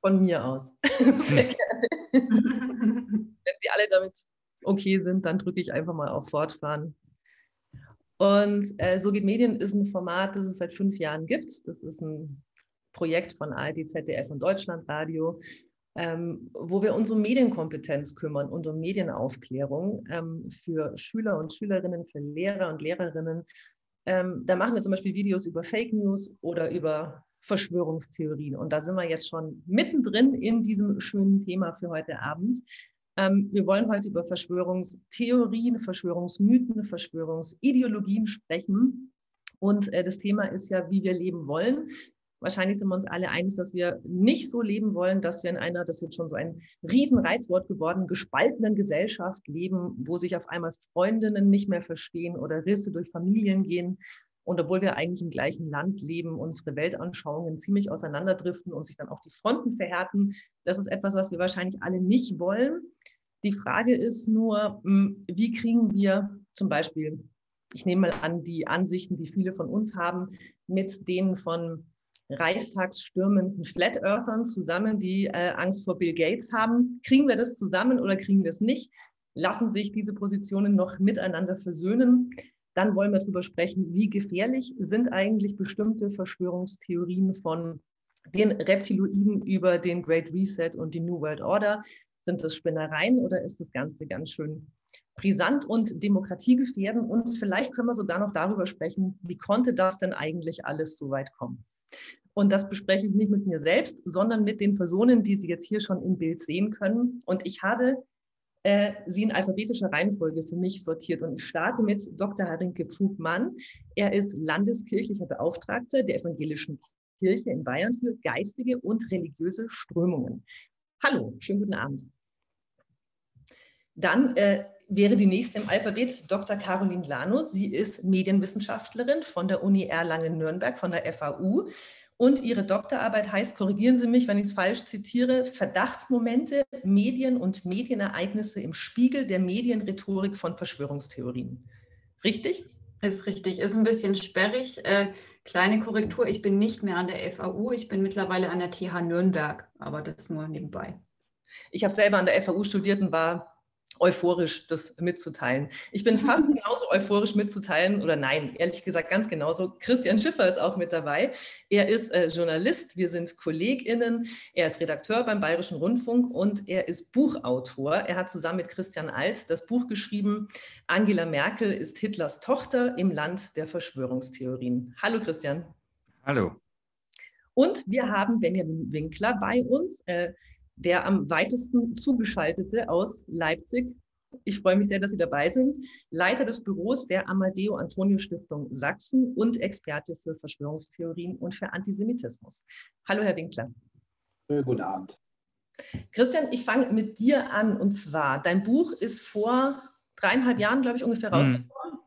Von mir aus. Sehr gerne. Wenn Sie alle damit okay sind, dann drücke ich einfach mal auf Fortfahren. Und äh, So geht Medien ist ein Format, das es seit fünf Jahren gibt. Das ist ein Projekt von ARD, ZDF und Deutschlandradio, ähm, wo wir uns um Medienkompetenz kümmern und um Medienaufklärung ähm, für Schüler und Schülerinnen, für Lehrer und Lehrerinnen. Ähm, da machen wir zum Beispiel Videos über Fake News oder über Verschwörungstheorien. Und da sind wir jetzt schon mittendrin in diesem schönen Thema für heute Abend. Ähm, wir wollen heute über Verschwörungstheorien, Verschwörungsmythen, Verschwörungsideologien sprechen. Und äh, das Thema ist ja, wie wir leben wollen. Wahrscheinlich sind wir uns alle einig, dass wir nicht so leben wollen, dass wir in einer, das ist jetzt schon so ein Riesenreizwort geworden, gespaltenen Gesellschaft leben, wo sich auf einmal Freundinnen nicht mehr verstehen oder Risse durch Familien gehen. Und obwohl wir eigentlich im gleichen Land leben, unsere Weltanschauungen ziemlich auseinanderdriften und sich dann auch die Fronten verhärten, das ist etwas, was wir wahrscheinlich alle nicht wollen. Die Frage ist nur, hm, wie kriegen wir zum Beispiel, ich nehme mal an, die Ansichten, die viele von uns haben, mit denen von reichstagsstürmenden Flat Earthern zusammen, die äh, Angst vor Bill Gates haben. Kriegen wir das zusammen oder kriegen wir es nicht? Lassen sich diese Positionen noch miteinander versöhnen? Dann wollen wir darüber sprechen, wie gefährlich sind eigentlich bestimmte Verschwörungstheorien von den Reptiloiden über den Great Reset und die New World Order. Sind das Spinnereien oder ist das Ganze ganz schön brisant und demokratiegefährdend? Und vielleicht können wir sogar noch darüber sprechen, wie konnte das denn eigentlich alles so weit kommen? Und das bespreche ich nicht mit mir selbst, sondern mit den Personen, die Sie jetzt hier schon im Bild sehen können. Und ich habe äh, sie in alphabetischer Reihenfolge für mich sortiert. Und ich starte mit Dr. Harinke Pfugmann. Er ist landeskirchlicher Beauftragter der evangelischen Kirche in Bayern für geistige und religiöse Strömungen. Hallo, schönen guten Abend. Dann äh, wäre die nächste im Alphabet Dr. Caroline Lanus. Sie ist Medienwissenschaftlerin von der Uni Erlangen-Nürnberg, von der FAU. Und ihre Doktorarbeit heißt, korrigieren Sie mich, wenn ich es falsch zitiere, Verdachtsmomente, Medien und Medienereignisse im Spiegel der Medienrhetorik von Verschwörungstheorien. Richtig? Ist richtig. Ist ein bisschen sperrig. Äh, kleine Korrektur, ich bin nicht mehr an der FAU, ich bin mittlerweile an der TH Nürnberg, aber das nur nebenbei. Ich habe selber an der FAU studiert und war euphorisch, das mitzuteilen. Ich bin fast genauso euphorisch mitzuteilen, oder nein, ehrlich gesagt ganz genauso. Christian Schiffer ist auch mit dabei. Er ist äh, Journalist, wir sind KollegInnen, er ist Redakteur beim Bayerischen Rundfunk und er ist Buchautor. Er hat zusammen mit Christian Alt das Buch geschrieben, Angela Merkel ist Hitlers Tochter im Land der Verschwörungstheorien. Hallo Christian. Hallo. Und wir haben Benjamin Winkler bei uns. Äh, der am weitesten zugeschaltete aus Leipzig. Ich freue mich sehr, dass Sie dabei sind. Leiter des Büros der Amadeo Antonio Stiftung Sachsen und Experte für Verschwörungstheorien und für Antisemitismus. Hallo, Herr Winkler. Guten Abend. Christian, ich fange mit dir an. Und zwar, dein Buch ist vor dreieinhalb Jahren, glaube ich, ungefähr mhm. rausgekommen.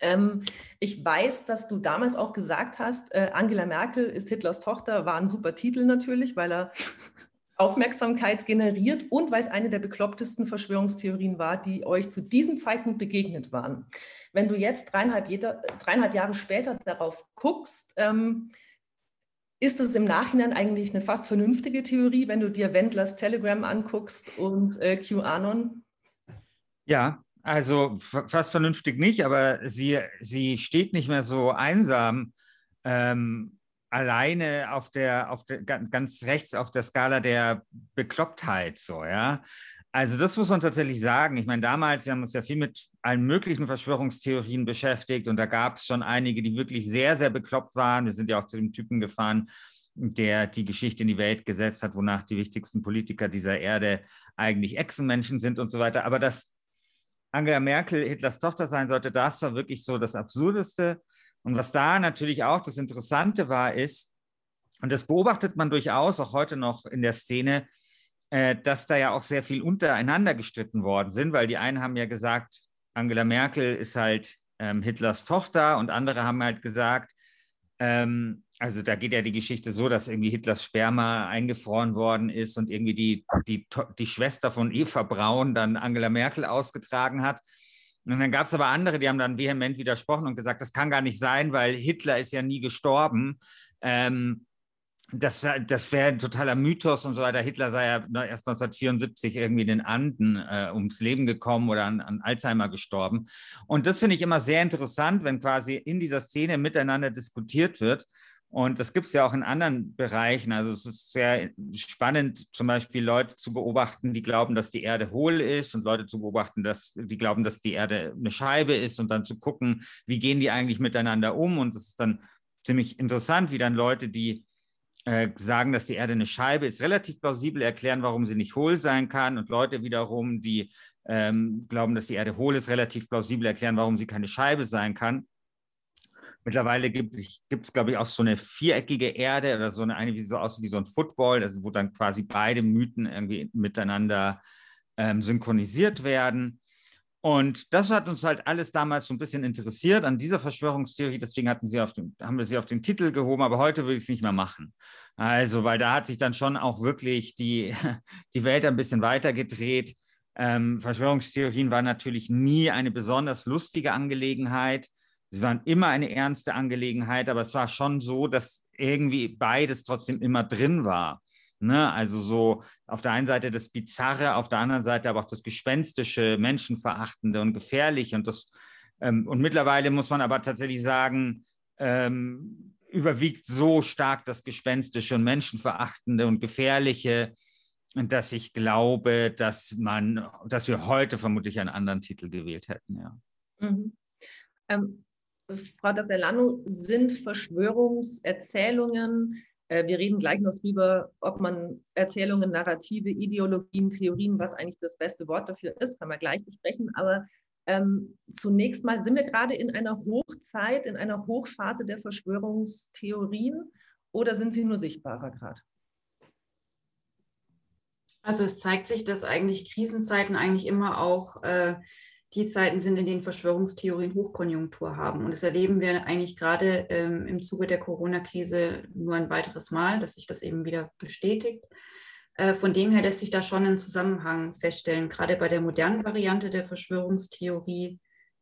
Ähm, ich weiß, dass du damals auch gesagt hast, äh, Angela Merkel ist Hitlers Tochter, war ein super Titel natürlich, weil er Aufmerksamkeit generiert und weil es eine der beklopptesten Verschwörungstheorien war, die euch zu diesem Zeitpunkt begegnet waren. Wenn du jetzt dreieinhalb, jeder, dreieinhalb Jahre später darauf guckst, ähm, ist es im Nachhinein eigentlich eine fast vernünftige Theorie, wenn du dir Wendlers Telegram anguckst und äh, QAnon? Ja, also fast vernünftig nicht, aber sie, sie steht nicht mehr so einsam ähm, alleine auf der, auf der, ganz rechts auf der Skala der Beklopptheit, so, ja. Also das muss man tatsächlich sagen. Ich meine, damals, wir haben uns ja viel mit allen möglichen Verschwörungstheorien beschäftigt und da gab es schon einige, die wirklich sehr, sehr bekloppt waren. Wir sind ja auch zu dem Typen gefahren, der die Geschichte in die Welt gesetzt hat, wonach die wichtigsten Politiker dieser Erde eigentlich Echsenmenschen sind und so weiter. Aber dass Angela Merkel Hitlers Tochter sein sollte, das war wirklich so das Absurdeste. Und was da natürlich auch das Interessante war, ist, und das beobachtet man durchaus auch heute noch in der Szene, äh, dass da ja auch sehr viel untereinander gestritten worden sind, weil die einen haben ja gesagt, Angela Merkel ist halt ähm, Hitlers Tochter und andere haben halt gesagt, ähm, also da geht ja die Geschichte so, dass irgendwie Hitlers Sperma eingefroren worden ist und irgendwie die, die, die Schwester von Eva Braun dann Angela Merkel ausgetragen hat. Und dann gab es aber andere, die haben dann vehement widersprochen und gesagt, das kann gar nicht sein, weil Hitler ist ja nie gestorben. ähm, das, das wäre ein totaler Mythos und so weiter. Hitler sei ja erst 1974 irgendwie in den Anden äh, ums Leben gekommen oder an, an Alzheimer gestorben. Und das finde ich immer sehr interessant, wenn quasi in dieser Szene miteinander diskutiert wird. Und das gibt es ja auch in anderen Bereichen. Also es ist sehr spannend, zum Beispiel Leute zu beobachten, die glauben, dass die Erde hohl ist und Leute zu beobachten, dass die glauben, dass die Erde eine Scheibe ist und dann zu gucken, wie gehen die eigentlich miteinander um. Und es ist dann ziemlich interessant, wie dann Leute, die äh, sagen, dass die Erde eine Scheibe ist, relativ plausibel erklären, warum sie nicht hohl sein kann. Und Leute wiederum, die ähm, glauben, dass die Erde hohl ist, relativ plausibel erklären, warum sie keine Scheibe sein kann. Mittlerweile gibt es, glaube ich, auch so eine viereckige Erde oder so eine, eine die so aussieht wie so ein Football, also wo dann quasi beide Mythen irgendwie miteinander ähm, synchronisiert werden. Und das hat uns halt alles damals so ein bisschen interessiert an dieser Verschwörungstheorie. Deswegen hatten sie auf den, haben wir sie auf den Titel gehoben, aber heute würde ich es nicht mehr machen. Also, weil da hat sich dann schon auch wirklich die, die Welt ein bisschen weiter gedreht. Ähm, Verschwörungstheorien waren natürlich nie eine besonders lustige Angelegenheit. Sie waren immer eine ernste Angelegenheit, aber es war schon so, dass irgendwie beides trotzdem immer drin war. Ne? Also so auf der einen Seite das Bizarre, auf der anderen Seite aber auch das Gespenstische, Menschenverachtende und Gefährliche. Und, das, ähm, und mittlerweile muss man aber tatsächlich sagen, ähm, überwiegt so stark das Gespenstische und Menschenverachtende und Gefährliche, dass ich glaube, dass man, dass wir heute vermutlich einen anderen Titel gewählt hätten, ja. Mhm. Ähm, Frau Dr. Lanno, sind Verschwörungserzählungen äh, wir reden gleich noch drüber, ob man Erzählungen, Narrative, Ideologien, Theorien, was eigentlich das beste Wort dafür ist, kann man gleich besprechen. Aber ähm, zunächst mal sind wir gerade in einer Hochzeit, in einer Hochphase der Verschwörungstheorien oder sind sie nur sichtbarer gerade? Also es zeigt sich, dass eigentlich Krisenzeiten eigentlich immer auch äh, die Zeiten sind, in denen Verschwörungstheorien Hochkonjunktur haben. Und das erleben wir eigentlich gerade ähm, im Zuge der Corona-Krise nur ein weiteres Mal, dass sich das eben wieder bestätigt. Äh, von dem her lässt sich da schon ein Zusammenhang feststellen, gerade bei der modernen Variante der Verschwörungstheorie,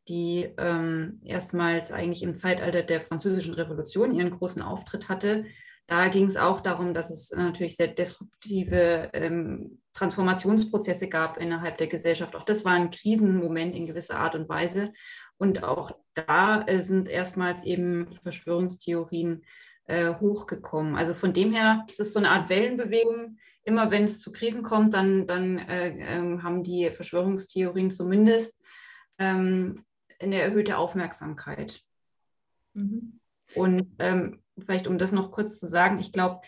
die ähm, erstmals eigentlich im Zeitalter der Französischen Revolution ihren großen Auftritt hatte, da ging es auch darum, dass es natürlich sehr disruptive ähm, Transformationsprozesse gab innerhalb der Gesellschaft. Auch das war ein Krisenmoment in gewisser Art und Weise. Und auch da äh, sind erstmals eben Verschwörungstheorien äh, hochgekommen. Also von dem her ist es so eine Art Wellenbewegung. Immer wenn es zu Krisen kommt, dann, dann äh, ähm, haben die Verschwörungstheorien zumindest ähm, eine erhöhte Aufmerksamkeit. Mhm. Und ähm, vielleicht um das noch kurz zu sagen, ich glaube,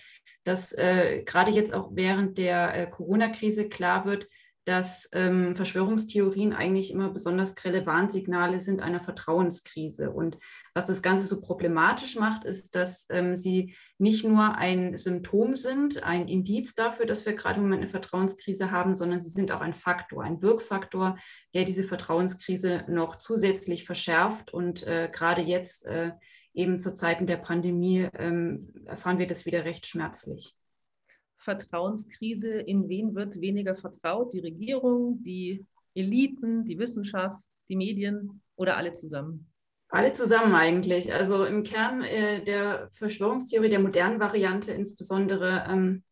dass äh, gerade jetzt auch während der äh, Corona-Krise klar wird, dass ähm, Verschwörungstheorien eigentlich immer besonders grelle Warnsignale sind einer Vertrauenskrise. Und was das Ganze so problematisch macht, ist, dass ähm, sie nicht nur ein Symptom sind, ein Indiz dafür, dass wir gerade im Moment eine Vertrauenskrise haben, sondern sie sind auch ein Faktor, ein Wirkfaktor, der diese Vertrauenskrise noch zusätzlich verschärft und äh, gerade jetzt äh, eben zu Zeiten der Pandemie ähm, erfahren wir das wieder recht schmerzlich. Vertrauenskrise, in wen wird weniger vertraut? Die Regierung, die Eliten, die Wissenschaft, die Medien oder alle zusammen? Alle zusammen eigentlich. Also im Kern äh, der Verschwörungstheorie, der modernen Variante insbesondere, ähm,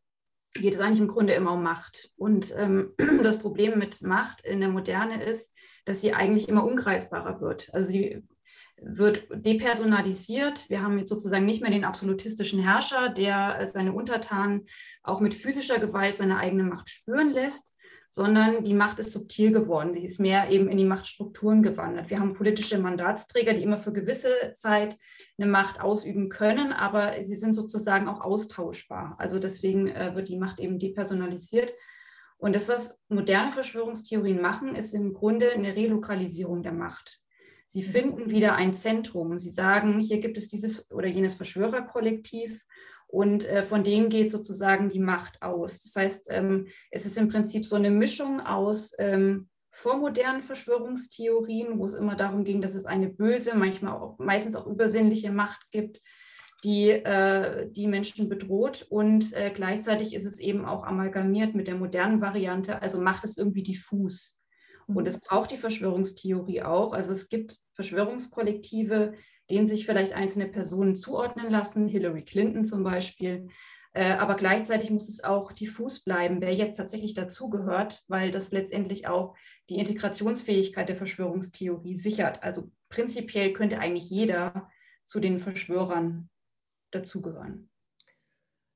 geht es eigentlich im Grunde immer um Macht. Und ähm, das Problem mit Macht in der Moderne ist, dass sie eigentlich immer ungreifbarer wird. Also sie wird depersonalisiert. Wir haben jetzt sozusagen nicht mehr den absolutistischen Herrscher, der seine Untertanen auch mit physischer Gewalt seine eigene Macht spüren lässt, sondern die Macht ist subtil geworden. Sie ist mehr eben in die Machtstrukturen gewandert. Wir haben politische Mandatsträger, die immer für gewisse Zeit eine Macht ausüben können, aber sie sind sozusagen auch austauschbar. Also deswegen äh, wird die Macht eben depersonalisiert. Und das, was moderne Verschwörungstheorien machen, ist im Grunde eine Relokalisierung der Macht. Sie finden wieder ein Zentrum. Sie sagen, hier gibt es dieses oder jenes Verschwörerkollektiv und äh, von denen geht sozusagen die Macht aus. Das heißt, ähm, es ist im Prinzip so eine Mischung aus ähm, vormodernen Verschwörungstheorien, wo es immer darum ging, dass es eine böse, manchmal auch, meistens auch übersinnliche Macht gibt, die äh, die Menschen bedroht. Und äh, gleichzeitig ist es eben auch amalgamiert mit der modernen Variante, also macht es irgendwie diffus. Und es braucht die Verschwörungstheorie auch. Also es gibt Verschwörungskollektive, denen sich vielleicht einzelne Personen zuordnen lassen, Hillary Clinton zum Beispiel. Äh, aber gleichzeitig muss es auch diffus bleiben, wer jetzt tatsächlich dazugehört, weil das letztendlich auch die Integrationsfähigkeit der Verschwörungstheorie sichert. Also prinzipiell könnte eigentlich jeder zu den Verschwörern dazugehören.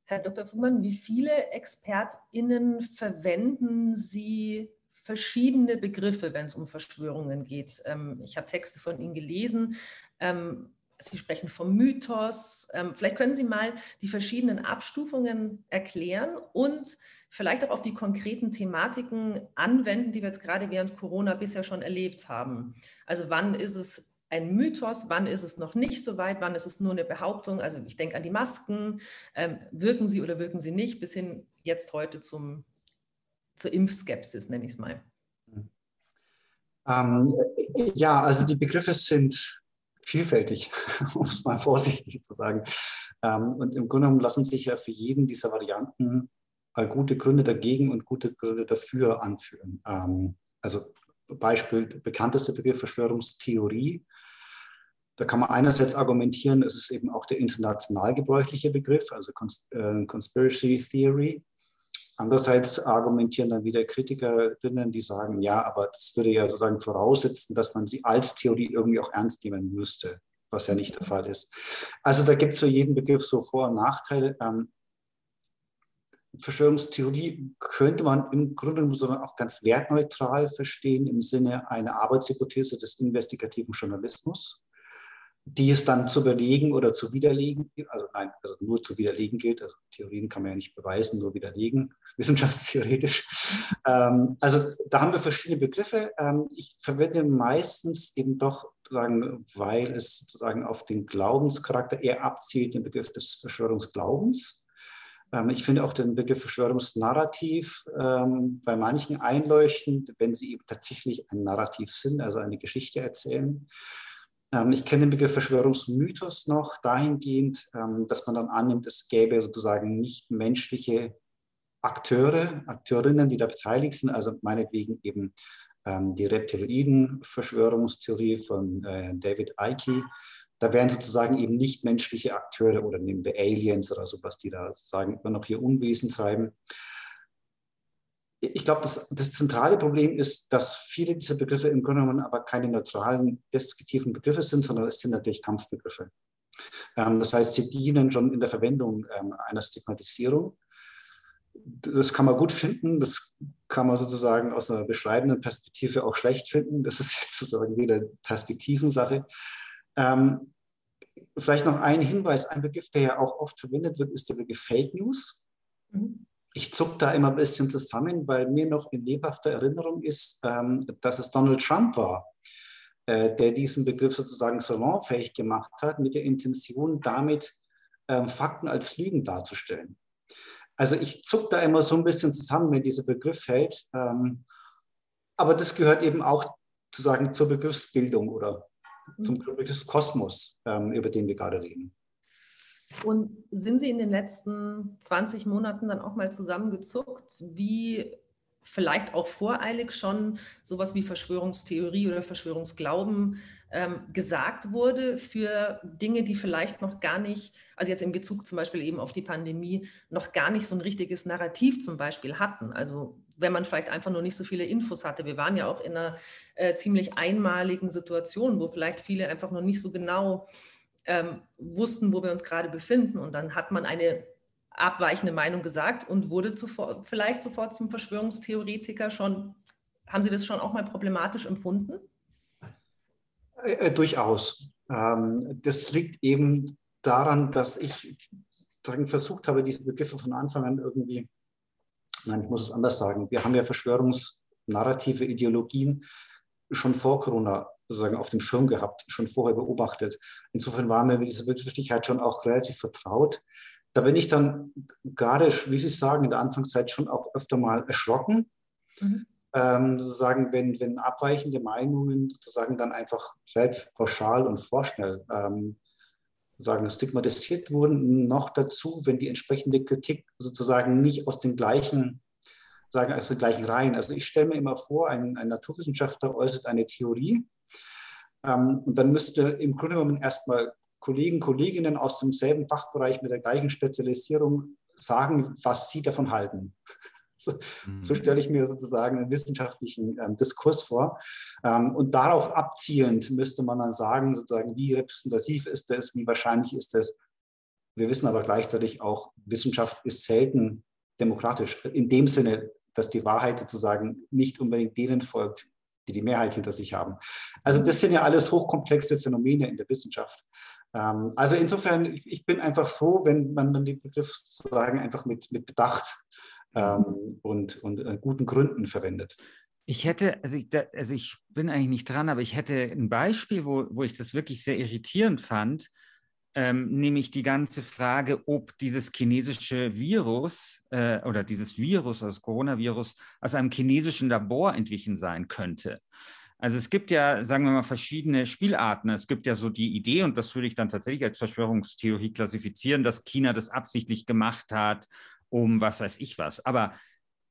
Herr Dr. Fuhrmann, wie viele ExpertInnen verwenden Sie verschiedene Begriffe, wenn es um Verschwörungen geht? Ähm, ich habe Texte von Ihnen gelesen. Ähm, Sie sprechen vom Mythos. Ähm, vielleicht können Sie mal die verschiedenen Abstufungen erklären und vielleicht auch auf die konkreten Thematiken anwenden, die wir jetzt gerade während Corona bisher schon erlebt haben. Also wann ist es ein Mythos, wann ist es noch nicht so weit, wann ist es nur eine Behauptung. Also ich denke an die Masken, ähm, wirken sie oder wirken sie nicht, bis hin jetzt heute zum, zur Impfskepsis, nenne ich es mal. Ähm, ja, also die Begriffe sind vielfältig, um es mal vorsichtig zu sagen. Ähm, und im Grunde genommen lassen sich ja für jeden dieser Varianten äh, gute Gründe dagegen und gute Gründe dafür anführen. Ähm, also Beispiel, bekannteste Begriff Verschwörungstheorie da kann man einerseits argumentieren, es ist eben auch der international gebräuchliche Begriff, also äh, Conspiracy Theory. Andererseits argumentieren dann wieder Kritikerinnen, die sagen, ja, aber das würde ja sozusagen voraussetzen, dass man sie als Theorie irgendwie auch ernst nehmen müsste, was ja nicht der Fall ist. Also da gibt es für jeden Begriff so Vor- und Nachteile. Ähm, Verschwörungstheorie könnte man im Grunde genommen auch ganz wertneutral verstehen im Sinne einer Arbeitshypothese des investigativen Journalismus die es dann zu belegen oder zu widerlegen, also nein, also nur zu widerlegen gilt, also Theorien kann man ja nicht beweisen, nur widerlegen, wissenschaftstheoretisch. Ähm, also da haben wir verschiedene Begriffe. Ähm, ich verwende meistens eben doch, sagen, weil es sozusagen auf den Glaubenscharakter eher abzielt, den Begriff des Verschwörungsglaubens. Ähm, ich finde auch den Begriff Verschwörungsnarrativ ähm, bei manchen einleuchtend, wenn sie eben tatsächlich ein Narrativ sind, also eine Geschichte erzählen. Ähm, ich kenne den Begriff Verschwörungsmythos noch dahingehend, ähm, dass man dann annimmt, es gäbe sozusagen nicht menschliche Akteure, Akteurinnen, die da beteiligt sind, also meinetwegen eben ähm, die Reptiloiden-Verschwörungstheorie von äh, David Icke. Da wären sozusagen eben nicht menschliche Akteure oder nehmen wir Aliens oder sowas, die da sozusagen immer noch hier Unwesen treiben ich glaube, das, das, zentrale Problem ist, dass viele dieser Begriffe im Grunde genommen aber keine neutralen, deskriptiven Begriffe sind, sondern es sind natürlich Kampfbegriffe. Ähm, das heißt, sie dienen schon in der Verwendung ähm, einer Stigmatisierung. Das kann man gut finden, das kann man sozusagen aus einer beschreibenden Perspektive auch schlecht finden. Das ist jetzt sozusagen wieder Perspektivensache. Ähm, vielleicht noch ein Hinweis, ein Begriff, der ja auch oft verwendet wird, ist der Begriff Fake News. Mhm ich zucke da immer ein bisschen zusammen, weil mir noch in lebhafter Erinnerung ist, ähm, dass es Donald Trump war, äh, der diesen Begriff sozusagen salonfähig gemacht hat, mit der Intention, damit ähm, Fakten als Lügen darzustellen. Also ich zucke da immer so ein bisschen zusammen, wenn dieser Begriff fällt. Ähm, aber das gehört eben auch sozusagen zur Begriffsbildung oder zum mhm. Begriffskosmos, ähm, über den wir gerade reden. Und sind Sie in den letzten 20 Monaten dann auch mal zusammengezuckt, wie vielleicht auch voreilig schon sowas wie Verschwörungstheorie oder Verschwörungsglauben ähm, gesagt wurde für Dinge, die vielleicht noch gar nicht, also jetzt in Bezug zum Beispiel eben auf die Pandemie, noch gar nicht so ein richtiges Narrativ zum Beispiel hatten. Also wenn man vielleicht einfach nur nicht so viele Infos hatte. Wir waren ja auch in einer äh, ziemlich einmaligen Situation, wo vielleicht viele einfach noch nicht so genau ähm, wussten, wo wir uns gerade befinden. Und dann hat man eine abweichende Meinung gesagt und wurde zuvor, vielleicht sofort zum Verschwörungstheoretiker schon. Haben Sie das schon auch mal problematisch empfunden? Äh, äh, durchaus. Ähm, das liegt eben daran, dass ich versucht habe, diese Begriffe von Anfang an irgendwie, nein, ich muss es anders sagen, wir haben ja Verschwörungsnarrative Ideologien schon vor Corona sozusagen auf dem Schirm gehabt, schon vorher beobachtet. Insofern war mir mit dieser Begrifflichkeit schon auch relativ vertraut. Da bin ich dann gerade, wie Sie sagen, in der Anfangszeit schon auch öfter mal erschrocken. Mhm. Ähm, sozusagen, wenn, wenn abweichende Meinungen sozusagen dann einfach relativ pauschal und vorschnell ähm, sozusagen stigmatisiert wurden. Noch dazu, wenn die entsprechende Kritik sozusagen nicht aus den gleichen sagen aus den gleichen Reihen. Also ich stelle mir immer vor, ein, ein Naturwissenschaftler äußert eine Theorie Ähm, und dann müsste im Grunde genommen erstmal Kollegen, Kolleginnen aus demselben Fachbereich mit der gleichen Spezialisierung sagen, was sie davon halten. So, mhm. so, stelle ich mir sozusagen einen wissenschaftlichen ähm, Diskurs vor. Ähm, und darauf abzielend müsste man dann sagen, sozusagen, wie repräsentativ ist das, wie wahrscheinlich ist das. Wir wissen aber gleichzeitig auch, Wissenschaft ist selten demokratisch. In dem Sinne, dass die Wahrheit sozusagen nicht unbedingt denen folgt, die die Mehrheit hinter sich haben. Also das sind ja alles hochkomplexe Phänomene in der Wissenschaft. Ähm, also insofern, ich bin einfach froh, wenn man den Begriff sozusagen einfach mit, mit Bedacht ähm, und, und äh, guten Gründen verwendet. Ich hätte, also ich, also ich bin eigentlich nicht dran, aber ich hätte ein Beispiel, wo, wo ich das wirklich sehr irritierend fand, ähm, nämlich die ganze Frage, ob dieses chinesische Virus äh, oder dieses Virus, das Coronavirus, aus einem chinesischen Labor entwichen sein könnte. Also es gibt ja, sagen wir mal, verschiedene Spielarten. Es gibt ja so die Idee, und das würde ich dann tatsächlich als Verschwörungstheorie klassifizieren, dass China das absichtlich gemacht hat, um was weiß ich was. Aber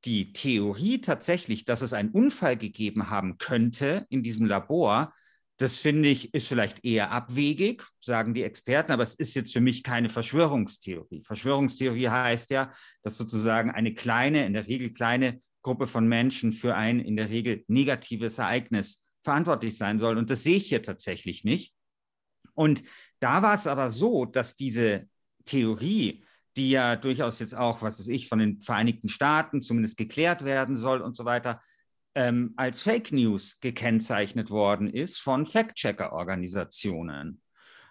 die Theorie tatsächlich, dass es einen Unfall gegeben haben könnte in diesem Labor, das finde ich, ist vielleicht eher abwegig, sagen die Experten, aber es ist jetzt für mich keine Verschwörungstheorie. Verschwörungstheorie heißt ja, dass sozusagen eine kleine, in der Regel kleine Gruppe von Menschen für ein in der Regel negatives Ereignis verantwortlich sein soll. Und das sehe ich hier tatsächlich nicht. Und da war es aber so, dass diese Theorie die ja durchaus jetzt auch, was weiß ich, von den Vereinigten Staaten zumindest geklärt werden soll und so weiter, ähm, als Fake News gekennzeichnet worden ist von Fact-Checker-Organisationen,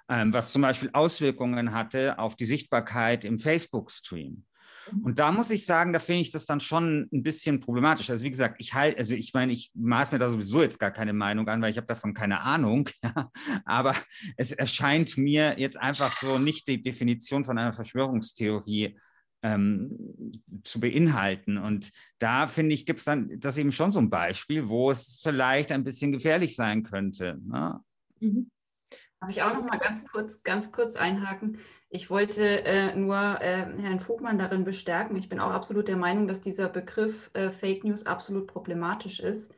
ähm, was zum Beispiel Auswirkungen hatte auf die Sichtbarkeit im Facebook-Stream. Und da muss ich sagen, da finde ich das dann schon ein bisschen problematisch. Also wie gesagt, ich halt, also ich meine, ich maß mir da sowieso jetzt gar keine Meinung an, weil ich habe davon keine Ahnung. Ja? Aber es erscheint mir jetzt einfach so nicht die Definition von einer Verschwörungstheorie ähm, zu beinhalten. Und da finde ich, gibt es dann das eben schon so ein Beispiel, wo es vielleicht ein bisschen gefährlich sein könnte. Ne? Mhm. Darf ich auch noch mal ganz kurz, ganz kurz einhaken? Ich wollte äh, nur äh, Herrn Vogtmann darin bestärken. Ich bin auch absolut der Meinung, dass dieser Begriff äh, Fake News absolut problematisch ist.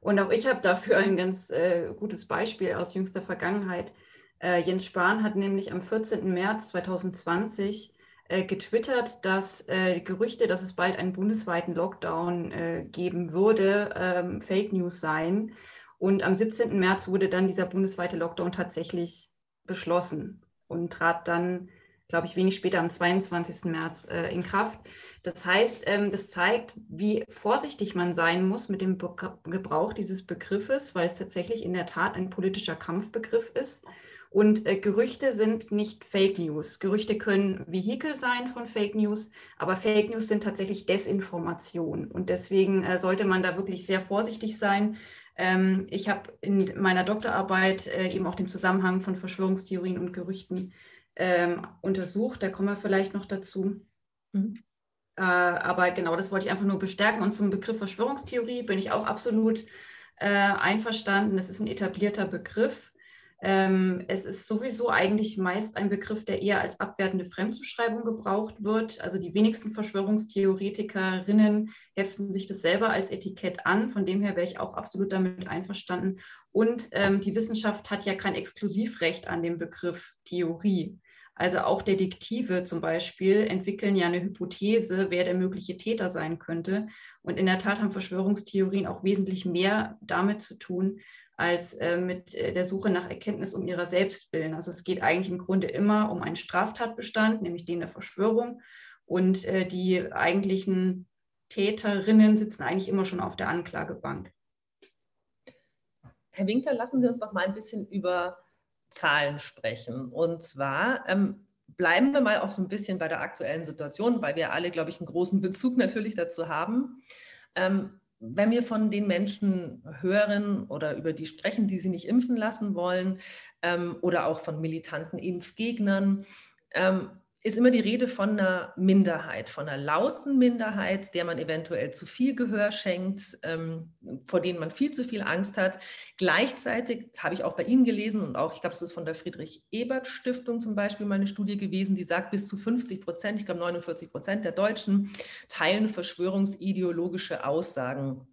Und auch ich habe dafür ein ganz äh, gutes Beispiel aus jüngster Vergangenheit. Äh, Jens Spahn hat nämlich am 14. März 2020 äh, getwittert, dass Gerüchte, dass es bald einen bundesweiten Lockdown geben würde, ähm, Fake News seien. Und am 17. März wurde dann dieser bundesweite Lockdown tatsächlich beschlossen und trat dann, glaube ich, wenig später am 22. März äh, in Kraft. Das heißt, ähm, das zeigt, wie vorsichtig man sein muss mit dem Be Gebrauch dieses Begriffes, weil es tatsächlich in der Tat ein politischer Kampfbegriff ist. Und äh, Gerüchte sind nicht Fake News. Gerüchte können Vehikel sein von Fake News, aber Fake News sind tatsächlich Desinformation. Und deswegen äh, sollte man da wirklich sehr vorsichtig sein. Ähm, ich habe in meiner Doktorarbeit äh, eben auch den Zusammenhang von Verschwörungstheorien und Gerüchten ähm, untersucht. Da kommen wir vielleicht noch dazu. Mhm. Äh, aber genau, das wollte ich einfach nur bestärken. Und zum Begriff Verschwörungstheorie bin ich auch absolut äh, einverstanden. Das ist ein etablierter Begriff. Ähm, es ist sowieso eigentlich meist ein Begriff, der eher als abwertende Fremdzuschreibung gebraucht wird. Also die wenigsten Verschwörungstheoretikerinnen heften sich das selber als Etikett an. Von dem her wäre ich auch absolut damit einverstanden. Und ähm, die Wissenschaft hat ja kein Exklusivrecht an dem Begriff Theorie. Also auch Detektive zum Beispiel entwickeln ja eine Hypothese, wer der mögliche Täter sein könnte. Und in der Tat haben Verschwörungstheorien auch wesentlich mehr damit zu tun, als äh, mit äh, der Suche nach Erkenntnis um ihrer selbst willen. Also es geht eigentlich im Grunde immer um einen Straftatbestand, nämlich den der Verschwörung. Und äh, die eigentlichen Täterinnen sitzen eigentlich immer schon auf der Anklagebank. Herr Winkler, lassen Sie uns noch mal ein bisschen über Zahlen sprechen. Und zwar ähm, bleiben wir mal auch so ein bisschen bei der aktuellen Situation, weil wir alle, glaube ich, einen großen Bezug natürlich dazu haben. Ähm, wenn wir von den Menschen hören oder über die sprechen, die sie nicht impfen lassen wollen ähm, oder auch von militanten Impfgegnern, ähm, ist immer die Rede von einer Minderheit, von einer lauten Minderheit, der man eventuell zu viel Gehör schenkt, ähm, vor denen man viel zu viel Angst hat. Gleichzeitig habe ich auch bei Ihnen gelesen und auch, ich glaube, es ist von der Friedrich-Ebert-Stiftung zum Beispiel mal eine Studie gewesen, die sagt, bis zu 50 Prozent, ich glaube 49 Prozent der Deutschen teilen verschwörungsideologische Aussagen,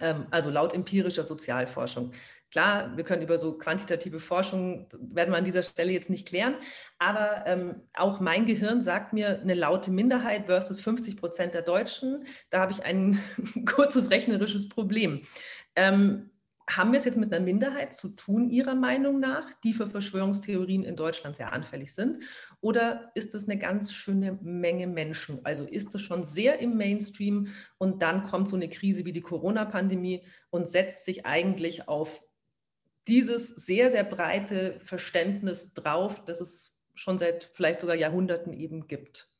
ähm, also laut empirischer Sozialforschung. Klar, wir können über so quantitative Forschung, werden wir an dieser Stelle jetzt nicht klären, aber ähm, auch mein Gehirn sagt mir eine laute Minderheit versus 50 Prozent der Deutschen. Da habe ich ein kurzes rechnerisches Problem. Ähm, haben wir es jetzt mit einer Minderheit zu tun, Ihrer Meinung nach, die für Verschwörungstheorien in Deutschland sehr anfällig sind? Oder ist es eine ganz schöne Menge Menschen? Also ist es schon sehr im Mainstream und dann kommt so eine Krise wie die Corona-Pandemie und setzt sich eigentlich auf dieses sehr, sehr breite Verständnis drauf, das es schon seit vielleicht sogar Jahrhunderten eben gibt?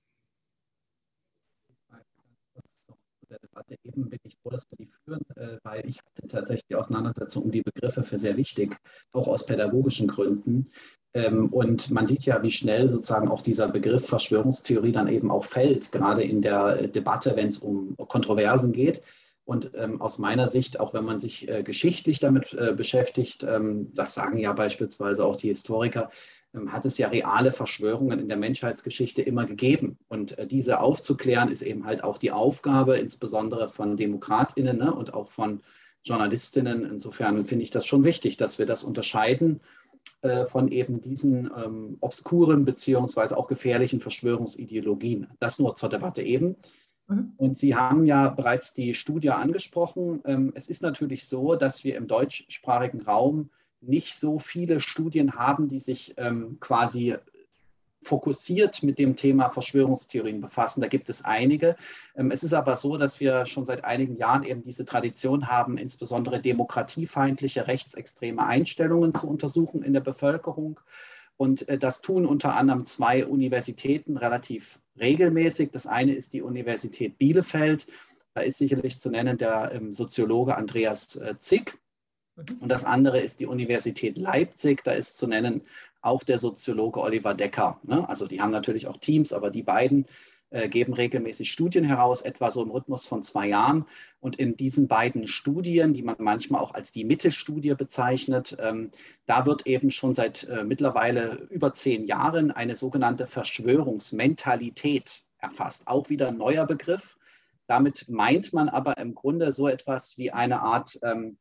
der Debatte eben bin ich froh, dass wir die führen, weil ich hatte tatsächlich die Auseinandersetzung um die Begriffe für sehr wichtig, auch aus pädagogischen Gründen. Ähm, und man sieht ja, wie schnell sozusagen auch dieser Begriff Verschwörungstheorie dann eben auch fällt, gerade in der Debatte, wenn es um Kontroversen geht. Und ähm, aus meiner Sicht, auch wenn man sich äh, geschichtlich damit äh, beschäftigt, ähm, das sagen ja beispielsweise auch die Historiker, ähm, hat es ja reale Verschwörungen in der Menschheitsgeschichte immer gegeben. Und äh, diese aufzuklären ist eben halt auch die Aufgabe, insbesondere von Demokratinnen ne, und auch von Journalistinnen. Insofern finde ich das schon wichtig, dass wir das unterscheiden äh, von eben diesen ähm, obskuren beziehungsweise auch gefährlichen Verschwörungsideologien. Das nur zur Debatte eben. Mhm. Und Sie haben ja bereits die Studie angesprochen. Ähm, es ist natürlich so, dass wir im deutschsprachigen Raum nicht so viele Studien haben, die sich ähm, quasi fokussiert mit dem Thema Verschwörungstheorien befassen. Da gibt es einige. Ähm, es ist aber so, dass wir schon seit einigen Jahren eben diese Tradition haben, insbesondere demokratiefeindliche, rechtsextreme Einstellungen zu untersuchen in der Bevölkerung. Und äh, das tun unter anderem zwei Universitäten relativ regelmäßig. Das eine ist die Universität Bielefeld. Da ist sicherlich zu nennen der ähm, Soziologe Andreas äh, Zick Mhm. Und das andere ist die Universität Leipzig. Da ist zu nennen auch der Soziologe Oliver Decker. Ne? Also die haben natürlich auch Teams, aber die beiden geben regelmäßig Studien heraus, etwa so im Rhythmus von zwei Jahren. Und in diesen beiden Studien, die man manchmal auch als die Mittelstudie bezeichnet, ähm, da wird eben schon seit äh, mittlerweile über zehn Jahren eine sogenannte Verschwörungsmentalität erfasst. Auch wieder ein neuer Begriff. Damit meint man aber im Grunde so etwas wie eine Art ähm,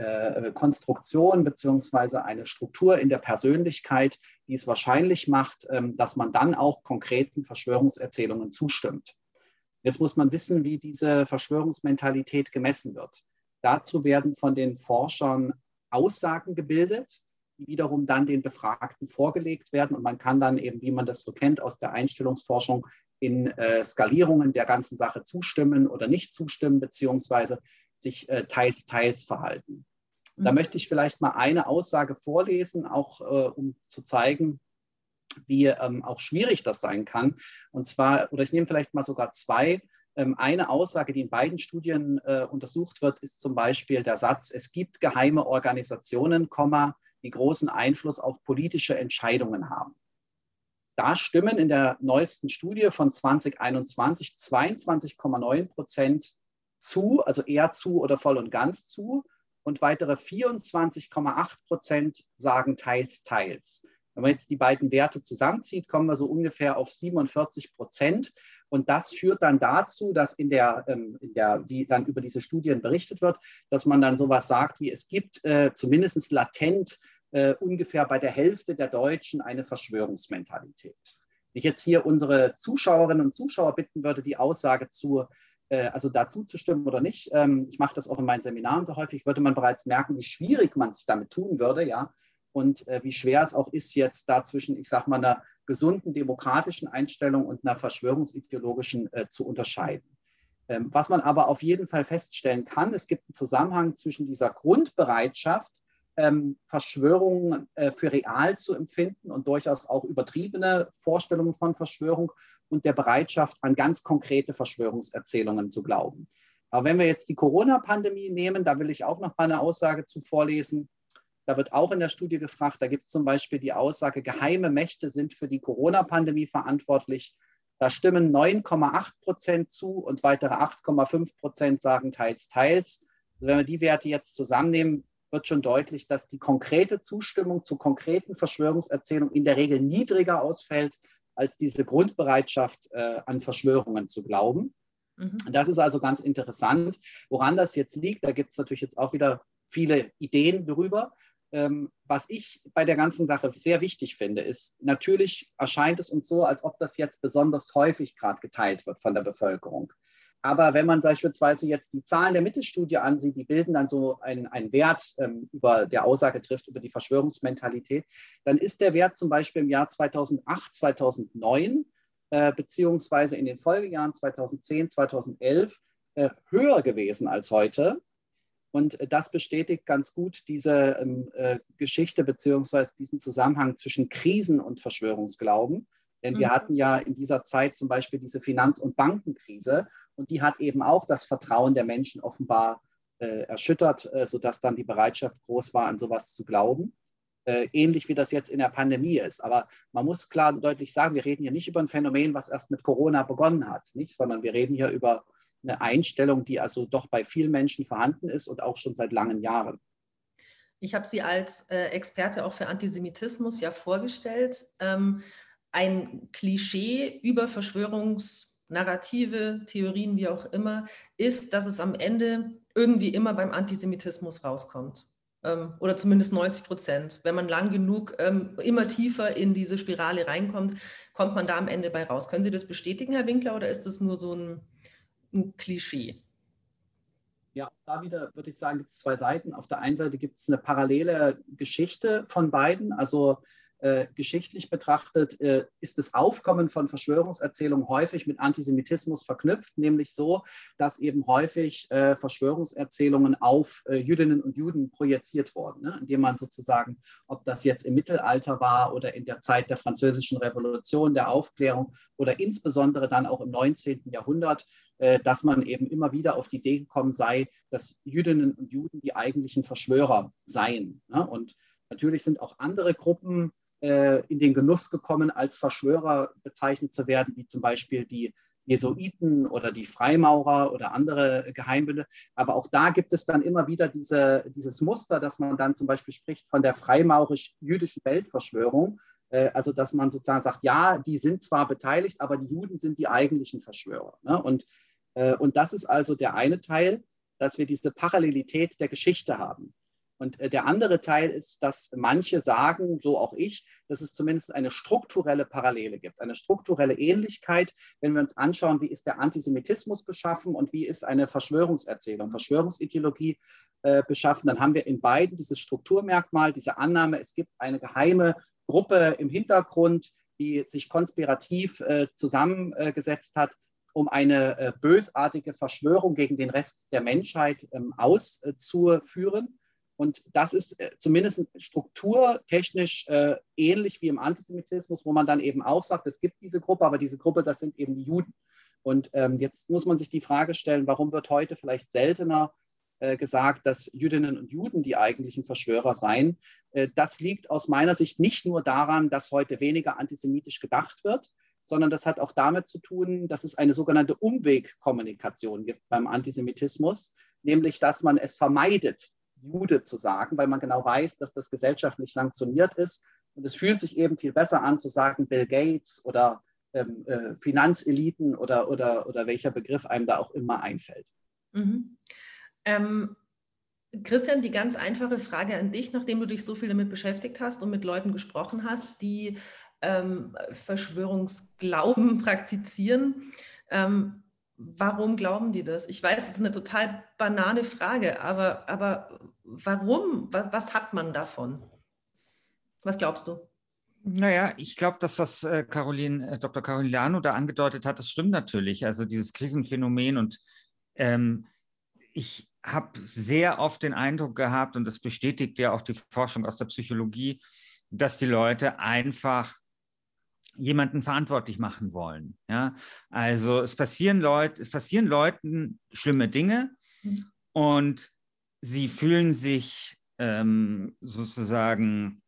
äh, Konstruktion beziehungsweise eine Struktur in der Persönlichkeit, die es wahrscheinlich macht, ähm, dass man dann auch konkreten Verschwörungserzählungen zustimmt. Jetzt muss man wissen, wie diese Verschwörungsmentalität gemessen wird. Dazu werden von den Forschern Aussagen gebildet, die wiederum dann den Befragten vorgelegt werden. Und man kann dann eben, wie man das so kennt aus der Einstellungsforschung, in äh, Skalierungen der ganzen Sache zustimmen oder nicht zustimmen, beziehungsweise sich äh, teils, teils verhalten. Da mhm. möchte ich vielleicht mal eine Aussage vorlesen, auch äh, um zu zeigen, wie ähm, auch schwierig das sein kann. Und zwar, oder ich nehme vielleicht mal sogar zwei. Ähm, eine Aussage, die in beiden Studien äh, untersucht wird, ist zum Beispiel der Satz, es gibt geheime Organisationen, die großen Einfluss auf politische Entscheidungen haben. Da stimmen in der neuesten Studie von 2021 22,9 Prozent zu, also eher zu oder voll und ganz zu und weitere 24,8 Prozent sagen teils, teils. Wenn man jetzt die beiden Werte zusammenzieht, kommen wir so ungefähr auf 47 Prozent. Und das führt dann dazu, dass in der, ähm, in der, wie dann über diese Studien berichtet wird, dass man dann sowas sagt wie, es gibt äh, zumindest latent äh, ungefähr bei der Hälfte der Deutschen eine Verschwörungsmentalität. Wenn ich jetzt hier unsere Zuschauerinnen und Zuschauer bitten würde, die Aussage zu äh, also dazu zu stimmen oder nicht. Ähm, ich mache das auch in meinen Seminaren so häufig, würde man bereits merken, wie schwierig man sich damit tun würde, ja, und äh, wie schwer es auch ist, jetzt da zwischen, ich sage mal, einer gesunden demokratischen Einstellung und einer verschwörungsideologischen äh, zu unterscheiden. Ähm, was man aber auf jeden Fall feststellen kann, es gibt einen Zusammenhang zwischen dieser Grundbereitschaft, ähm, Verschwörungen äh, für real zu empfinden und durchaus auch übertriebene Vorstellungen von Verschwörung und der Bereitschaft, an ganz konkrete Verschwörungserzählungen zu glauben. Aber wenn wir jetzt die Corona-Pandemie nehmen, da will ich auch noch mal eine Aussage zu vorlesen. Da wird auch in der Studie gefragt, da gibt es zum Beispiel die Aussage, geheime Mächte sind für die Corona-Pandemie verantwortlich. Da stimmen 9,8 Prozent zu und weitere 8,5 Prozent sagen teils, teils. Also wenn wir die Werte jetzt zusammennehmen, wird schon deutlich, dass die konkrete Zustimmung zu konkreten Verschwörungserzählungen in der Regel niedriger ausfällt als diese Grundbereitschaft äh, an Verschwörungen zu glauben. Mhm. Das ist also ganz interessant. Woran das jetzt liegt, da gibt es natürlich jetzt auch wieder viele Ideen darüber. Ähm, was ich bei der ganzen Sache sehr wichtig finde, ist, natürlich erscheint es uns so, als ob das jetzt besonders häufig gerade geteilt wird von der Bevölkerung. Aber wenn man beispielsweise jetzt die Zahlen der Mittelstudie ansieht, die bilden dann so einen, einen Wert ähm, über der Aussage trifft über die Verschwörungsmentalität, dann ist der Wert zum Beispiel im Jahr 2008, 2009 äh, beziehungsweise in den Folgejahren 2010, 2011 äh, höher gewesen als heute. Und äh, das bestätigt ganz gut diese ähm, äh, Geschichte beziehungsweise diesen Zusammenhang zwischen Krisen und Verschwörungsglauben. Denn wir mhm. hatten ja in dieser Zeit zum Beispiel diese Finanz- und Bankenkrise und die hat eben auch das Vertrauen der Menschen offenbar äh, erschüttert, äh, sodass dann die Bereitschaft groß war, an sowas zu glauben. Äh, ähnlich wie das jetzt in der Pandemie ist. Aber man muss klar und deutlich sagen, wir reden hier nicht über ein Phänomen, was erst mit Corona begonnen hat, nicht? sondern wir reden hier über eine Einstellung, die also doch bei vielen Menschen vorhanden ist und auch schon seit langen Jahren. Ich habe Sie als äh, Experte auch für Antisemitismus ja vorgestellt. Ähm, ein Klischee über Verschwörungs- Narrative, Theorien, wie auch immer, ist, dass es am Ende irgendwie immer beim Antisemitismus rauskommt. Ähm, oder zumindest 90 Prozent. Wenn man lang genug ähm, immer tiefer in diese Spirale reinkommt, kommt man da am Ende bei raus. Können Sie das bestätigen, Herr Winkler, oder ist das nur so ein, ein Klischee? Ja, da wieder würde ich sagen, gibt es zwei Seiten. Auf der einen Seite gibt es eine parallele Geschichte von beiden. Also äh, geschichtlich betrachtet äh, ist das Aufkommen von Verschwörungserzählungen häufig mit Antisemitismus verknüpft, nämlich so, dass eben häufig äh, Verschwörungserzählungen auf äh, Jüdinnen und Juden projiziert wurden, ne? indem man sozusagen, ob das jetzt im Mittelalter war oder in der Zeit der Französischen Revolution, der Aufklärung oder insbesondere dann auch im 19. Jahrhundert, äh, dass man eben immer wieder auf die Idee gekommen sei, dass Jüdinnen und Juden die eigentlichen Verschwörer seien. Ne? Und Natürlich sind auch andere Gruppen äh, in den Genuss gekommen, als Verschwörer bezeichnet zu werden, wie zum Beispiel die Jesuiten oder die Freimaurer oder andere Geheimbünde. Aber auch da gibt es dann immer wieder diese, dieses Muster, dass man dann zum Beispiel spricht von der freimaurisch-jüdischen Weltverschwörung. Äh, also dass man sozusagen sagt, ja, die sind zwar beteiligt, aber die Juden sind die eigentlichen Verschwörer. Ne? Und, äh, und das ist also der eine Teil, dass wir diese Parallelität der Geschichte haben. Und äh, der andere Teil ist, dass manche sagen, so auch ich, dass es zumindest eine strukturelle Parallele gibt, eine strukturelle Ähnlichkeit, wenn wir uns anschauen, wie ist der Antisemitismus beschaffen und wie ist eine Verschwörungserzählung, Verschwörungsideologie äh, beschaffen, dann haben wir in beiden dieses Strukturmerkmal, diese Annahme, es gibt eine geheime Gruppe im Hintergrund, die sich konspirativ äh, zusammengesetzt hat, um eine äh, bösartige Verschwörung gegen den Rest der Menschheit ähm, auszuführen. Und das ist äh, zumindest strukturtechnisch äh, ähnlich wie im Antisemitismus, wo man dann eben auch sagt, es gibt diese Gruppe, aber diese Gruppe, das sind eben die Juden. Und ähm, jetzt muss man sich die Frage stellen, warum wird heute vielleicht seltener äh, gesagt, dass Jüdinnen und Juden die eigentlichen Verschwörer seien? Äh, das liegt aus meiner Sicht nicht nur daran, dass heute weniger antisemitisch gedacht wird, sondern das hat auch damit zu tun, dass es eine sogenannte Umwegkommunikation gibt beim Antisemitismus, nämlich dass man es vermeidet, Jude zu sagen, weil man genau weiß, dass das gesellschaftlich sanktioniert ist. Und es fühlt sich eben viel besser an zu sagen Bill Gates oder ähm, äh, Finanzeliten oder, oder, oder welcher Begriff einem da auch immer einfällt. Mhm. Ähm, Christian, die ganz einfache Frage an dich, nachdem du dich so viel damit beschäftigt hast und mit Leuten gesprochen hast, die ähm, Verschwörungsglauben praktizieren. Ähm, warum glauben die das? Ich weiß, es ist eine total banale Frage, aber, aber warum? Was hat man davon? Was glaubst du? Naja, ich glaube, das, was äh, Caroline, äh, Dr. Caroline Lano da angedeutet hat, das stimmt natürlich. Also dieses Krisenphänomen und ähm, ich habe sehr oft den Eindruck gehabt, und das bestätigt ja auch die Forschung aus der Psychologie, dass die Leute einfach jemanden verantwortlich machen wollen. Ja? Also es passieren, Leut, es passieren Leuten schlimme Dinge mhm. und sie fühlen sich ähm, sozusagen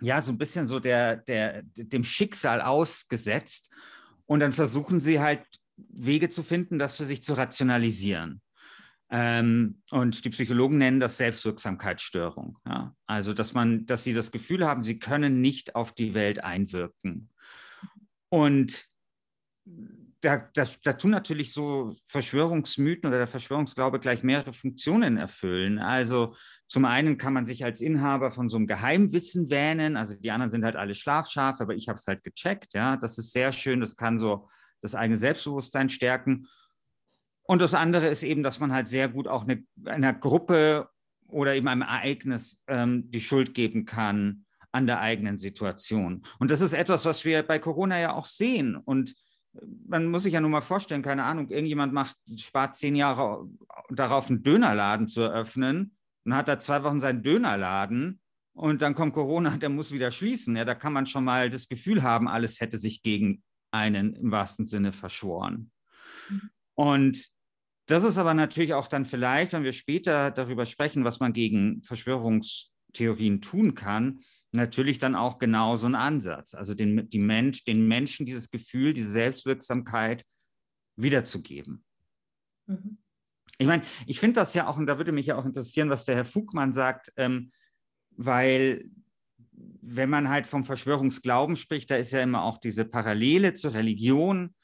ja so ein bisschen so der, der, dem Schicksal ausgesetzt und dann versuchen sie halt Wege zu finden, das für sich zu rationalisieren. Ähm, und die Psychologen nennen das Selbstwirksamkeitsstörung. Ja? Also, dass man, dass sie das Gefühl haben, sie können nicht auf die Welt einwirken. Und da, das, da tun natürlich so Verschwörungsmythen oder der Verschwörungsglaube gleich mehrere Funktionen erfüllen. Also zum einen kann man sich als Inhaber von so einem Geheimwissen wähnen. Also die anderen sind halt alle Schlafschafe, aber ich habe es halt gecheckt. Ja, das ist sehr schön. Das kann so das eigene Selbstbewusstsein stärken. Und das andere ist eben, dass man halt sehr gut auch eine, einer Gruppe oder eben einem Ereignis ähm, die Schuld geben kann an der eigenen Situation. Und das ist etwas, was wir bei Corona ja auch sehen. Und man muss sich ja nur mal vorstellen, keine Ahnung, irgendjemand macht, spart zehn Jahre darauf, einen Dönerladen zu eröffnen und hat da zwei Wochen seinen Dönerladen und dann kommt Corona, der muss wieder schließen. Ja, da kann man schon mal das Gefühl haben, alles hätte sich gegen einen im wahrsten Sinne verschworen. Und das ist aber natürlich auch dann vielleicht, wenn wir später darüber sprechen, was man gegen Verschwörungstheorien tun kann, natürlich dann auch genau so ein Ansatz. Also den, die Mensch, den Menschen dieses Gefühl, diese Selbstwirksamkeit wiederzugeben. Mhm. Ich meine, ich finde das ja auch, und da würde mich ja auch interessieren, was der Herr Fugmann sagt, ähm, weil wenn man halt vom Verschwörungsglauben spricht, da ist ja immer auch diese Parallele zur Religion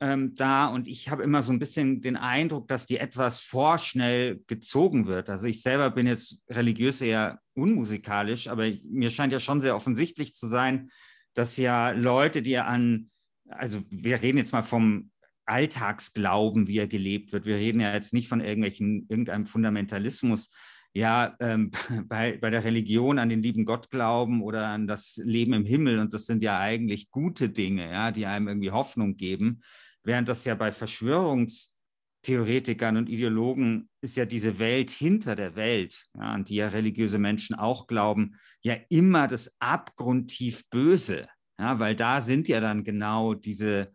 ähm, da und ich habe immer so ein bisschen den Eindruck, dass die etwas vorschnell gezogen wird. Also ich selber bin jetzt religiös eher unmusikalisch, aber mir scheint ja schon sehr offensichtlich zu sein, dass ja Leute, die an, also wir reden jetzt mal vom Alltagsglauben, wie er gelebt wird. Wir reden ja jetzt nicht von irgendwelchen, irgendeinem Fundamentalismus, ja, ähm, bei, bei der Religion an den lieben Gott glauben oder an das Leben im Himmel. Und das sind ja eigentlich gute Dinge, ja, die einem irgendwie Hoffnung geben. Während das ja bei Verschwörungstheoretikern und Ideologen ist ja diese Welt hinter der Welt, ja, an die ja religiöse Menschen auch glauben, ja immer das abgrundtief Böse. Ja, weil da sind ja dann genau diese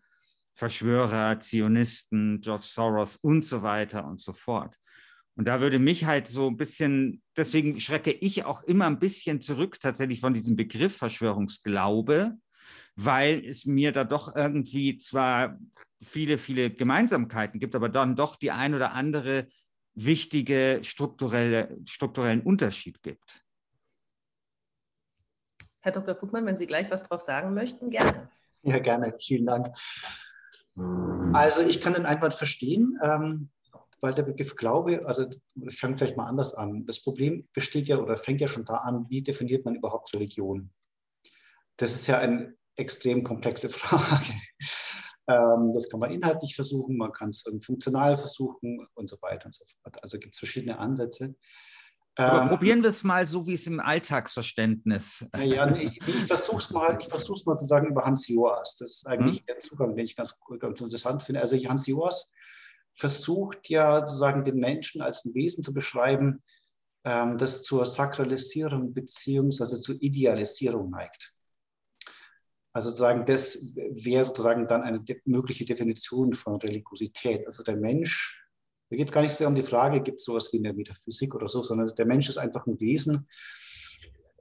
Verschwörer, Zionisten, George Soros und so weiter und so fort. Und da würde mich halt so ein bisschen, deswegen schrecke ich auch immer ein bisschen zurück tatsächlich von diesem Begriff Verschwörungsglaube, weil es mir da doch irgendwie zwar viele, viele Gemeinsamkeiten gibt, aber dann doch die ein oder andere wichtige strukturelle, strukturellen Unterschied gibt. Herr Dr. Fugmann, wenn Sie gleich was drauf sagen möchten, gerne. Ja, gerne. Vielen Dank. Also ich kann den Einwand verstehen, ähm, weil der Begriff Glaube, also ich fange gleich mal anders an. Das Problem besteht ja oder fängt ja schon da an, wie definiert man überhaupt Religion? Das ist ja eine extrem komplexe Frage. Ähm, das kann man inhaltlich versuchen, man kann es funktional versuchen und so weiter und so fort. Also gibt es verschiedene Ansätze. Aber ähm, probieren wir es mal so, wie es im Alltagsverständnis. Ja, nee, ich versuche es mal, mal zu sagen über Hans Joas. Das ist eigentlich hm. der Zugang, den ich ganz, ganz interessant finde. Also Hans Joas versucht ja sozusagen den Menschen als ein Wesen zu beschreiben, ähm, das zur Sakralisierung beziehungsweise zur Idealisierung neigt. Also sozusagen, das wäre sozusagen dann eine mögliche Definition von Religiosität. Also der Mensch, da geht es gar nicht so um die Frage, gibt es sowas wie eine Metaphysik oder so, sondern der Mensch ist einfach ein Wesen,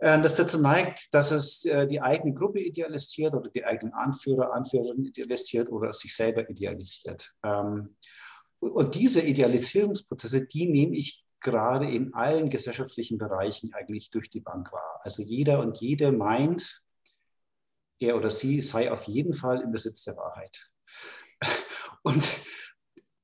äh, das dazu neigt, dass es äh, die eigene Gruppe idealisiert oder die eigenen Anführer, Anführerinnen idealisiert oder sich selber idealisiert. Ähm, und diese Idealisierungsprozesse, die nehme ich gerade in allen gesellschaftlichen Bereichen eigentlich durch die Bank wahr. Also jeder und jede meint, er oder sie sei auf jeden Fall im Besitz der Wahrheit. Und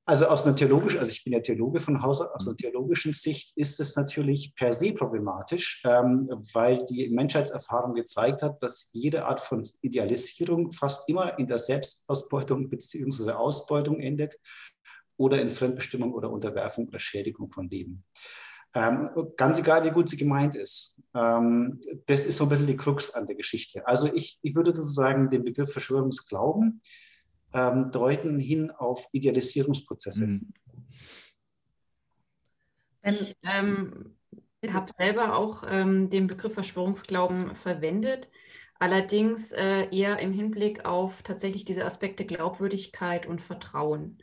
also aus einer theologischen, also ich bin ja Theologe von Hause, aus einer theologischen Sicht ist es natürlich per se problematisch, ähm, weil die Menschheitserfahrung gezeigt hat, dass jede Art von Idealisierung fast immer in der Selbstausbeutung bzw. Ausbeutung endet oder in Fremdbestimmung oder Unterwerfung oder Schädigung von Leben. Ähm, ganz egal, wie gut sie gemeint ist. Ähm, das ist so ein bisschen die Krux an der Geschichte. Also ich, ich würde sozusagen den Begriff Verschwörungsglauben ähm, deuten hin auf Idealisierungsprozesse. Mhm. Ich ähm, habe selber auch ähm, den Begriff Verschwörungsglauben verwendet, allerdings äh, eher im Hinblick auf tatsächlich diese Aspekte Glaubwürdigkeit und Vertrauen.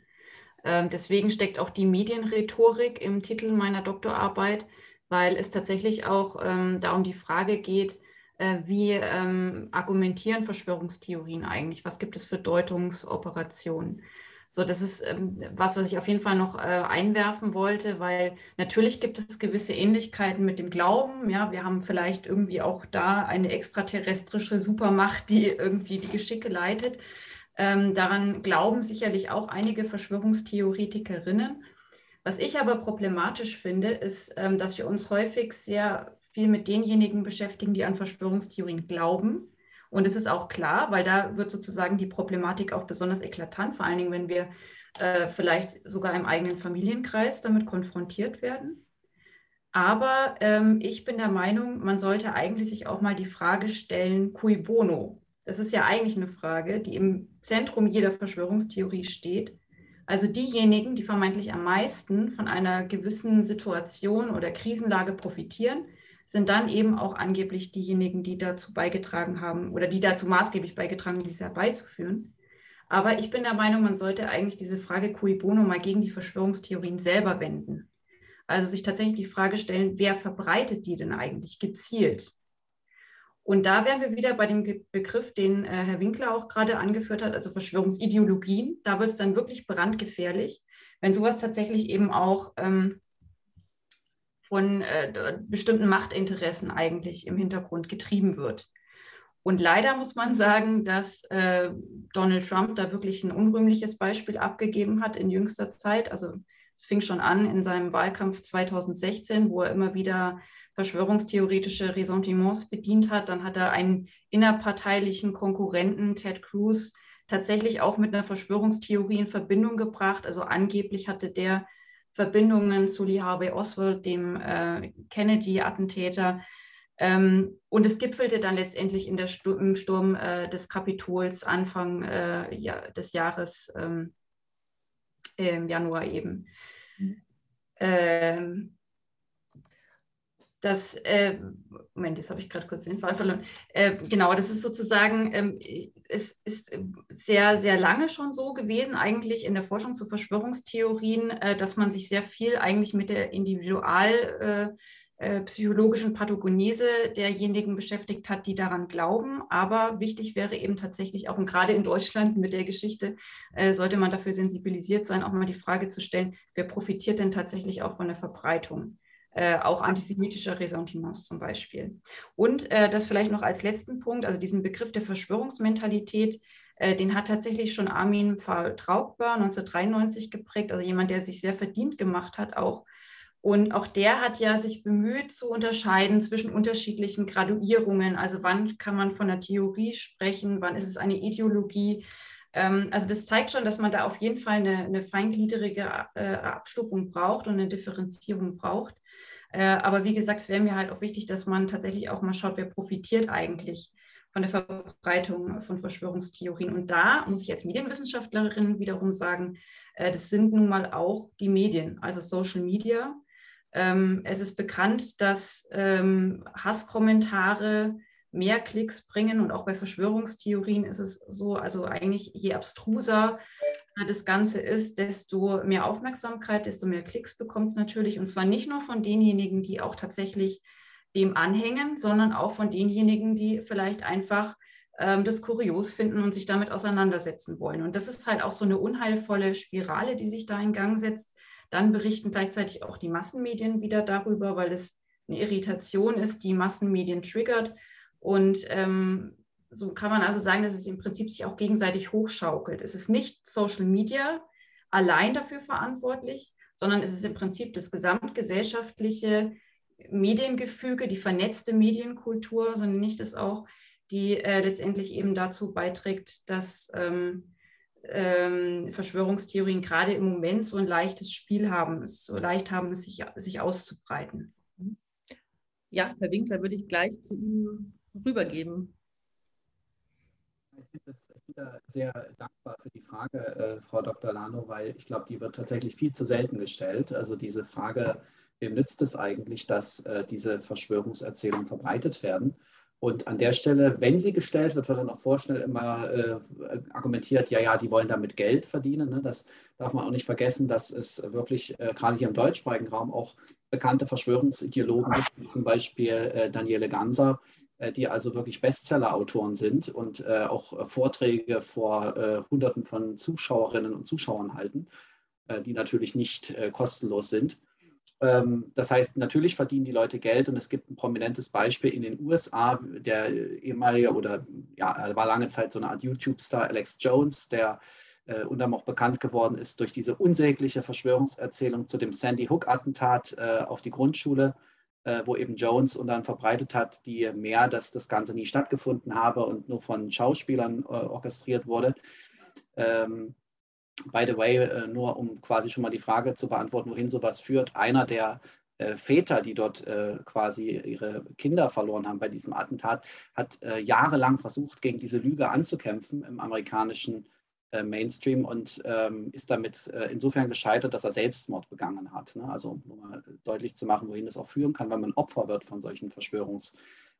Ähm, deswegen steckt auch die Medienrhetorik im Titel meiner Doktorarbeit, weil es tatsächlich auch ähm, da um die Frage geht, äh, wie ähm, argumentieren Verschwörungstheorien eigentlich? Was gibt es für Deutungsoperationen? So, das ist ähm, was, was ich auf jeden Fall noch äh, einwerfen wollte, weil natürlich gibt es gewisse Ähnlichkeiten mit dem Glauben. Ja, wir haben vielleicht irgendwie auch da eine extraterrestrische Supermacht, die irgendwie die Geschicke leitet. Ähm, daran glauben sicherlich auch einige Verschwörungstheoretikerinnen. Was ich aber problematisch finde, ist, ähm, dass wir uns häufig sehr viel mit denjenigen beschäftigen, die an Verschwörungstheorien glauben. Und es ist auch klar, weil da wird sozusagen die Problematik auch besonders eklatant, vor allen Dingen, wenn wir äh, vielleicht sogar im eigenen Familienkreis damit konfrontiert werden. Aber ähm, ich bin der Meinung, man sollte eigentlich sich auch mal die Frage stellen, cui bono? Das ist ja eigentlich eine Frage, die im Zentrum jeder Verschwörungstheorie steht. Also diejenigen, die vermeintlich am meisten von einer gewissen Situation oder Krisenlage profitieren, sind dann eben auch angeblich diejenigen, die dazu beigetragen haben oder die dazu maßgeblich beigetragen haben, dies herbeizuführen. Aber ich bin der Meinung, man sollte eigentlich diese Frage cui bono mal gegen die Verschwörungstheorien selber wenden. Also sich tatsächlich die Frage stellen, wer verbreitet die denn eigentlich gezielt? Und da wären wir wieder bei dem Begriff, den äh, Herr Winkler auch gerade angeführt hat, also Verschwörungsideologien. Da wird es dann wirklich brandgefährlich, wenn sowas tatsächlich eben auch ähm, von äh, bestimmten Machtinteressen eigentlich im Hintergrund getrieben wird. Und leider muss man sagen, dass äh, Donald Trump da wirklich ein unrühmliches Beispiel abgegeben hat in jüngster Zeit. Also es fing schon an in seinem Wahlkampf 2016, wo er immer wieder verschwörungstheoretische Ressentiments bedient hat. Dann hat er einen innerparteilichen Konkurrenten, Ted Cruz, tatsächlich auch mit einer Verschwörungstheorie in Verbindung gebracht. Also angeblich hatte der Verbindungen zu Lee Harvey Oswald, dem äh, Kennedy-Attentäter. Ähm, und es gipfelte dann letztendlich in der Sturm, im Sturm äh, des Kapitols Anfang äh, ja, des Jahres ähm, im Januar eben. Mhm. Ähm, das, äh, Moment, jetzt habe ich gerade kurz den Fall verloren. Äh, genau, das ist sozusagen, ähm, es ist sehr, sehr lange schon so gewesen, eigentlich in der Forschung zu Verschwörungstheorien, äh, dass man sich sehr viel eigentlich mit der Individual- äh, äh, psychologischen Pathogenese derjenigen beschäftigt hat, die daran glauben. Aber wichtig wäre eben tatsächlich auch, und gerade in Deutschland mit der Geschichte, äh, sollte man dafür sensibilisiert sein, auch mal die Frage zu stellen, wer profitiert denn tatsächlich auch von der Verbreitung? Äh, auch antisemitischer Ressentiments zum Beispiel. Und äh, das vielleicht noch als letzten Punkt, also diesen Begriff der Verschwörungsmentalität, äh, den hat tatsächlich schon Armin Traugbar 1993 geprägt, also jemand, der sich sehr verdient gemacht hat, auch und auch der hat ja sich bemüht zu unterscheiden zwischen unterschiedlichen Graduierungen. Also wann kann man von einer Theorie sprechen, wann ist es eine Ideologie. Ähm, also das zeigt schon, dass man da auf jeden Fall eine, eine feingliedrige äh, Abstufung braucht und eine Differenzierung braucht. Äh, aber wie gesagt, es wäre mir halt auch wichtig, dass man tatsächlich auch mal schaut, wer profitiert eigentlich von der Verbreitung von Verschwörungstheorien. Und da muss ich als Medienwissenschaftlerin wiederum sagen, äh, das sind nun mal auch die Medien, also Social Media ähm, es ist bekannt, dass ähm, Hasskommentare mehr Klicks bringen und auch bei Verschwörungstheorien ist es so, also eigentlich je abstruser das Ganze ist, desto mehr Aufmerksamkeit, desto mehr Klicks bekommt es natürlich und zwar nicht nur von denjenigen, die auch tatsächlich dem anhängen, sondern auch von denjenigen, die vielleicht einfach ähm, das kurios finden und sich damit auseinandersetzen wollen. Und das ist halt auch so eine unheilvolle Spirale, die sich da in Gang setzt, dann berichten gleichzeitig auch die Massenmedien wieder darüber, weil es eine Irritation ist, die Massenmedien triggert. Und ähm, so kann man also sagen, dass es im Prinzip sich auch gegenseitig hochschaukelt. Es ist nicht Social Media allein dafür verantwortlich, sondern es ist im Prinzip das gesamtgesellschaftliche Mediengefüge, die vernetzte Medienkultur, sondern nicht es auch, die äh, letztendlich eben dazu beiträgt, dass ähm, ähm, Verschwörungstheorien gerade im Moment so ein leichtes Spiel haben, so leicht haben, es sich, sich auszubreiten. Ja, Herr Winkler, würde ich gleich zu Ihnen rübergeben. Ich bin, das, sehr dankbar für die Frage, äh, Frau Dr. Lano, weil ich glaube, die wird tatsächlich viel zu selten gestellt. Also diese Frage, wem nützt es eigentlich, dass äh, diese Verschwörungserzählungen verbreitet werden? Und an der Stelle, wenn sie gestellt wird, wird dann auch vorschnell immer äh, argumentiert, ja, ja, die wollen damit Geld verdienen. Ne? Das darf man auch nicht vergessen, dass es wirklich äh, gerade hier im deutschsprachigen Raum auch bekannte Verschwörungsideologen gibt, wie zum Beispiel äh, Daniele Ganser, die also wirklich Bestseller-Autoren sind und äh, auch Vorträge vor äh, Hunderten von Zuschauerinnen und Zuschauern halten, die natürlich nicht kostenlos sind. Ähm, das heißt, natürlich verdienen die Leute Geld und es gibt ein prominentes Beispiel in den USA, der ehemalige oder ja, war lange Zeit so eine Art YouTube-Star Alex Jones, der äh, und auch bekannt geworden ist durch diese unsägliche Verschwörungserzählung zu dem Sandy Hook-Attentat äh, auf die Grundschule, äh, wo eben Jones und dann verbreitet hat, die mehr, dass das Ganze nie stattgefunden habe und nur von Schauspielern äh, orchestriert wurde. Ähm, by the way, äh, nur um quasi schon mal die Frage zu beantworten, wohin sowas führt, einer der äh, Väter, die dort äh, quasi ihre Kinder verloren haben bei diesem Attentat, hat äh, jahrelang versucht, gegen diese Lüge anzukämpfen im amerikanischen äh, Mainstream und ähm, ist damit äh, insofern gescheitert, dass er Selbstmord begangen hat. Ne? Also um mal deutlich zu machen, wohin das auch führen kann, wenn man Opfer wird von solchen Verschwörungs-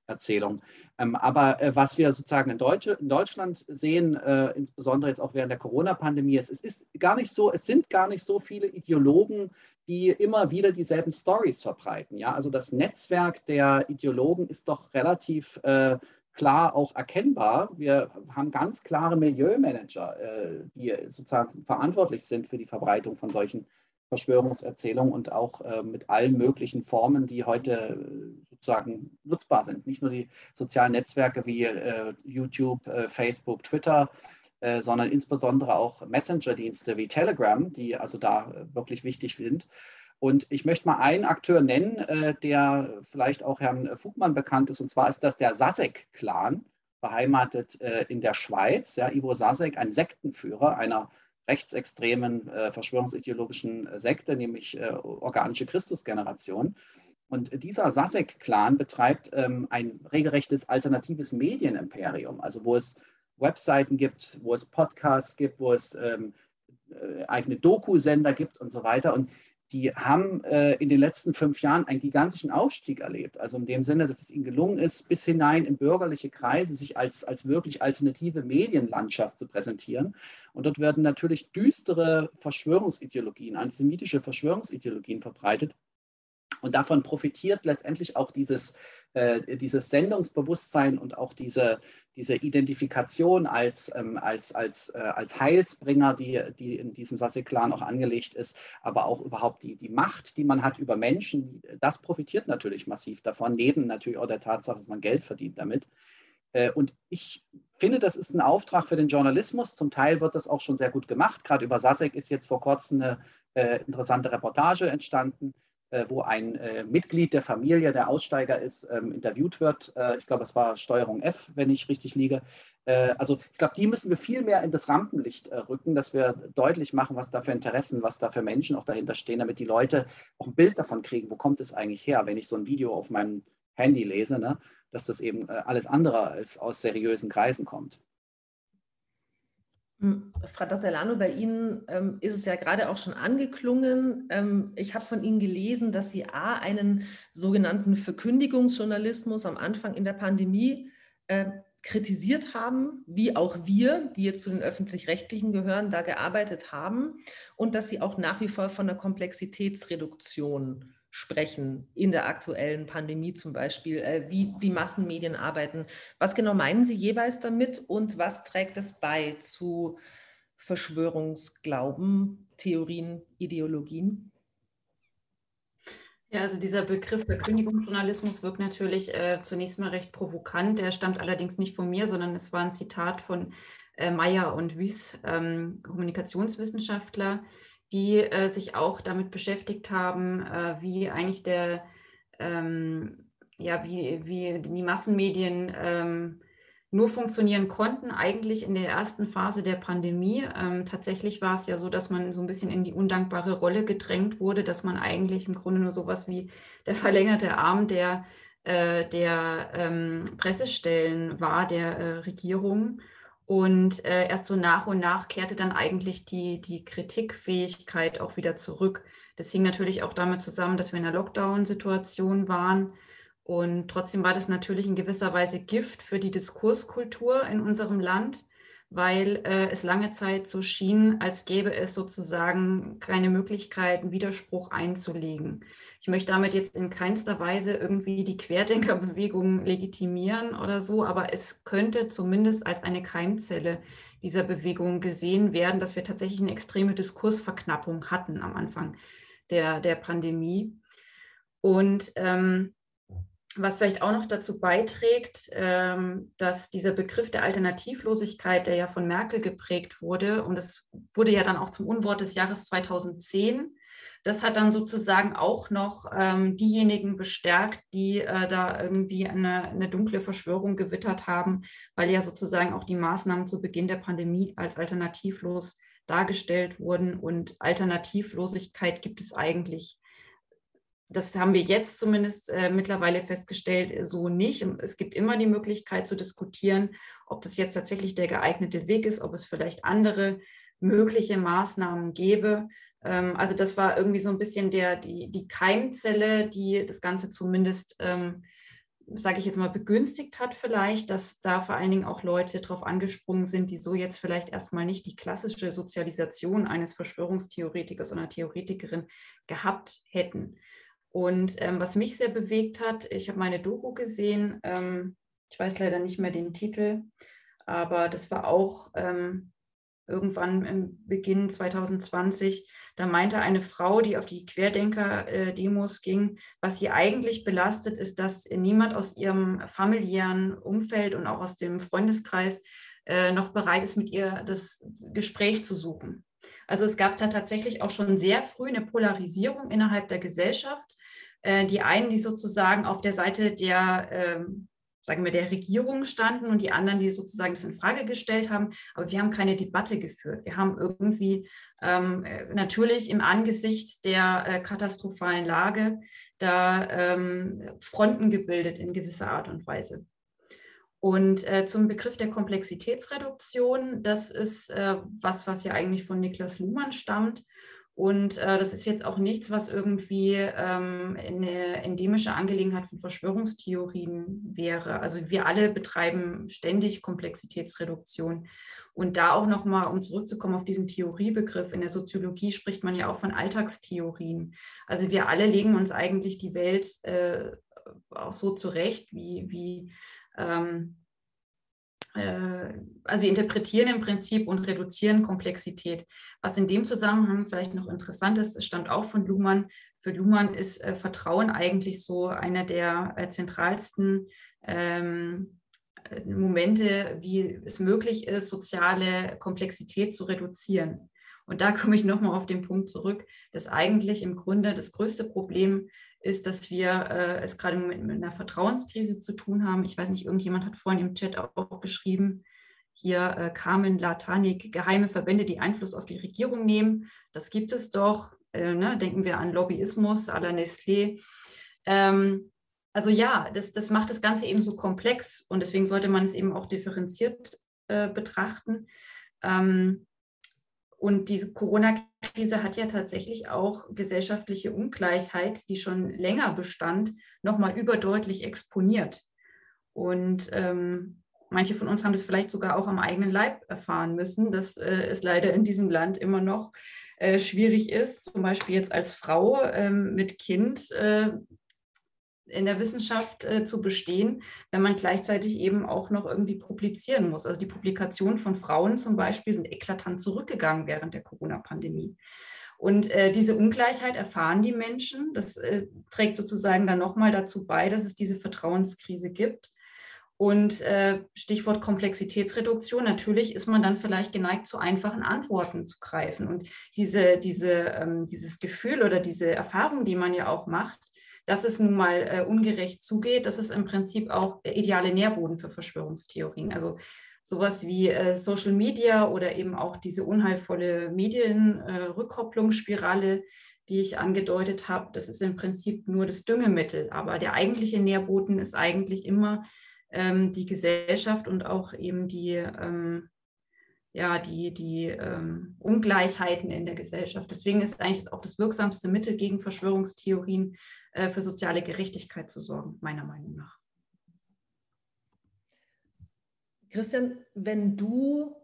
Erzählung. Ähm, aber äh, was wir sozusagen in, Deutsche, in Deutschland sehen, äh, insbesondere jetzt auch während der Corona-Pandemie, es, es ist gar nicht so, es sind gar nicht so viele Ideologen, die immer wieder dieselben Stories verbreiten. Ja? Also das Netzwerk der Ideologen ist doch relativ äh, klar auch erkennbar. Wir haben ganz klare Milieumanager, äh, die sozusagen verantwortlich sind für die Verbreitung von solchen Verschwörungserzählungen und auch äh, mit allen möglichen Formen, die heute äh, sozusagen nutzbar sind. Nicht nur die sozialen Netzwerke wie äh, YouTube, äh, Facebook, Twitter, äh, sondern insbesondere auch Messenger-Dienste wie Telegram, die also da wirklich wichtig sind. Und ich möchte mal einen Akteur nennen, der vielleicht auch Herrn Fugmann bekannt ist, und zwar ist das der Sasek-Clan, beheimatet in der Schweiz. Ja, Ivo Sasek, ein Sektenführer einer rechtsextremen äh, verschwörungsideologischen äh, Sekte, nämlich äh, organische Christusgeneration. Und dieser Sasek-Clan betreibt ähm, ein regelrechtes alternatives Medienimperium, also wo es Webseiten gibt, wo es Podcasts gibt, wo es ähm, äh, eigene Doku-Sender gibt und so weiter. Und die haben äh, in den letzten fünf Jahren einen gigantischen Aufstieg erlebt. Also in dem Sinne, dass es ihnen gelungen ist, bis hinein in bürgerliche Kreise sich als, als wirklich alternative Medienlandschaft zu präsentieren. Und dort werden natürlich düstere Verschwörungsideologien, antisemitische Verschwörungsideologien verbreitet, und davon profitiert letztendlich auch dieses, äh, dieses Sendungsbewusstsein und auch diese, diese Identifikation als, ähm, als, als, äh, als Heilsbringer, die, die in diesem Sassi-Clan auch angelegt ist, aber auch überhaupt die, die Macht, die man hat über Menschen, das profitiert natürlich massiv davon, neben natürlich auch der Tatsache, dass man Geld verdient damit. Äh, und ich finde, das ist ein Auftrag für den Journalismus. Zum Teil wird das auch schon sehr gut gemacht. Gerade über Sasek ist jetzt vor kurzem eine äh, interessante Reportage entstanden wo ein äh, Mitglied der Familie, der Aussteiger ist, ähm, interviewt wird. Äh, ich glaube, es war Steuerung F, wenn ich richtig liege. Äh, also ich glaube, die müssen wir viel mehr in das Rampenlicht äh, rücken, dass wir deutlich machen, was da für Interessen, was da für Menschen auch dahinter stehen, damit die Leute auch ein Bild davon kriegen, wo kommt es eigentlich her, wenn ich so ein Video auf meinem Handy lese, ne? dass das eben äh, alles andere als aus seriösen Kreisen kommt. Hm, Frau Dr. Lano, bei Ihnen ähm, ist es ja gerade auch schon angeklungen. Ähm, ich habe von Ihnen gelesen, dass Sie A, einen sogenannten Verkündigungsjournalismus am Anfang in der Pandemie äh, kritisiert haben, wie auch wir, die jetzt zu den öffentlich-rechtlichen gehören, da gearbeitet haben und dass Sie auch nach wie vor von der Komplexitätsreduktion sprechen in der aktuellen Pandemie zum Beispiel, äh, wie die Massenmedien arbeiten. Was genau meinen Sie jeweils damit und was trägt es bei zu Verschwörungsglauben, Theorien, Ideologien? Ja, also dieser Begriff Verkündigungsjournalismus wirkt natürlich äh, zunächst mal recht provokant. Der stammt allerdings nicht von mir, sondern es war ein Zitat von äh, Meyer und Wies, ähm, Kommunikationswissenschaftler, die äh, sich auch damit beschäftigt haben, äh, wie eigentlich der, ähm, ja, wie, wie die Massenmedien ähm, nur funktionieren konnten, eigentlich in der ersten Phase der Pandemie. Ähm, tatsächlich war es ja so, dass man so ein bisschen in die undankbare Rolle gedrängt wurde, dass man eigentlich im Grunde nur sowas wie der verlängerte Arm der, äh, der ähm, Pressestellen war, der äh, Regierung. Und äh, erst so nach und nach kehrte dann eigentlich die, die Kritikfähigkeit auch wieder zurück. Das hing natürlich auch damit zusammen, dass wir in einer Lockdown-Situation waren. Und trotzdem war das natürlich in gewisser Weise Gift für die Diskurskultur in unserem Land weil äh, es lange Zeit so schien, als gäbe es sozusagen keine Möglichkeit, einen Widerspruch einzulegen. Ich möchte damit jetzt in keinster Weise irgendwie die Querdenkerbewegung legitimieren oder so, aber es könnte zumindest als eine Keimzelle dieser Bewegung gesehen werden, dass wir tatsächlich eine extreme Diskursverknappung hatten am Anfang der, der Pandemie. Und ähm, was vielleicht auch noch dazu beiträgt, ähm, dass dieser Begriff der Alternativlosigkeit, der ja von Merkel geprägt wurde, und es wurde ja dann auch zum Unwort des Jahres 2010, das hat dann sozusagen auch noch ähm, diejenigen bestärkt, die äh, da irgendwie eine, eine, dunkle Verschwörung gewittert haben, weil ja sozusagen auch die Maßnahmen zu Beginn der Pandemie als alternativlos dargestellt wurden. Und Alternativlosigkeit gibt es eigentlich das haben wir jetzt zumindest äh, mittlerweile festgestellt, äh, so nicht. Es gibt immer die Möglichkeit zu diskutieren, ob das jetzt tatsächlich der geeignete Weg ist, ob es vielleicht andere mögliche Maßnahmen gäbe. Ähm, also das war irgendwie so ein bisschen der, die, die Keimzelle, die das Ganze zumindest, ähm, sage ich jetzt mal, begünstigt hat vielleicht, dass da vor allen Dingen auch Leute drauf angesprungen sind, die so jetzt vielleicht erstmal nicht die klassische Sozialisation eines Verschwörungstheoretikers oder Theoretikerin gehabt hätten. Und ähm, was mich sehr bewegt hat, ich habe meine Doku gesehen, ähm, ich weiß leider nicht mehr den Titel, aber das war auch ähm, irgendwann im Beginn 2020. Da meinte eine Frau, die auf die Querdenker-Demos ging, was sie eigentlich belastet, ist, dass niemand aus ihrem familiären Umfeld und auch aus dem Freundeskreis äh, noch bereit ist, mit ihr das Gespräch zu suchen. Also es gab da tatsächlich auch schon sehr früh eine Polarisierung innerhalb der Gesellschaft äh, die einen, die sozusagen auf der Seite der, ähm, sagen wir, der Regierung standen und die anderen, die sozusagen das in Frage gestellt haben. Aber wir haben keine Debatte geführt. Wir haben irgendwie ähm, äh, natürlich im Angesicht der äh, katastrophalen Lage da ähm, Fronten gebildet in gewisser Art und Weise. Und äh, zum Begriff der Komplexitätsreduktion, das ist äh, was, was ja eigentlich von Niklas Luhmann stammt. Und äh, das ist jetzt auch nichts, was irgendwie ähm, eine endemische Angelegenheit von Verschwörungstheorien wäre. Also wir alle betreiben ständig Komplexitätsreduktion. Und da auch nochmal, um zurückzukommen auf diesen Theoriebegriff, in der Soziologie spricht man ja auch von Alltagstheorien. Also wir alle legen uns eigentlich die Welt äh, auch so zurecht, wie, wie ähm, äh, also wir interpretieren im Prinzip und reduzieren Komplexität. Was in dem Zusammenhang vielleicht noch interessant ist, stammt auch von Luhmann. Für Luhmann ist äh, Vertrauen eigentlich so einer der äh, zentralsten ähm, äh, Momente, wie es möglich ist, soziale Komplexität zu reduzieren. Und da komme ich nochmal auf den Punkt zurück, dass eigentlich im Grunde das größte Problem ist, dass wir äh, es gerade mit, mit einer Vertrauenskrise zu tun haben. Ich weiß nicht, irgendjemand hat vorhin im Chat auch geschrieben, hier äh, Carmen Latanik, geheime Verbände, die Einfluss auf die Regierung nehmen. Das gibt es doch. Äh, ne? Denken wir an Lobbyismus à la Nestlé. Ähm, also ja, das, das macht das Ganze eben so komplex und deswegen sollte man es eben auch differenziert äh, betrachten. Ähm, und diese Corona-Krise hat ja tatsächlich auch gesellschaftliche Ungleichheit, die schon länger bestand, nochmal überdeutlich exponiert. Und ähm, manche von uns haben das vielleicht sogar auch am eigenen Leib erfahren müssen, dass äh, es leider in diesem Land immer noch äh, schwierig ist, zum Beispiel jetzt als Frau ähm, mit Kind äh, in der Wissenschaft äh, zu bestehen, wenn man gleichzeitig eben auch noch irgendwie publizieren muss. Also die Publikationen von Frauen zum Beispiel sind eklatant zurückgegangen während der Corona-Pandemie. Und äh, diese Ungleichheit erfahren die Menschen. Das äh, trägt sozusagen dann nochmal dazu bei, dass es diese Vertrauenskrise gibt. Und äh, Stichwort Komplexitätsreduktion, natürlich ist man dann vielleicht geneigt, zu einfachen Antworten zu greifen. Und diese, diese, ähm, dieses Gefühl oder diese Erfahrung, die man ja auch macht, dass es nun mal äh, ungerecht zugeht, das ist im Prinzip auch der ideale Nährboden für Verschwörungstheorien. Also sowas wie äh, Social Media oder eben auch diese unheilvolle Medienrückkopplungsspirale, äh, die ich angedeutet habe, das ist im Prinzip nur das Düngemittel. Aber der eigentliche Nährboden ist eigentlich immer ähm, die Gesellschaft und auch eben die, ähm, ja, die, die ähm, Ungleichheiten in der Gesellschaft. Deswegen ist eigentlich auch das wirksamste Mittel gegen Verschwörungstheorien äh, für soziale Gerechtigkeit zu sorgen, meiner Meinung nach. Christian, wenn du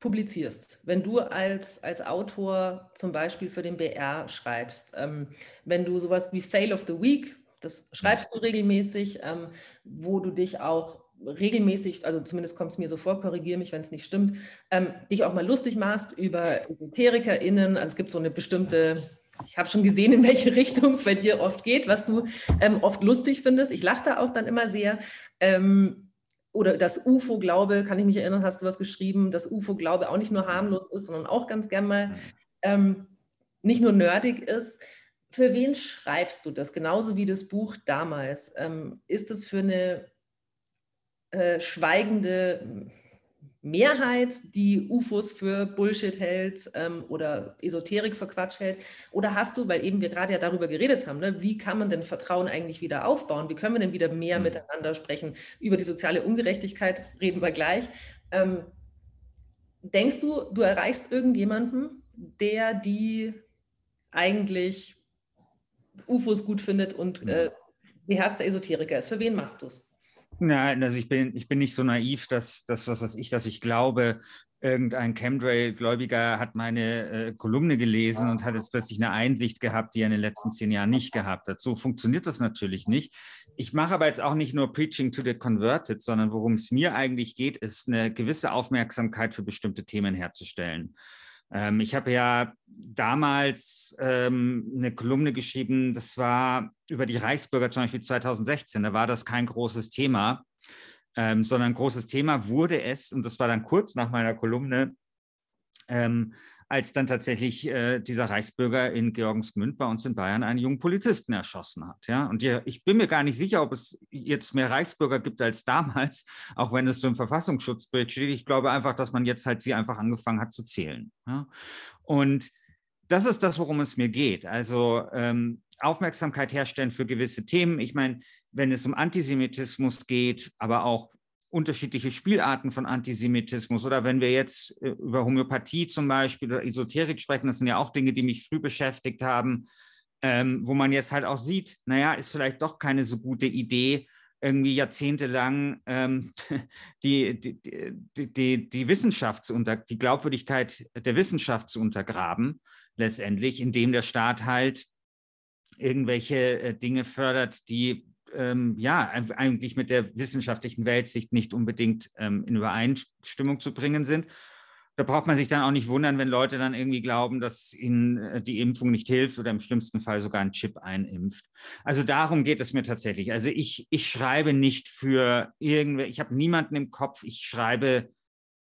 publizierst, wenn du als, als Autor zum Beispiel für den BR schreibst, ähm, wenn du sowas wie Fail of the Week, das schreibst du regelmäßig, ähm, wo du dich auch regelmäßig, also zumindest kommt es mir so vor, korrigiere mich, wenn es nicht stimmt, ähm, dich auch mal lustig machst über EsoterikerInnen. Also es gibt so eine bestimmte ich habe schon gesehen, in welche Richtung es bei dir oft geht, was du ähm, oft lustig findest. Ich lache da auch dann immer sehr. Ähm, oder das UFO-Glaube, kann ich mich erinnern, hast du was geschrieben, dass UFO-Glaube auch nicht nur harmlos ist, sondern auch ganz gern mal ähm, nicht nur nerdig ist. Für wen schreibst du das? Genauso wie das Buch damals. Ähm, ist es für eine äh, schweigende Mehrheit, die UFOs für Bullshit hält ähm, oder Esoterik für Quatsch hält? Oder hast du, weil eben wir gerade ja darüber geredet haben, ne, wie kann man denn Vertrauen eigentlich wieder aufbauen? Wie können wir denn wieder mehr mhm. miteinander sprechen? Über die soziale Ungerechtigkeit reden wir gleich. Ähm, denkst du, du erreichst irgendjemanden, der die eigentlich UFOs gut findet und mhm. äh, beherzter Esoteriker ist? Für wen machst du es? Nein, also ich bin, ich bin nicht so naiv, dass, dass was weiß ich, dass ich glaube, irgendein Chemtrail-Gläubiger hat meine äh, Kolumne gelesen und hat jetzt plötzlich eine Einsicht gehabt, die er in den letzten zehn Jahren nicht gehabt hat. So funktioniert das natürlich nicht. Ich mache aber jetzt auch nicht nur Preaching to the Converted, sondern worum es mir eigentlich geht, ist eine gewisse Aufmerksamkeit für bestimmte Themen herzustellen. Ähm, ich habe ja damals ähm, eine Kolumne geschrieben, das war über die Reichsbürger zum Beispiel 2016. Da war das kein großes Thema, ähm, sondern großes Thema wurde es, und das war dann kurz nach meiner Kolumne, ähm, als dann tatsächlich äh, dieser Reichsbürger in Georgensgmünd bei uns in Bayern einen jungen Polizisten erschossen hat. Ja? Und die, ich bin mir gar nicht sicher, ob es jetzt mehr Reichsbürger gibt als damals, auch wenn es so im Verfassungsschutzbild steht. Ich glaube einfach, dass man jetzt halt sie einfach angefangen hat zu zählen. Ja? Und das ist das, worum es mir geht. Also ähm, Aufmerksamkeit herstellen für gewisse Themen. Ich meine, wenn es um Antisemitismus geht, aber auch unterschiedliche Spielarten von Antisemitismus. Oder wenn wir jetzt äh, über Homöopathie zum Beispiel oder Esoterik sprechen, das sind ja auch Dinge, die mich früh beschäftigt haben, ähm, wo man jetzt halt auch sieht, naja, ist vielleicht doch keine so gute Idee, irgendwie jahrzehntelang ähm, die, die, die, die, die Wissenschaft zu unter, die Glaubwürdigkeit der Wissenschaft zu untergraben, letztendlich, indem der Staat halt irgendwelche äh, Dinge fördert, die ähm, ja, eigentlich mit der wissenschaftlichen Weltsicht nicht unbedingt ähm, in Übereinstimmung zu bringen sind. Da braucht man sich dann auch nicht wundern, wenn Leute dann irgendwie glauben, dass ihnen äh, die Impfung nicht hilft oder im schlimmsten Fall sogar einen Chip einimpft. Also darum geht es mir tatsächlich. Also ich, ich schreibe nicht für irgendwer, ich habe niemanden im Kopf, ich schreibe,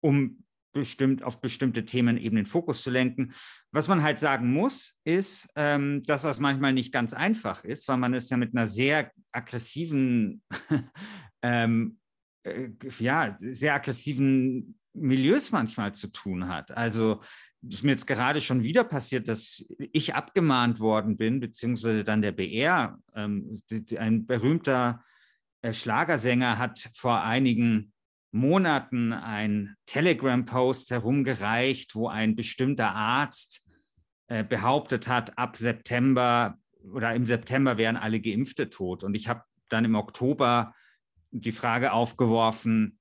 um bestimmt auf bestimmte Themen eben den Fokus zu lenken. Was man halt sagen muss, ist, ähm, dass das manchmal nicht ganz einfach ist, weil man es ja mit einer sehr aggressiven, ähm, äh, ja, sehr aggressiven Milieus manchmal zu tun hat. Also es ist mir jetzt gerade schon wieder passiert, dass ich abgemahnt worden bin, beziehungsweise dann der BR, ähm, ein berühmter äh, Schlagersänger hat vor einigen Monaten ein Telegram-Post herumgereicht, wo ein bestimmter Arzt äh, behauptet hat, ab September oder im September wären alle Geimpfte tot. Und ich habe dann im Oktober die Frage aufgeworfen,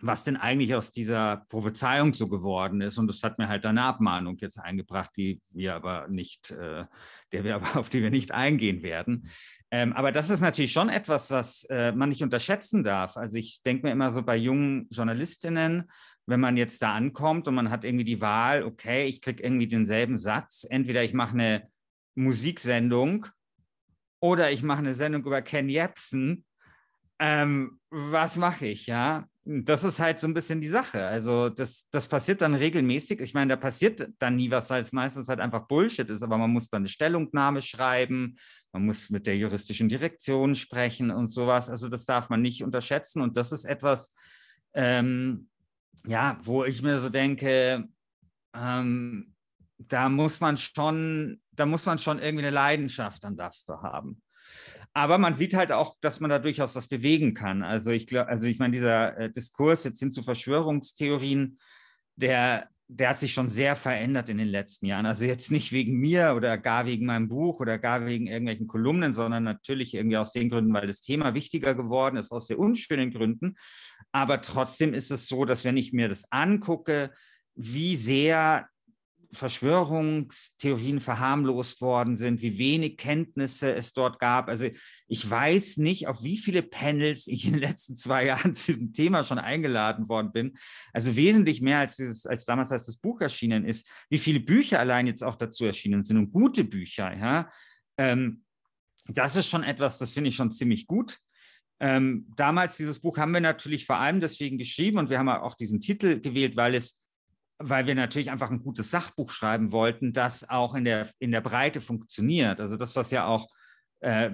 was denn eigentlich aus dieser Prophezeiung so geworden ist. Und das hat mir halt eine Abmahnung jetzt eingebracht, die wir aber nicht, äh, der wir aber auf die wir nicht eingehen werden. Ähm, aber das ist natürlich schon etwas, was äh, man nicht unterschätzen darf. Also ich denke mir immer so bei jungen Journalistinnen, wenn man jetzt da ankommt und man hat irgendwie die Wahl, okay, ich kriege irgendwie denselben Satz, entweder ich mache eine Musiksendung oder ich mache eine Sendung über Ken Jebsen. Ähm, was mache ich, ja? Das ist halt so ein bisschen die Sache. Also das, das passiert dann regelmäßig. Ich meine, da passiert dann nie was, weil es meistens halt einfach Bullshit ist, aber man muss dann eine Stellungnahme schreiben, man muss mit der juristischen Direktion sprechen und sowas. Also das darf man nicht unterschätzen. Und das ist etwas, ähm, ja, wo ich mir so denke, ähm, da muss man schon, da muss man schon irgendwie eine Leidenschaft dann dafür haben. Aber man sieht halt auch, dass man da durchaus was bewegen kann. Also ich glaube, also ich meine, dieser äh, Diskurs jetzt hin zu Verschwörungstheorien, der, der hat sich schon sehr verändert in den letzten Jahren. Also jetzt nicht wegen mir oder gar wegen meinem Buch oder gar wegen irgendwelchen Kolumnen, sondern natürlich irgendwie aus den Gründen, weil das Thema wichtiger geworden ist, aus sehr unschönen Gründen. Aber trotzdem ist es so, dass wenn ich mir das angucke, wie sehr Verschwörungstheorien verharmlost worden sind, wie wenig Kenntnisse es dort gab. Also ich weiß nicht, auf wie viele Panels ich in den letzten zwei Jahren zu diesem Thema schon eingeladen worden bin. Also wesentlich mehr als, dieses, als damals, als das Buch erschienen ist. Wie viele Bücher allein jetzt auch dazu erschienen sind und gute Bücher. Ja? Ähm, das ist schon etwas, das finde ich schon ziemlich gut. Ähm, damals dieses Buch haben wir natürlich vor allem deswegen geschrieben und wir haben auch diesen Titel gewählt, weil es weil wir natürlich einfach ein gutes Sachbuch schreiben wollten, das auch in der, in der Breite funktioniert. Also das, was ja auch äh,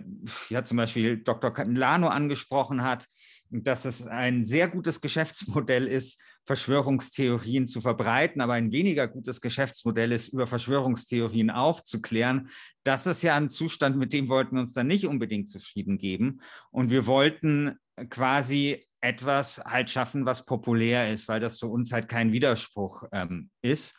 ja, zum Beispiel Dr. Lano angesprochen hat, dass es ein sehr gutes Geschäftsmodell ist, Verschwörungstheorien zu verbreiten, aber ein weniger gutes Geschäftsmodell ist, über Verschwörungstheorien aufzuklären. Das ist ja ein Zustand, mit dem wollten wir uns dann nicht unbedingt zufrieden geben. Und wir wollten quasi etwas halt schaffen, was populär ist, weil das für uns halt kein Widerspruch ähm, ist.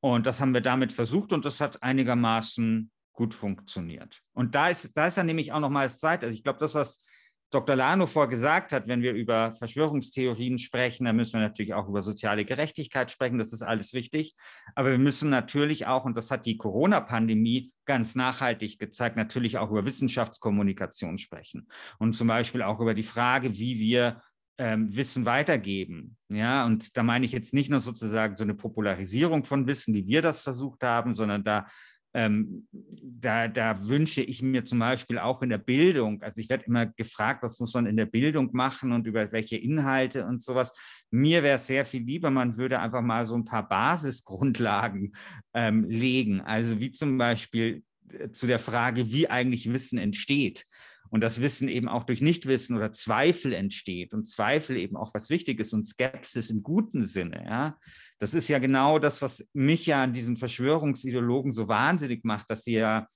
Und das haben wir damit versucht und das hat einigermaßen gut funktioniert. Und da ist, da ist dann nämlich auch nochmal das Zweite. Also ich glaube, das, was Dr. Lano vorgesagt hat, wenn wir über Verschwörungstheorien sprechen, dann müssen wir natürlich auch über soziale Gerechtigkeit sprechen, das ist alles wichtig. Aber wir müssen natürlich auch, und das hat die Corona-Pandemie ganz nachhaltig gezeigt, natürlich auch über Wissenschaftskommunikation sprechen. Und zum Beispiel auch über die Frage, wie wir ähm, Wissen weitergeben. Ja, und da meine ich jetzt nicht nur sozusagen so eine Popularisierung von Wissen, wie wir das versucht haben, sondern da ähm, da, da, wünsche ich mir zum Beispiel auch in der Bildung, also ich werde immer gefragt, was muss man in der Bildung machen und über welche Inhalte und sowas. Mir wäre es sehr viel lieber, man würde einfach mal so ein paar Basisgrundlagen ähm, legen. Also wie zum Beispiel äh, zu der Frage, wie eigentlich Wissen entsteht und das Wissen eben auch durch Nichtwissen oder Zweifel entsteht und Zweifel eben auch was Wichtiges und Skepsis im guten Sinne. Ja, das ist ja genau das, was mich ja an diesen Verschwörungsideologen so wahnsinnig macht, dass sie ja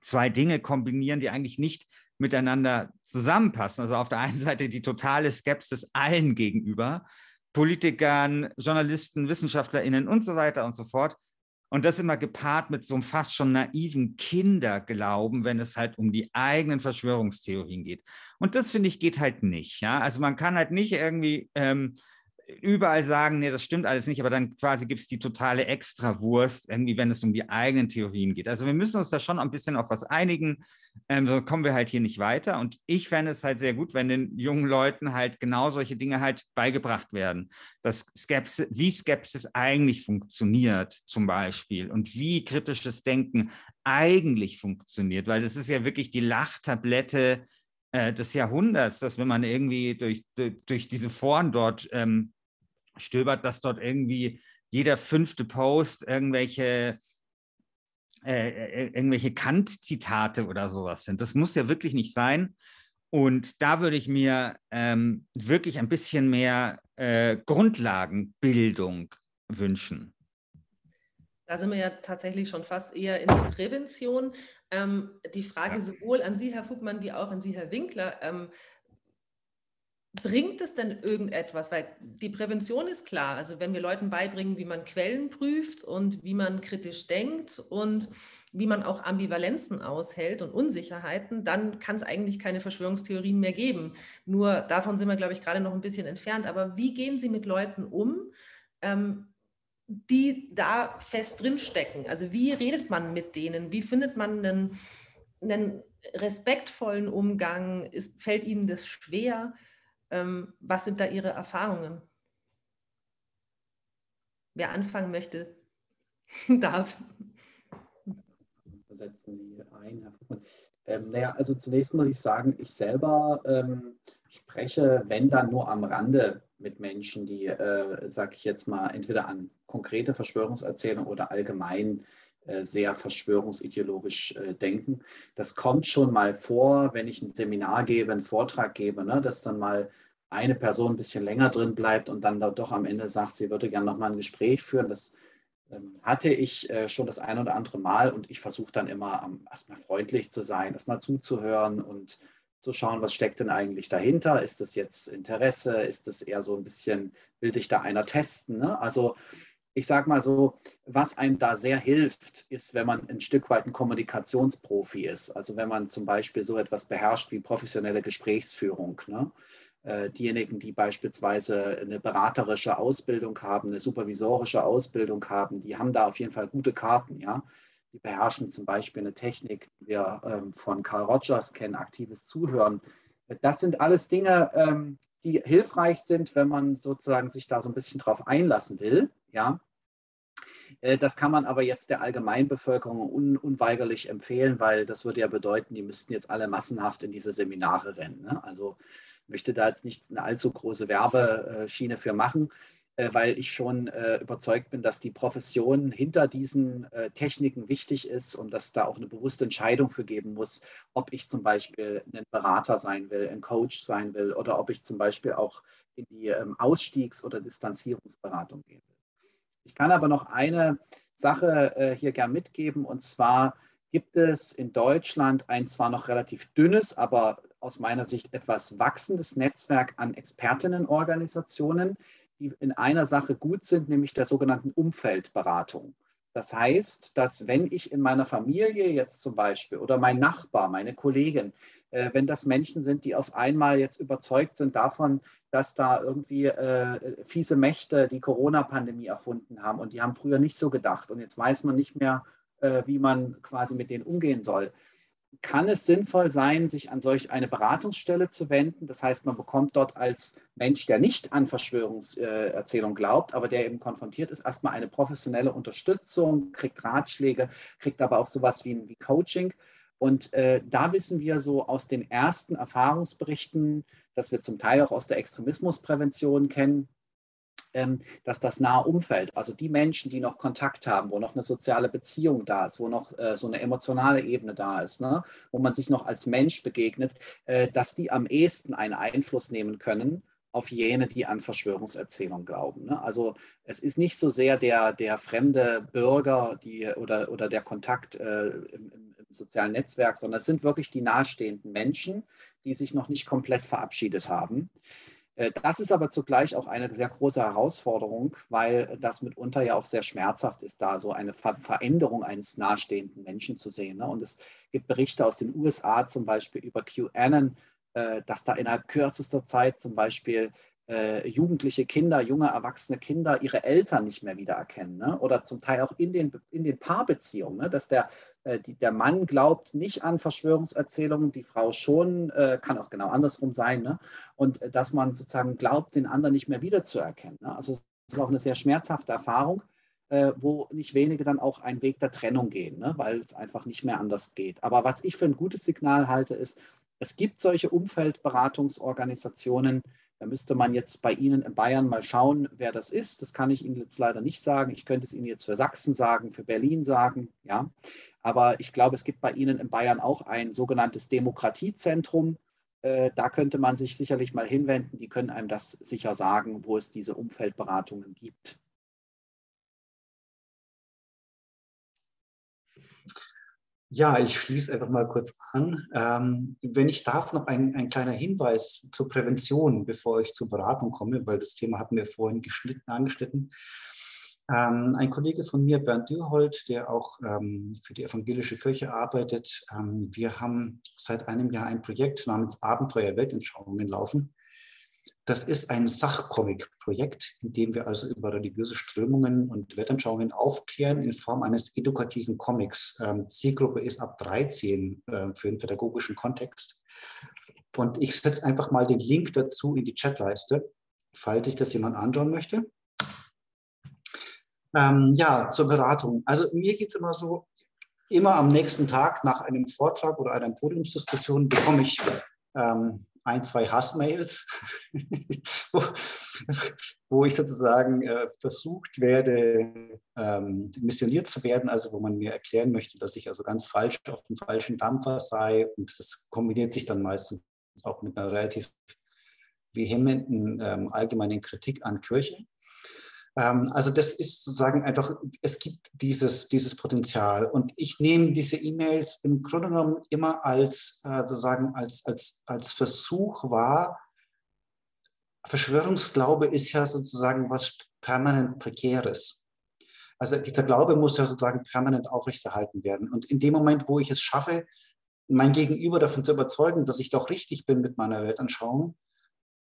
zwei Dinge kombinieren, die eigentlich nicht miteinander zusammenpassen. Also auf der einen Seite die totale Skepsis allen gegenüber, Politikern, Journalisten, Wissenschaftlerinnen und so weiter und so fort. Und das immer gepaart mit so einem fast schon naiven Kinderglauben, wenn es halt um die eigenen Verschwörungstheorien geht. Und das finde ich geht halt nicht. Ja? Also man kann halt nicht irgendwie ähm, überall sagen, nee, das stimmt alles nicht, aber dann quasi gibt es die totale Extrawurst, irgendwie, wenn es um die eigenen Theorien geht. Also wir müssen uns da schon ein bisschen auf was einigen, ähm, sonst kommen wir halt hier nicht weiter. Und ich fände es halt sehr gut, wenn den jungen Leuten halt genau solche Dinge halt beigebracht werden. Dass Skepsis, wie Skepsis eigentlich funktioniert, zum Beispiel, und wie kritisches Denken eigentlich funktioniert, weil das ist ja wirklich die Lachtablette äh, des Jahrhunderts, dass wenn man irgendwie durch, durch, diese Foren dort ähm, stöbert, dass dort irgendwie jeder fünfte Post irgendwelche äh, äh, irgendwelche Kant-Zitate oder sowas sind. Das muss ja wirklich nicht sein. Und da würde ich mir ähm, wirklich ein bisschen mehr äh, Grundlagenbildung wünschen. Da sind wir ja tatsächlich schon fast eher in der Prävention. Ähm, die Frage ja. sowohl an Sie, Herr Fugmann, wie auch an Sie, Herr Winkler. Ähm, Bringt es denn irgendetwas? Weil die Prävention ist klar. Also wenn wir Leuten beibringen, wie man Quellen prüft und wie man kritisch denkt und wie man auch Ambivalenzen aushält und Unsicherheiten, dann kann es eigentlich keine Verschwörungstheorien mehr geben. Nur davon sind wir, glaube ich, gerade noch ein bisschen entfernt. Aber wie gehen Sie mit Leuten um, ähm, die da fest drinstecken? Also wie redet man mit denen? Wie findet man einen, einen respektvollen Umgang? Ist, fällt Ihnen das schwer? Ähm, was sind da Ihre Erfahrungen? Wer anfangen möchte, darf. Setzen Sie ein, Herr Fuchmann. Ähm, naja, also zunächst muss ich sagen, ich selber ähm, spreche, wenn dann nur am Rande mit Menschen, die, äh, sage ich jetzt mal, entweder an konkrete Verschwörungserzählungen oder allgemein sehr verschwörungsideologisch äh, denken. Das kommt schon mal vor, wenn ich ein Seminar gebe, einen Vortrag gebe, ne, dass dann mal eine Person ein bisschen länger drin bleibt und dann doch am Ende sagt, sie würde gerne noch mal ein Gespräch führen. Das ähm, hatte ich äh, schon das ein oder andere Mal und ich versuche dann immer erstmal freundlich zu sein, erstmal zuzuhören und zu schauen, was steckt denn eigentlich dahinter? Ist das jetzt Interesse? Ist das eher so ein bisschen, will dich da einer testen? Ne? Also ich sage mal so, was einem da sehr hilft, ist, wenn man ein Stück weit ein Kommunikationsprofi ist. Also wenn man zum Beispiel so etwas beherrscht wie professionelle Gesprächsführung. Ne? Äh, diejenigen, die beispielsweise eine beraterische Ausbildung haben, eine supervisorische Ausbildung haben, die haben da auf jeden Fall gute Karten, ja. Die beherrschen zum Beispiel eine Technik, die wir ähm, von Carl Rogers kennen, aktives Zuhören. Das sind alles Dinge, ähm, die hilfreich sind, wenn man sozusagen sich da so ein bisschen drauf einlassen will, ja. Äh, das kann man aber jetzt der Allgemeinbevölkerung un unweigerlich empfehlen, weil das würde ja bedeuten, die müssten jetzt alle massenhaft in diese Seminare rennen. Ne? Also möchte da jetzt nicht eine allzu große Werbeschiene für machen, weil ich schon äh, überzeugt bin, dass die Profession hinter diesen Techniken wichtig ist und dass da auch eine bewusste Entscheidung für geben muss, ob ich zum Beispiel ein Berater sein will, ein Coach sein will oder ob ich zum Beispiel auch in die ähm, Ausstiegs- oder Distanzierungsberatung gehen will. Ich kann aber noch eine Sache äh, hier gern mitgeben und zwar gibt es in Deutschland ein zwar noch relativ dünnes, aber aus meiner Sicht etwas wachsendes Netzwerk an Expertinnenorganisationen, die in einer Sache gut sind, nämlich der sogenannten Umfeldberatung. Das heißt, dass wenn ich in meiner Familie jetzt zum Beispiel oder mein Nachbar, meine Kollegin, äh, wenn das Menschen sind, die auf einmal jetzt überzeugt sind davon, dass da irgendwie äh, fiese Mächte die Corona-Pandemie erfunden haben und die haben früher nicht so gedacht und jetzt weiß man nicht mehr, äh, wie man quasi mit denen umgehen soll kann es sinnvoll sein, sich an solch eine Beratungsstelle zu wenden. Das heißt, man bekommt dort als Mensch, der nicht an Verschwörungserzählungen glaubt, aber der eben konfrontiert ist, erstmal eine professionelle Unterstützung, kriegt Ratschläge, kriegt aber auch sowas wie, wie Coaching. Und äh, da wissen wir so aus den ersten Erfahrungsberichten, dass wir zum Teil auch aus der Extremismusprävention kennen, dass das nahe Umfeld, also die Menschen, die noch Kontakt haben, wo noch eine soziale Beziehung da ist, wo noch äh, so eine emotionale Ebene da ist, ne, wo man sich noch als Mensch begegnet, äh, dass die am ehesten einen Einfluss nehmen können auf jene, die an Verschwörungserzählungen glauben. Ne? Also es ist nicht so sehr der, der fremde Bürger die, oder, oder der Kontakt äh, im, im, sozialen Netzwerk, sondern es sind wirklich die nahestehenden Menschen, die sich noch nicht komplett verabschiedet haben. Äh, das ist aber zugleich auch eine sehr große Herausforderung, weil das mitunter ja auch sehr schmerzhaft ist, da so eine Veränderung eines nahestehenden Menschen zu sehen. Ne? Und es gibt Berichte aus den USA zum Beispiel über QAnon, äh, dass da innerhalb kürzester Zeit zum Beispiel äh, jugendliche Kinder, junge erwachsene Kinder ihre Eltern nicht mehr wiedererkennen. Ne? Oder zum Teil auch in den, in den Paarbeziehungen, ne? dass der, die, der Mann glaubt nicht an Verschwörungserzählungen, die Frau schon, äh, kann auch genau andersrum sein. Ne? Und äh, dass man sozusagen glaubt, den anderen nicht mehr wiederzuerkennen. Ne? Also es ist auch eine sehr schmerzhafte Erfahrung, äh, wo nicht wenige dann auch einen Weg der Trennung gehen, ne? weil es einfach nicht mehr anders geht. Aber was ich für ein gutes Signal halte, ist, es gibt solche Umfeldberatungsorganisationen, da müsste man jetzt bei Ihnen in Bayern mal schauen, wer das ist. Das kann ich Ihnen jetzt leider nicht sagen. Ich könnte es Ihnen jetzt für Sachsen sagen, für Berlin sagen, ja. Aber ich glaube, es gibt bei Ihnen in Bayern auch ein sogenanntes Demokratiezentrum. Äh, da könnte man sich sicherlich mal hinwenden. Die können einem das sicher sagen, wo es diese Umfeldberatungen gibt. Ja, ich schließe einfach mal kurz an. Ähm, wenn ich darf, noch ein, ein kleiner Hinweis zur Prävention, bevor ich zur Beratung komme, weil das Thema hatten wir vorhin geschnitten, angeschnitten. Ähm, ein Kollege von mir, Bernd Dürhold, der auch ähm, für die evangelische Kirche arbeitet, ähm, wir haben seit einem Jahr ein Projekt namens Abenteuer Weltanschauungen laufen. Das ist ein Sachcomic-Projekt, in dem wir also über religiöse Strömungen und Weltanschauungen aufklären in Form eines edukativen Comics. Ähm, Zielgruppe ist ab 13 äh, für den pädagogischen Kontext. Und ich setze einfach mal den Link dazu in die Chatleiste, falls sich das jemand anschauen möchte. Ähm, ja, zur Beratung. Also mir geht es immer so, immer am nächsten Tag nach einem Vortrag oder einer Podiumsdiskussion bekomme ich ähm, ein, zwei Hassmails, wo, wo, ich sozusagen äh, versucht werde, ähm, missioniert zu werden, also wo man mir erklären möchte, dass ich also ganz falsch auf dem falschen Dampfer sei. Und das kombiniert sich dann meistens auch mit einer relativ vehementen ähm, allgemeinen Kritik an Kirche. Ähm, also das ist sozusagen einfach, es gibt dieses, dieses Potenzial. Und ich nehme diese E-Mails im Grunde genommen immer als, äh, sozusagen als, als, als Versuch wahr. Verschwörungsglaube ist ja sozusagen was permanent Prekäres. Also dieser Glaube muss ja sozusagen permanent aufrechterhalten werden. Und in dem Moment, wo ich es schaffe, mein Gegenüber davon zu überzeugen, dass ich doch richtig bin mit meiner Weltanschauung,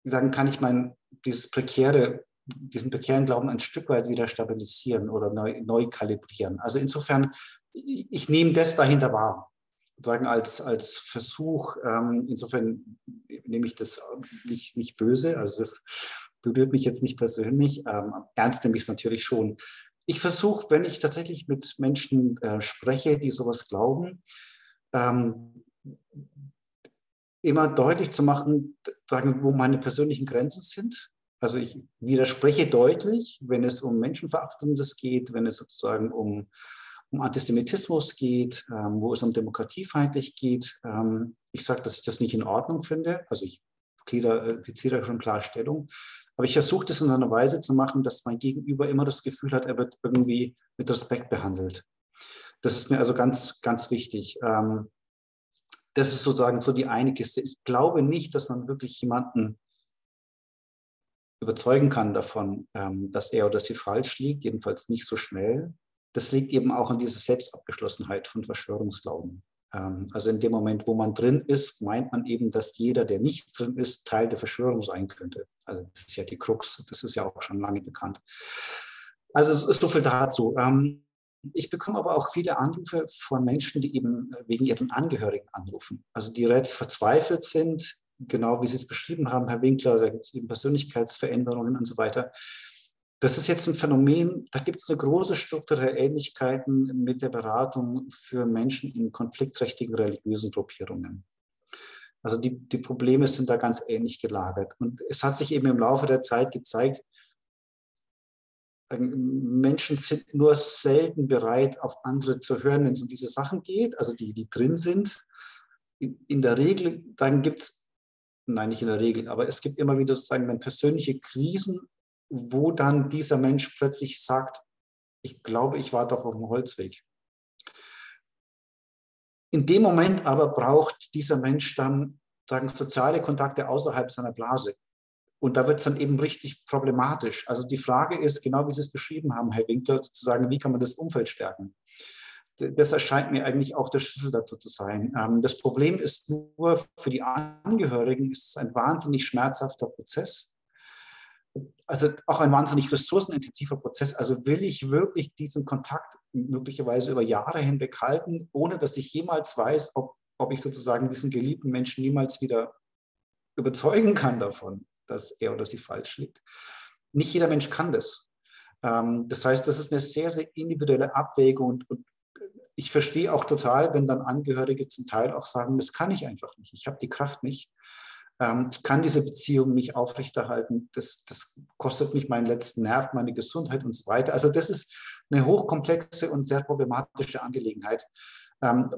dann kann ich mein, dieses prekäre, diesen prekären Glauben ein Stück weit wieder stabilisieren oder neu, neu kalibrieren. Also insofern, ich, nehme das dahinter wahr sagen als, als Versuch. Ähm, insofern nehme ich das nicht, nicht böse. Also das berührt mich jetzt nicht persönlich. Ähm, ernst nehme ich es natürlich schon. Ich versuche, wenn ich tatsächlich mit Menschen äh, spreche, die sowas glauben, ähm, immer deutlich zu machen, sagen, wo meine persönlichen Grenzen sind. Also ich widerspreche deutlich, wenn es um Menschenverachtendes geht, wenn es sozusagen um um Antisemitismus geht, ähm, wo es um demokratiefeindlich geht. Ähm, ich sage, dass ich das nicht in Ordnung finde. Also ich beziehe da schon klar Stellung. Aber ich versuche das in einer Weise zu machen, dass mein Gegenüber immer das Gefühl hat, er wird irgendwie mit Respekt behandelt. Das ist mir also ganz, ganz wichtig. Ähm, das ist sozusagen so die eine Kiste. Ich glaube nicht, dass man wirklich jemanden überzeugen kann davon, ähm, dass er oder sie falsch liegt, jedenfalls nicht so schnell das liegt eben auch an dieser Selbstabgeschlossenheit von Verschwörungsglauben. Ähm, also in dem Moment, wo man drin ist, meint man eben, dass jeder, der nicht drin ist, Teil der Verschwörung sein könnte. Also das ist ja die Krux, das ist ja auch schon lange bekannt. Also es ist so viel dazu. Ähm, ich bekomme aber auch viele Anrufe von Menschen, die eben wegen ihren Angehörigen anrufen. Also die relativ verzweifelt sind, genau wie Sie es beschrieben haben, Herr Winkler, da gibt es eben Persönlichkeitsveränderungen und so weiter. Das ist jetzt ein Phänomen, da gibt es eine große strukturelle Ähnlichkeiten mit der Beratung für Menschen in konfliktträchtigen religiösen Gruppierungen. Also die, die Probleme sind da ganz ähnlich gelagert. Und es hat sich eben im Laufe der Zeit gezeigt, Menschen sind nur selten bereit, auf andere zu hören, wenn es um diese Sachen geht, also die, die drin sind. In, in der Regel, dann gibt es, nein, nicht in der Regel, aber es gibt immer wieder sozusagen persönliche Krisen wo dann dieser Mensch plötzlich sagt, ich glaube, ich war doch auf dem Holzweg. In dem Moment aber braucht dieser Mensch dann sagen, soziale Kontakte außerhalb seiner Blase. Und da wird es dann eben richtig problematisch. Also die Frage ist, genau wie Sie es beschrieben haben, Herr Winkler, sozusagen, wie kann man das Umfeld stärken? Das erscheint mir eigentlich auch der Schlüssel dazu zu sein. Ähm, das Problem ist nur, für die Angehörigen ist es ein wahnsinnig schmerzhafter Prozess also auch ein wahnsinnig ressourcenintensiver Prozess. Also will ich wirklich diesen Kontakt möglicherweise über Jahre hinweg halten, ohne dass ich jemals weiß, ob, ob ich sozusagen diesen geliebten Menschen niemals wieder überzeugen kann davon, dass er oder sie falsch liegt. Nicht jeder Mensch kann das. Ähm, das heißt, das ist eine sehr, sehr individuelle Abwägung und, und ich verstehe auch total, wenn dann Angehörige zum Teil auch sagen, das kann ich einfach nicht, ich habe die Kraft nicht. Ähm, ich kann diese Beziehung nicht aufrechterhalten. Das, das kostet mich meinen letzten Nerv, meine Gesundheit und so weiter. Also das ist eine hochkomplexe und sehr problematische Angelegenheit. Ähm,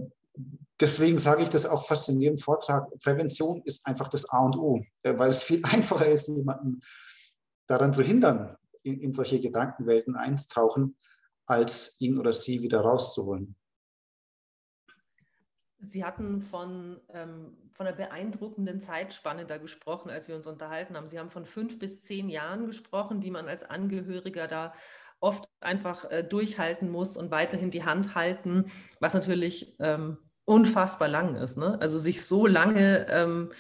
deswegen sage ich das auch fast in jedem Vortrag. Prävention ist einfach das A und O, äh, weil es viel einfacher ist, jemanden daran zu hindern, in, in solche Gedankenwelten einzutauchen, als ihn oder sie wieder rauszuholen. Sie hatten von, ähm, von einer beeindruckenden Zeitspanne da gesprochen, als wir uns unterhalten haben. Sie haben von fünf bis zehn Jahren gesprochen, die man als Angehöriger da oft einfach äh, durchhalten muss und weiterhin die Hand halten, was natürlich ähm, unfassbar lang ist. Ne? Also sich so lange ähm,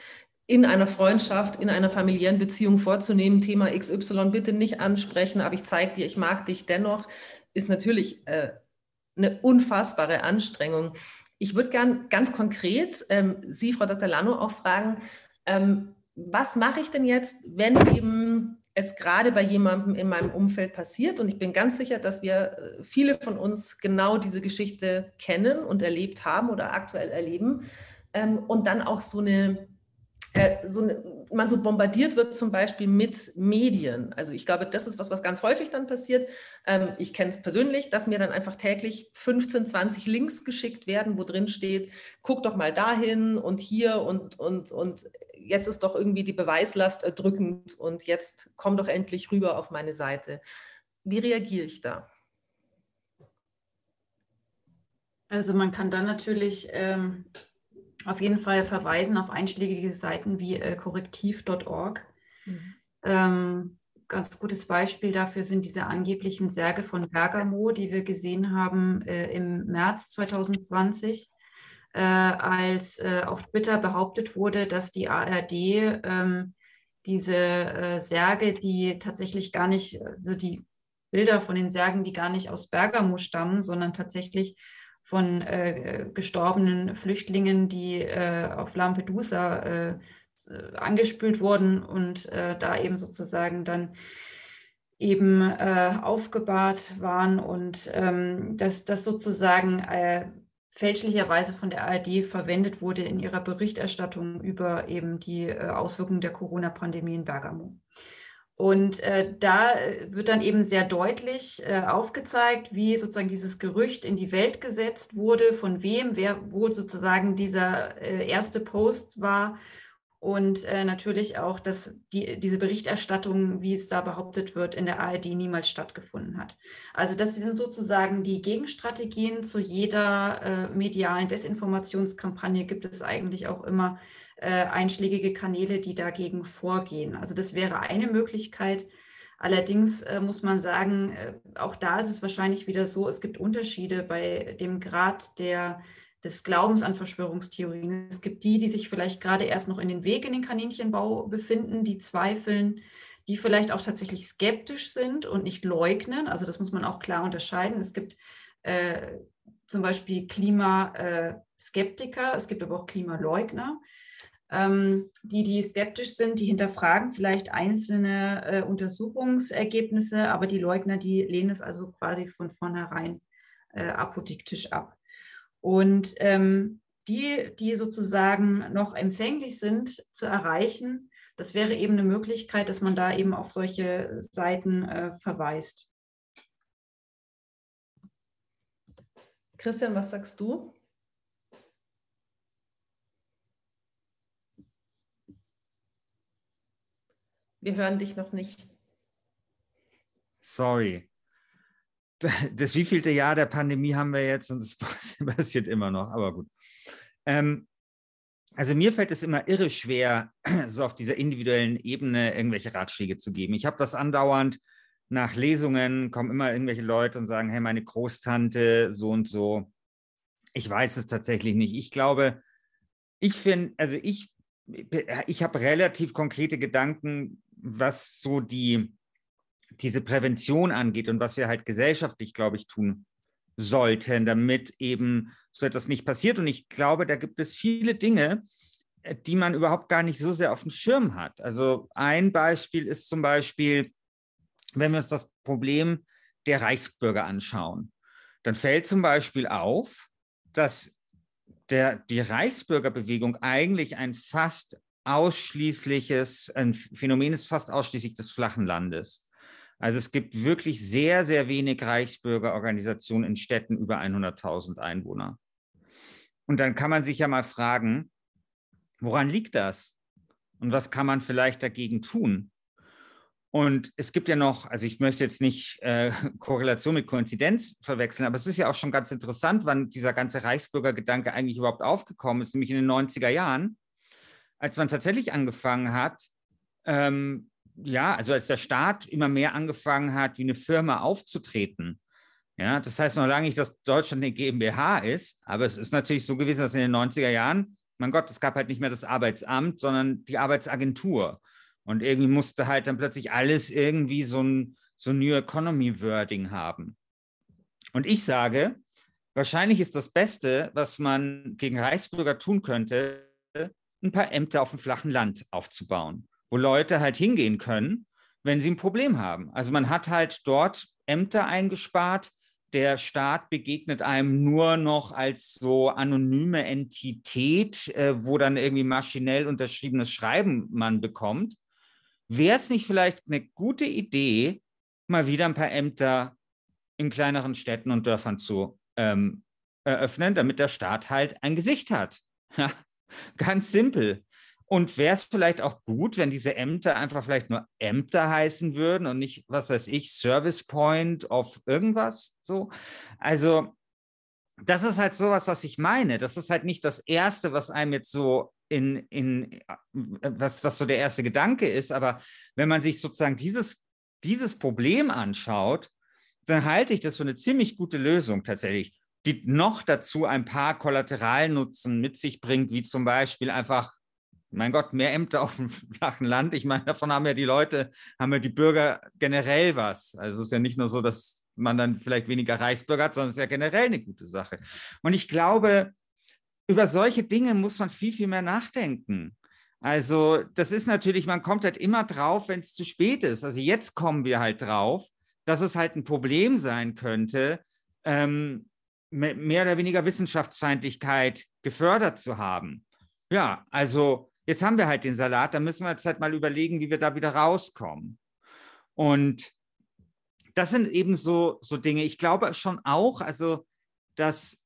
in einer Freundschaft, in einer familiären Beziehung vorzunehmen, Thema XY bitte nicht ansprechen, aber ich zeige dir, ich mag dich dennoch, ist natürlich äh, eine unfassbare Anstrengung. Ich würde gern ganz konkret ähm, Sie, Frau Dr. Lano, auch fragen, ähm, was mache ich denn jetzt, wenn eben es gerade bei jemandem in meinem Umfeld passiert? Und ich bin ganz sicher, dass wir äh, viele von uns genau diese Geschichte kennen und erlebt haben oder aktuell erleben. Ähm, und dann auch so eine äh, so man so bombardiert wird zum Beispiel mit Medien. Also ich glaube, das ist was, was ganz häufig dann passiert. Ähm, ich kenne es persönlich, dass mir dann einfach täglich 15, 20 Links geschickt werden, wo drin steht, guck doch mal dahin und hier und, und, und jetzt ist doch irgendwie die Beweislast erdrückend und jetzt komm doch endlich rüber auf meine Seite. Wie reagiere ich da? Also man kann dann natürlich ähm, auf jeden Fall verweisen auf einschlägige Seiten wie äh, korrektiv.org. Mhm. Ähm, ganz gutes Beispiel dafür sind diese angeblichen Särge von Bergamo, die wir gesehen haben äh, im März 2020, äh, als äh, auf Twitter behauptet wurde, dass die ARD ähm, diese äh, Särge, die tatsächlich gar nicht, also die Bilder von den Särgen, die gar nicht aus Bergamo stammen, sondern tatsächlich von äh, gestorbenen Flüchtlingen, die äh, auf Lampedusa äh, angespült wurden und äh, da eben sozusagen dann eben äh, aufgebahrt waren und ähm, dass das sozusagen äh, fälschlicherweise von der ARD verwendet wurde in ihrer Berichterstattung über eben die Auswirkungen der Corona-Pandemie in Bergamo. Und äh, da äh, wird dann eben sehr deutlich äh, aufgezeigt, wie sozusagen dieses Gerücht in die Welt gesetzt wurde, von wem, wer wo sozusagen dieser äh, erste Post war und äh, natürlich auch, dass die, diese Berichterstattung, wie es da behauptet wird, in der ARD niemals stattgefunden hat. Also das sind sozusagen die Gegenstrategien zu jeder äh, medialen Desinformationskampagne gibt es eigentlich auch immer einschlägige Kanäle, die dagegen vorgehen. Also das wäre eine Möglichkeit. Allerdings äh, muss man sagen, äh, auch da ist es wahrscheinlich wieder so, es gibt Unterschiede bei dem Grad der, des Glaubens an Verschwörungstheorien. Es gibt die, die sich vielleicht gerade erst noch in den Weg in den Kaninchenbau befinden, die zweifeln, die vielleicht auch tatsächlich skeptisch sind und nicht leugnen. Also das muss man auch klar unterscheiden. Es gibt äh, zum Beispiel Klimaskeptiker, es gibt aber auch Klimaleugner ähm, die, die skeptisch sind, die hinterfragen vielleicht einzelne äh, Untersuchungsergebnisse, aber die Leugner, die lehnen es also quasi von vornherein äh, apodiktisch ab. Und ähm, die, die sozusagen noch empfänglich sind zu erreichen, das wäre eben eine Möglichkeit, dass man da eben auf solche Seiten äh, verweist. Christian, was sagst du? Wir hören dich noch nicht. Sorry. Das wievielte Jahr der Pandemie haben wir jetzt und es passiert immer noch, aber gut. Ähm, also mir fällt es immer irre schwer, so auf dieser individuellen Ebene irgendwelche Ratschläge zu geben. Ich habe das andauernd nach Lesungen, kommen immer irgendwelche Leute und sagen, hey, meine Großtante, so und so. Ich weiß es tatsächlich nicht. Ich glaube, ich finde, also ich, ich habe relativ konkrete Gedanken, was so die, diese Prävention angeht und was wir halt gesellschaftlich, glaube ich, tun sollten, damit eben so etwas nicht passiert. Und ich glaube, da gibt es viele Dinge, äh, die man überhaupt gar nicht so sehr auf dem Schirm hat. Also ein Beispiel ist zum Beispiel, wenn wir uns das Problem der Reichsbürger anschauen, dann fällt zum Beispiel auf, dass der, die Reichsbürgerbewegung eigentlich ein fast ausschließliches, ein Phänomen ist fast ausschließlich des flachen Landes. Also es gibt wirklich sehr, sehr wenig Reichsbürgerorganisationen in Städten über 100.000 Einwohner. Und dann kann man sich ja mal fragen, woran liegt das? Und was kann man vielleicht dagegen tun? Und es gibt ja noch, also ich möchte jetzt nicht äh, Korrelation mit Koinzidenz verwechseln, aber es ist ja auch schon ganz interessant, wann dieser ganze Reichsbürgergedanke eigentlich überhaupt aufgekommen ist, nämlich in den 90er Jahren als man tatsächlich angefangen hat, ähm, ja, also als der Staat immer mehr angefangen hat, wie eine Firma aufzutreten. Ja, das heißt noch lange nicht, dass Deutschland eine GmbH ist, aber es ist natürlich so gewesen, dass in den 90er Jahren, mein Gott, es gab halt nicht mehr das Arbeitsamt, sondern die Arbeitsagentur. Und irgendwie musste halt dann plötzlich alles irgendwie so ein, so New Economy Wording haben. Und ich sage, wahrscheinlich ist das Beste, was man gegen Reichsbürger tun könnte, ein paar Ämter auf dem flachen Land aufzubauen, wo Leute halt hingehen können, wenn sie ein Problem haben. Also man hat halt dort Ämter eingespart. Der Staat begegnet einem nur noch als so anonyme Entität, äh, wo dann irgendwie maschinell unterschriebenes Schreiben man bekommt. Wäre es nicht vielleicht eine gute Idee, mal wieder ein paar Ämter in kleineren Städten und Dörfern zu ähm, eröffnen, damit der Staat halt ein Gesicht hat? Ganz simpel. Und wäre es vielleicht auch gut, wenn diese Ämter einfach vielleicht nur Ämter heißen würden und nicht, was weiß ich, Service Point of irgendwas so? Also, das ist halt sowas, was ich meine. Das ist halt nicht das Erste, was einem jetzt so in, in was, was so der erste Gedanke ist. Aber wenn man sich sozusagen dieses, dieses Problem anschaut, dann halte ich das für eine ziemlich gute Lösung tatsächlich die noch dazu ein paar Kollateralnutzen mit sich bringt, wie zum Beispiel einfach mein Gott, mehr Ämter auf dem flachen Land. Ich meine, davon haben ja die Leute, haben ja die Bürger generell was. Also es ist ja nicht nur so, dass man dann vielleicht weniger Reichsbürger hat, sondern es ist ja generell eine gute Sache. Und ich glaube, über solche Dinge muss man viel, viel mehr nachdenken. Also das ist natürlich, man kommt halt immer drauf, wenn es zu spät ist. Also jetzt kommen wir halt drauf, dass es halt ein Problem sein könnte, ähm, mehr oder weniger Wissenschaftsfeindlichkeit gefördert zu haben. Ja, also jetzt haben wir halt den Salat, da müssen wir jetzt halt mal überlegen, wie wir da wieder rauskommen. Und das sind eben so, so Dinge. Ich glaube schon auch, also, dass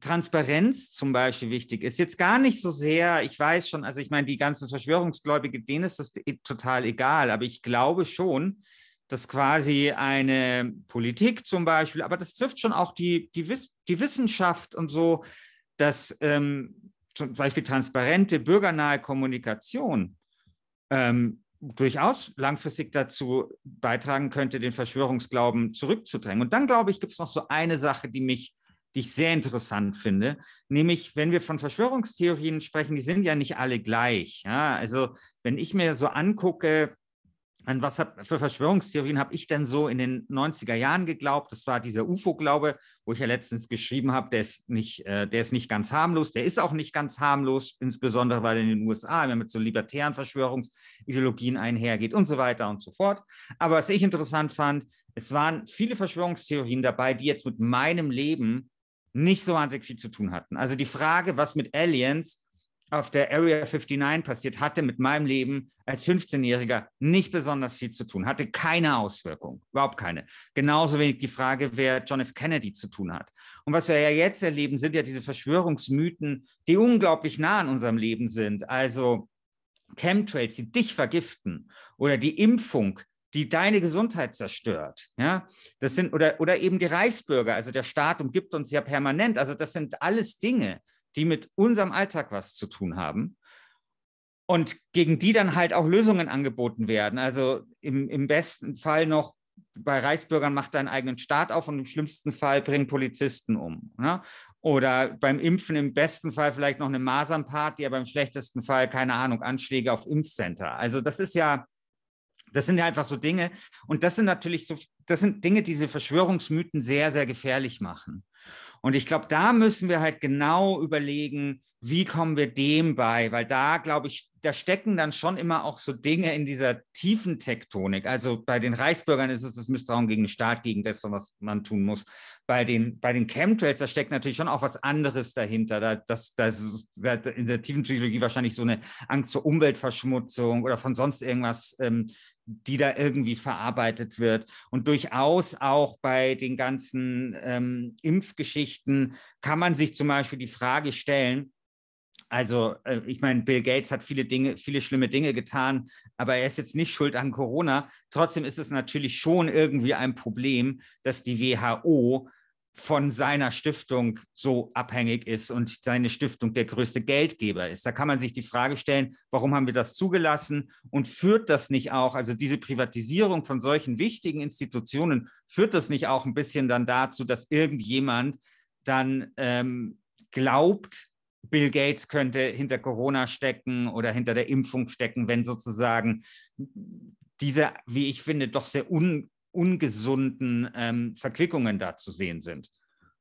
Transparenz zum Beispiel wichtig ist. Jetzt gar nicht so sehr, ich weiß schon, also ich meine, die ganzen Verschwörungsgläubige, denen ist das total egal, aber ich glaube schon, dass quasi eine Politik zum Beispiel, aber das trifft schon auch die, die, die Wissenschaft und so, dass ähm, zum Beispiel transparente, bürgernahe Kommunikation ähm, durchaus langfristig dazu beitragen könnte, den Verschwörungsglauben zurückzudrängen. Und dann, glaube ich, gibt es noch so eine Sache, die mich, die ich sehr interessant finde, nämlich wenn wir von Verschwörungstheorien sprechen, die sind ja nicht alle gleich. Ja? Also wenn ich mir so angucke, an was hab, für Verschwörungstheorien habe ich denn so in den 90er Jahren geglaubt? Das war dieser UFO-Glaube, wo ich ja letztens geschrieben habe, der ist, nicht, äh, der ist nicht ganz harmlos, der ist auch nicht ganz harmlos, insbesondere weil in den USA immer mit so libertären Verschwörungsideologien einhergeht und so weiter und so fort. Aber was ich interessant fand, es waren viele Verschwörungstheorien dabei, die jetzt mit meinem Leben nicht so wahnsinnig viel zu tun hatten. Also die Frage, was mit Aliens auf der Area 59 passiert, hatte mit meinem Leben als 15-Jähriger nicht besonders viel zu tun, hatte keine Auswirkung, überhaupt keine. Genauso wenig die Frage, wer John F. Kennedy zu tun hat. Und was wir ja jetzt erleben, sind ja diese Verschwörungsmythen, die unglaublich nah an unserem Leben sind. Also Chemtrails, die dich vergiften oder die Impfung, die deine Gesundheit zerstört. Ja, das sind oder, oder eben die Reichsbürger, also der Staat umgibt uns ja permanent. Also das sind alles Dinge, die mit unserem Alltag was zu tun haben und gegen die dann halt auch Lösungen angeboten werden. Also im, im besten Fall noch bei Reichsbürgern macht deinen eigenen Staat auf und im schlimmsten Fall bringen Polizisten um. Ne? Oder beim Impfen im besten Fall vielleicht noch eine Masernparty, aber im schlechtesten Fall, keine Ahnung, Anschläge auf Impfcenter. Also das ist ja, das sind ja einfach so Dinge. Und das sind natürlich so, das sind Dinge, die diese Verschwörungsmythen sehr, sehr gefährlich machen. Und ich glaube, da müssen wir halt genau überlegen, wie kommen wir dem bei? Weil da, glaube ich, da stecken dann schon immer auch so Dinge in dieser tiefen Tektonik. Also bei den Reichsbürgern ist es das Misstrauen gegen den Staat, gegen das, was man tun muss. Bei den, bei den Chemtrails, da steckt natürlich schon auch was anderes dahinter. Da, das, das ist in der tiefen Psychologie wahrscheinlich so eine Angst vor Umweltverschmutzung oder von sonst irgendwas ähm, die da irgendwie verarbeitet wird. Und durchaus auch bei den ganzen ähm, Impfgeschichten kann man sich zum Beispiel die Frage stellen, also äh, ich meine, Bill Gates hat viele Dinge, viele schlimme Dinge getan, aber er ist jetzt nicht schuld an Corona. Trotzdem ist es natürlich schon irgendwie ein Problem, dass die WHO von seiner Stiftung so abhängig ist und seine Stiftung der größte Geldgeber ist. Da kann man sich die Frage stellen, warum haben wir das zugelassen und führt das nicht auch, also diese Privatisierung von solchen wichtigen Institutionen, führt das nicht auch ein bisschen dann dazu, dass irgendjemand dann ähm, glaubt, Bill Gates könnte hinter Corona stecken oder hinter der Impfung stecken, wenn sozusagen diese, wie ich finde, doch sehr un ungesunden ähm, Verquickungen da zu sehen sind.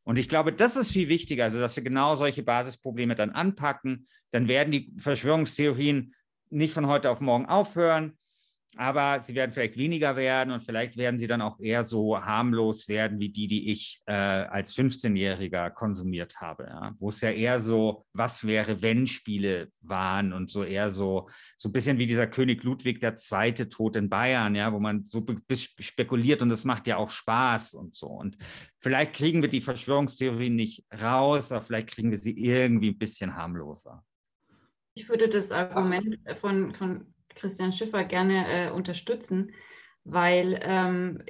Und ich glaube, das ist viel wichtiger, also dass wir genau solche Basisprobleme dann anpacken. Dann werden die Verschwörungstheorien nicht von heute auf morgen aufhören, aber sie werden vielleicht weniger werden und vielleicht werden sie dann auch eher so harmlos werden wie die, die ich äh, als 15-Jähriger konsumiert habe, ja? wo es ja eher so was wäre, wenn Spiele waren und so eher so so ein bisschen wie dieser König Ludwig der Zweite Tod in Bayern, ja, wo man so spekuliert und das macht ja auch Spaß und so und vielleicht kriegen wir die Verschwörungstheorien nicht raus, aber vielleicht kriegen wir sie irgendwie ein bisschen harmloser. Ich würde das Argument von, von Christian Schiffer gerne äh, unterstützen, weil ähm,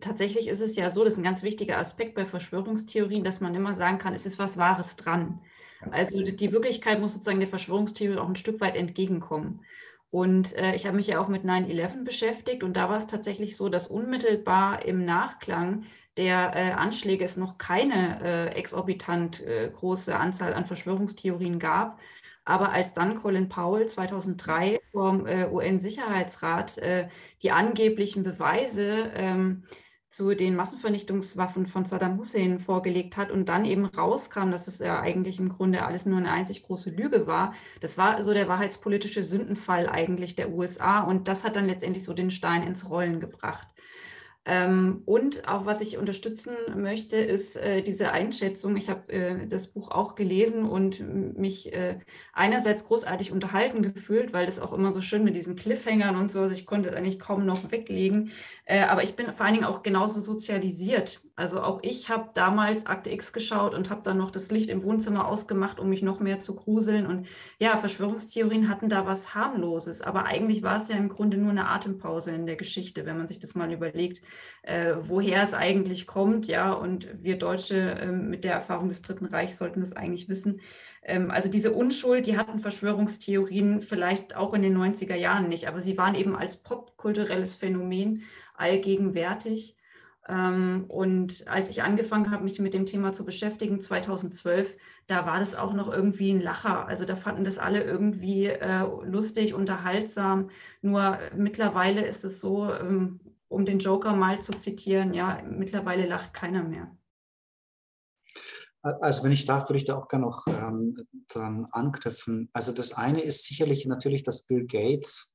tatsächlich ist es ja so, das ist ein ganz wichtiger Aspekt bei Verschwörungstheorien, dass man immer sagen kann, es ist was Wahres dran. Also die Wirklichkeit muss sozusagen der Verschwörungstheorie auch ein Stück weit entgegenkommen. Und äh, ich habe mich ja auch mit 9-11 beschäftigt und da war es tatsächlich so, dass unmittelbar im Nachklang der äh, Anschläge es noch keine äh, exorbitant äh, große Anzahl an Verschwörungstheorien gab, Aber als dann Colin Powell 2003 vom äh, UN-Sicherheitsrat äh, die angeblichen Beweise ähm, zu den Massenvernichtungswaffen von Saddam Hussein vorgelegt hat und dann eben rauskam, dass es ja eigentlich im Grunde alles nur eine einzig große Lüge war. Das war so der wahrheitspolitische Sündenfall eigentlich der USA und das hat dann letztendlich so den Stein ins Rollen gebracht. Ähm, und auch was ich unterstützen möchte, ist äh, diese Einschätzung. Ich habe äh, das Buch auch gelesen und mich äh, einerseits großartig unterhalten gefühlt, weil das auch immer so schön mit diesen Cliffhangern und so, also ich konnte es eigentlich kaum noch weglegen. Äh, aber ich bin vor allen Dingen auch genauso sozialisiert. Also auch ich habe damals Akte X geschaut und habe dann noch das Licht im Wohnzimmer ausgemacht, um mich noch mehr zu gruseln. Und ja, Verschwörungstheorien hatten da was harmloses, aber eigentlich war es ja im Grunde nur eine Atempause in der Geschichte, wenn man sich das mal überlegt äh, woher es eigentlich kommt, ja, und wir Deutsche äh, mit der Erfahrung des Dritten Reichs sollten das eigentlich wissen. Ähm, also diese Unschuld, die hatten Verschwörungstheorien vielleicht auch in den 90er Jahren nicht, aber sie waren eben als popkulturelles Phänomen allgegenwärtig. Ähm, und als ich angefangen habe, mich mit dem Thema zu beschäftigen, 2012, da war das auch noch irgendwie ein Lacher. Also da fanden das alle irgendwie äh, lustig, unterhaltsam. Nur mittlerweile ist es so, ähm, um den Joker mal zu zitieren, ja, mittlerweile lacht keiner mehr. Also wenn ich darf, würde ich da auch gerne noch ähm, dran anknüpfen. Also das eine ist sicherlich natürlich, dass Bill Gates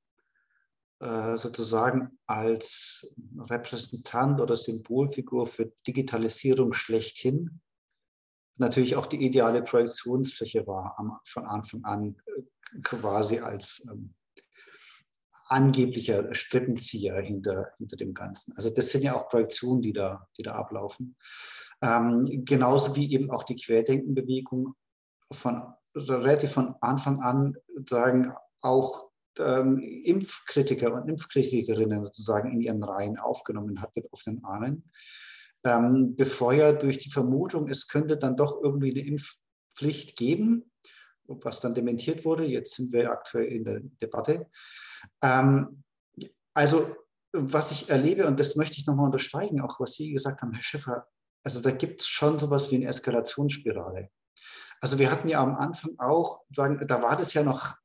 äh, sozusagen als Repräsentant oder Symbolfigur für Digitalisierung schlechthin natürlich auch die ideale Projektionsfläche war am, von Anfang an äh, quasi als ähm, angeblicher Strippenzieher hinter, hinter dem Ganzen. Also das sind ja auch Projektionen, die da, die da ablaufen. Ähm, genauso wie eben auch die Querdenkenbewegung von relativ von Anfang an sagen auch ähm, Impfkritiker und Impfkritikerinnen sozusagen in ihren Reihen aufgenommen hat mit offenen Armen. Ähm, befeuert durch die Vermutung, es könnte dann doch irgendwie eine Impfpflicht geben, was dann dementiert wurde. Jetzt sind wir aktuell in der Debatte. Ähm, also, was ich erlebe, und das möchte ich nochmal unterstreichen, auch was Sie gesagt haben, Herr Schiffer, also da gibt es schon sowas wie eine Eskalationsspirale. Also wir hatten ja am Anfang auch, sagen, da war das ja noch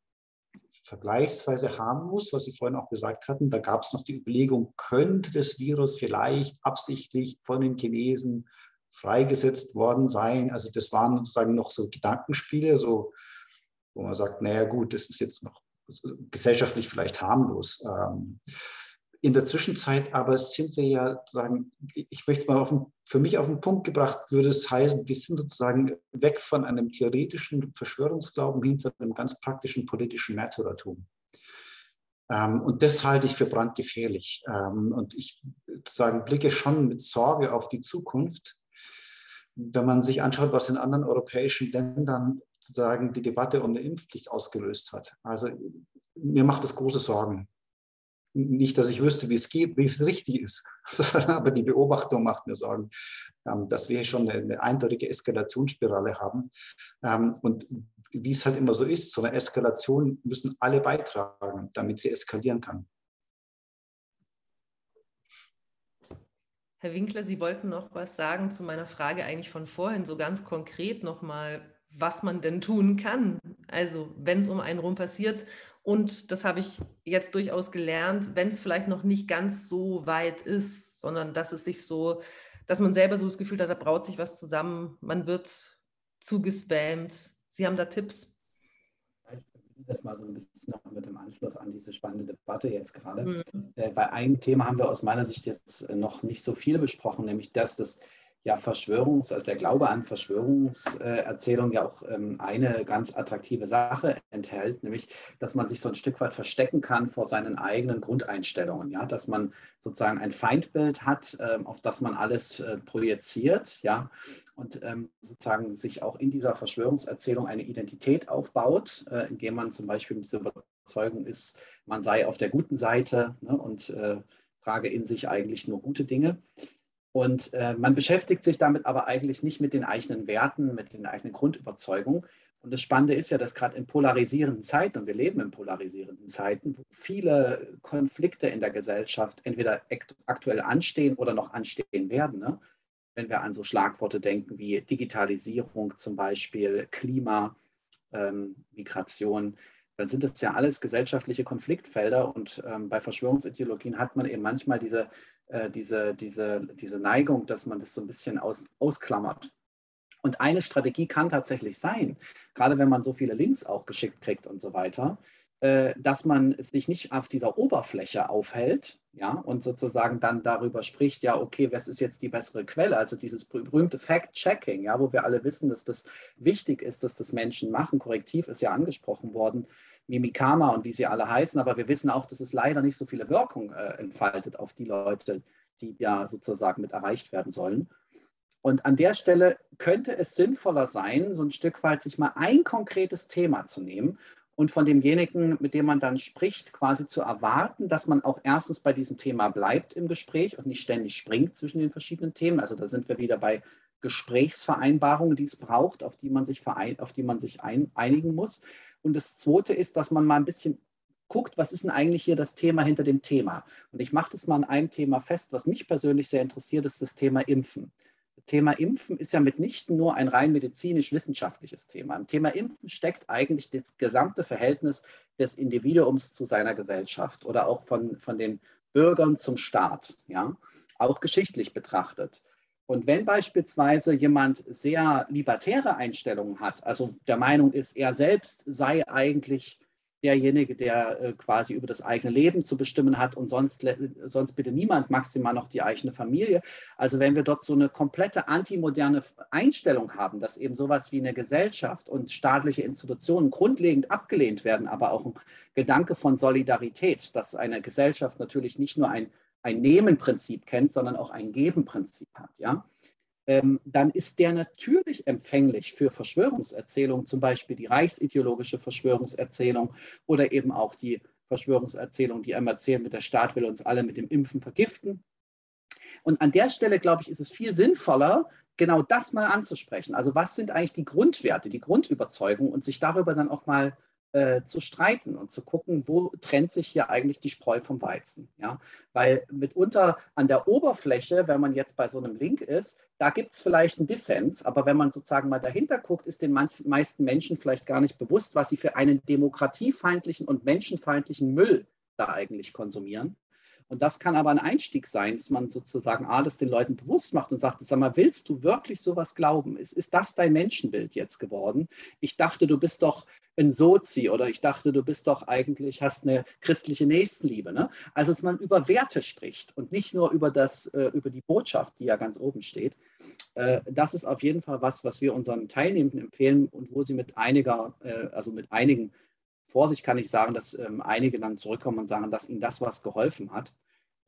vergleichsweise harmlos, was Sie vorhin auch gesagt hatten. Da gab es noch die Überlegung, könnte das Virus vielleicht absichtlich von den Chinesen freigesetzt worden sein? Also das waren sozusagen noch so Gedankenspiele, so, wo man sagt, naja gut, das ist jetzt noch gesellschaftlich vielleicht harmlos. Ähm, in der Zwischenzeit aber sind wir ja sagen, ich möchte mal den, für mich auf den Punkt gebracht, würde es heißen, wir sind sozusagen weg von einem theoretischen Verschwörungsglauben hin zu einem ganz praktischen politischen Märtyrertum. Ähm, und das halte ich für brandgefährlich. Ähm, und ich sagen, blicke schon mit Sorge auf die Zukunft. Wenn man sich anschaut, was in anderen europäischen Ländern sozusagen die Debatte um eine Impfpflicht ausgelöst hat. Also mir macht das große Sorgen. Nicht, dass ich wüsste, wie es geht, wie es richtig ist, aber die Beobachtung macht mir Sorgen, ähm, dass wir schon eine eindeutige Eskalationsspirale haben. Ähm, und wie es halt immer so ist, so eine Eskalation müssen alle beitragen, damit sie eskalieren kann. Herr Winkler, Sie wollten noch was sagen zu meiner Frage eigentlich von vorhin, so ganz konkret nochmal was man denn tun kann. Also wenn es um einen rum passiert. Und das habe ich jetzt durchaus gelernt, wenn es vielleicht noch nicht ganz so weit ist, sondern dass es sich so, dass man selber so das Gefühl hat, da braut sich was zusammen, man wird zugespammt. Sie haben da Tipps? das mal so ein bisschen noch mit dem Anschluss an diese spannende Debatte jetzt gerade. Mhm. Äh, bei einem Thema haben wir aus meiner Sicht jetzt noch nicht so viel besprochen, nämlich dass das ja Verschwörungs-, also der Glaube an Verschwörungserzählungen ja auch ähm, eine ganz attraktive Sache enthält, nämlich, dass man sich so ein Stück weit verstecken kann vor seinen eigenen Grundeinstellungen, ja, dass man sozusagen ein Feindbild hat, äh, auf das man alles äh, projiziert, ja, und ähm, sozusagen sich auch in dieser Verschwörungserzählung eine Identität aufbaut, äh, indem man zum Beispiel mit dieser Überzeugung ist, man sei auf der guten Seite ne, und äh, trage in sich eigentlich nur gute Dinge. Und äh, man beschäftigt sich damit aber eigentlich nicht mit den eigenen Werten, mit den eigenen Grundüberzeugungen. Und das Spannende ist ja, dass gerade in polarisierenden Zeiten, und wir leben in polarisierenden Zeiten, wo viele Konflikte in der Gesellschaft entweder aktuell anstehen oder noch anstehen werden, ne? wenn wir an so Schlagworte denken wie Digitalisierung zum Beispiel, Klima, ähm, Migration, dann sind das ja alles gesellschaftliche Konfliktfelder und ähm, bei Verschwörungsideologien hat man eben manchmal diese, äh, diese, diese, diese Neigung, dass man das so ein bisschen aus, ausklammert. Und eine Strategie kann tatsächlich sein, gerade wenn man so viele Links auch geschickt kriegt und so weiter, dass man sich nicht auf dieser Oberfläche aufhält, ja, und sozusagen dann darüber spricht, ja, okay, was ist jetzt die bessere Quelle? Also dieses berühmte Fact-Checking, ja, wo wir alle wissen, dass das wichtig ist, dass das Menschen machen. Korrektiv ist ja angesprochen worden, Mimikama und wie sie alle heißen, aber wir wissen auch, dass es leider nicht so viele Wirkung äh, entfaltet auf die Leute, die ja sozusagen mit erreicht werden sollen. Und an der Stelle könnte es sinnvoller sein, so ein Stück weit sich mal ein konkretes Thema zu nehmen und von demjenigen, mit dem man dann spricht, quasi zu erwarten, dass man auch erstens bei diesem Thema bleibt im Gespräch und nicht ständig springt zwischen den verschiedenen Themen. Also da sind wir wieder bei Gesprächsvereinbarungen, die es braucht, auf die man sich, verein, auf die man sich ein, einigen muss. Und das Zweite ist, dass man mal ein bisschen guckt, was ist denn eigentlich hier das Thema hinter dem Thema. Und ich mache das mal an einem Thema fest, was mich persönlich sehr interessiert, ist das Thema Impfen. Thema Impfen ist ja mitnichten nur ein rein medizinisch-wissenschaftliches Thema. Im Thema Impfen steckt eigentlich das gesamte Verhältnis des Individuums zu seiner Gesellschaft oder auch von, von den Bürgern zum Staat, ja, auch geschichtlich betrachtet. Und wenn beispielsweise jemand sehr libertäre Einstellungen hat, also der Meinung ist, er selbst sei eigentlich derjenige, der äh, quasi über das eigene Leben zu bestimmen hat und sonst, sonst bitte niemand, maximal noch die eigene Familie. Also wenn wir dort so eine komplette antimoderne Einstellung haben, dass eben sowas wie eine Gesellschaft und staatliche Institutionen grundlegend abgelehnt werden, aber auch ein Gedanke von Solidarität, dass eine Gesellschaft natürlich nicht nur ein, ein Nehmen-Prinzip kennt, sondern auch ein Geben-Prinzip hat, ja, ähm, dann ist der natürlich empfänglich für Verschwörungserzählungen, zum Beispiel die reichsideologische Verschwörungserzählung oder eben auch die Verschwörungserzählung, die einem erzählen, mit der Staat will uns alle mit dem Impfen vergiften. Und an der Stelle, glaube ich, ist es viel sinnvoller, genau das mal anzusprechen. Also was sind eigentlich die Grundwerte, die Grundüberzeugung und sich darüber dann auch mal äh, zu streiten und zu gucken, wo trennt sich hier eigentlich die Spreu vom Weizen. Ja? Weil mitunter an der Oberfläche, wenn man jetzt bei so einem Link ist, da gibt es vielleicht einen Dissens, aber wenn man sozusagen mal dahinter guckt, ist den meisten Menschen vielleicht gar nicht bewusst, was sie für einen demokratiefeindlichen und menschenfeindlichen Müll da eigentlich konsumieren. Und das kann aber ein Einstieg sein, dass man sozusagen alles den Leuten bewusst macht und sagt, sag mal, willst du wirklich sowas glauben? Ist, ist das dein Menschenbild jetzt geworden? Ich dachte, du bist doch ein Sozi oder ich dachte, du bist doch eigentlich, hast eine christliche Nächstenliebe. Ne? Also, dass man über Werte spricht und nicht nur über, das, äh, über die Botschaft, die ja ganz oben steht. Äh, das ist auf jeden Fall was, was wir unseren Teilnehmenden empfehlen und wo sie mit einiger, äh, also mit einigen Vorsicht kann ich sagen, dass ähm, einige dann zurückkommen und sagen, dass ihnen das was geholfen hat.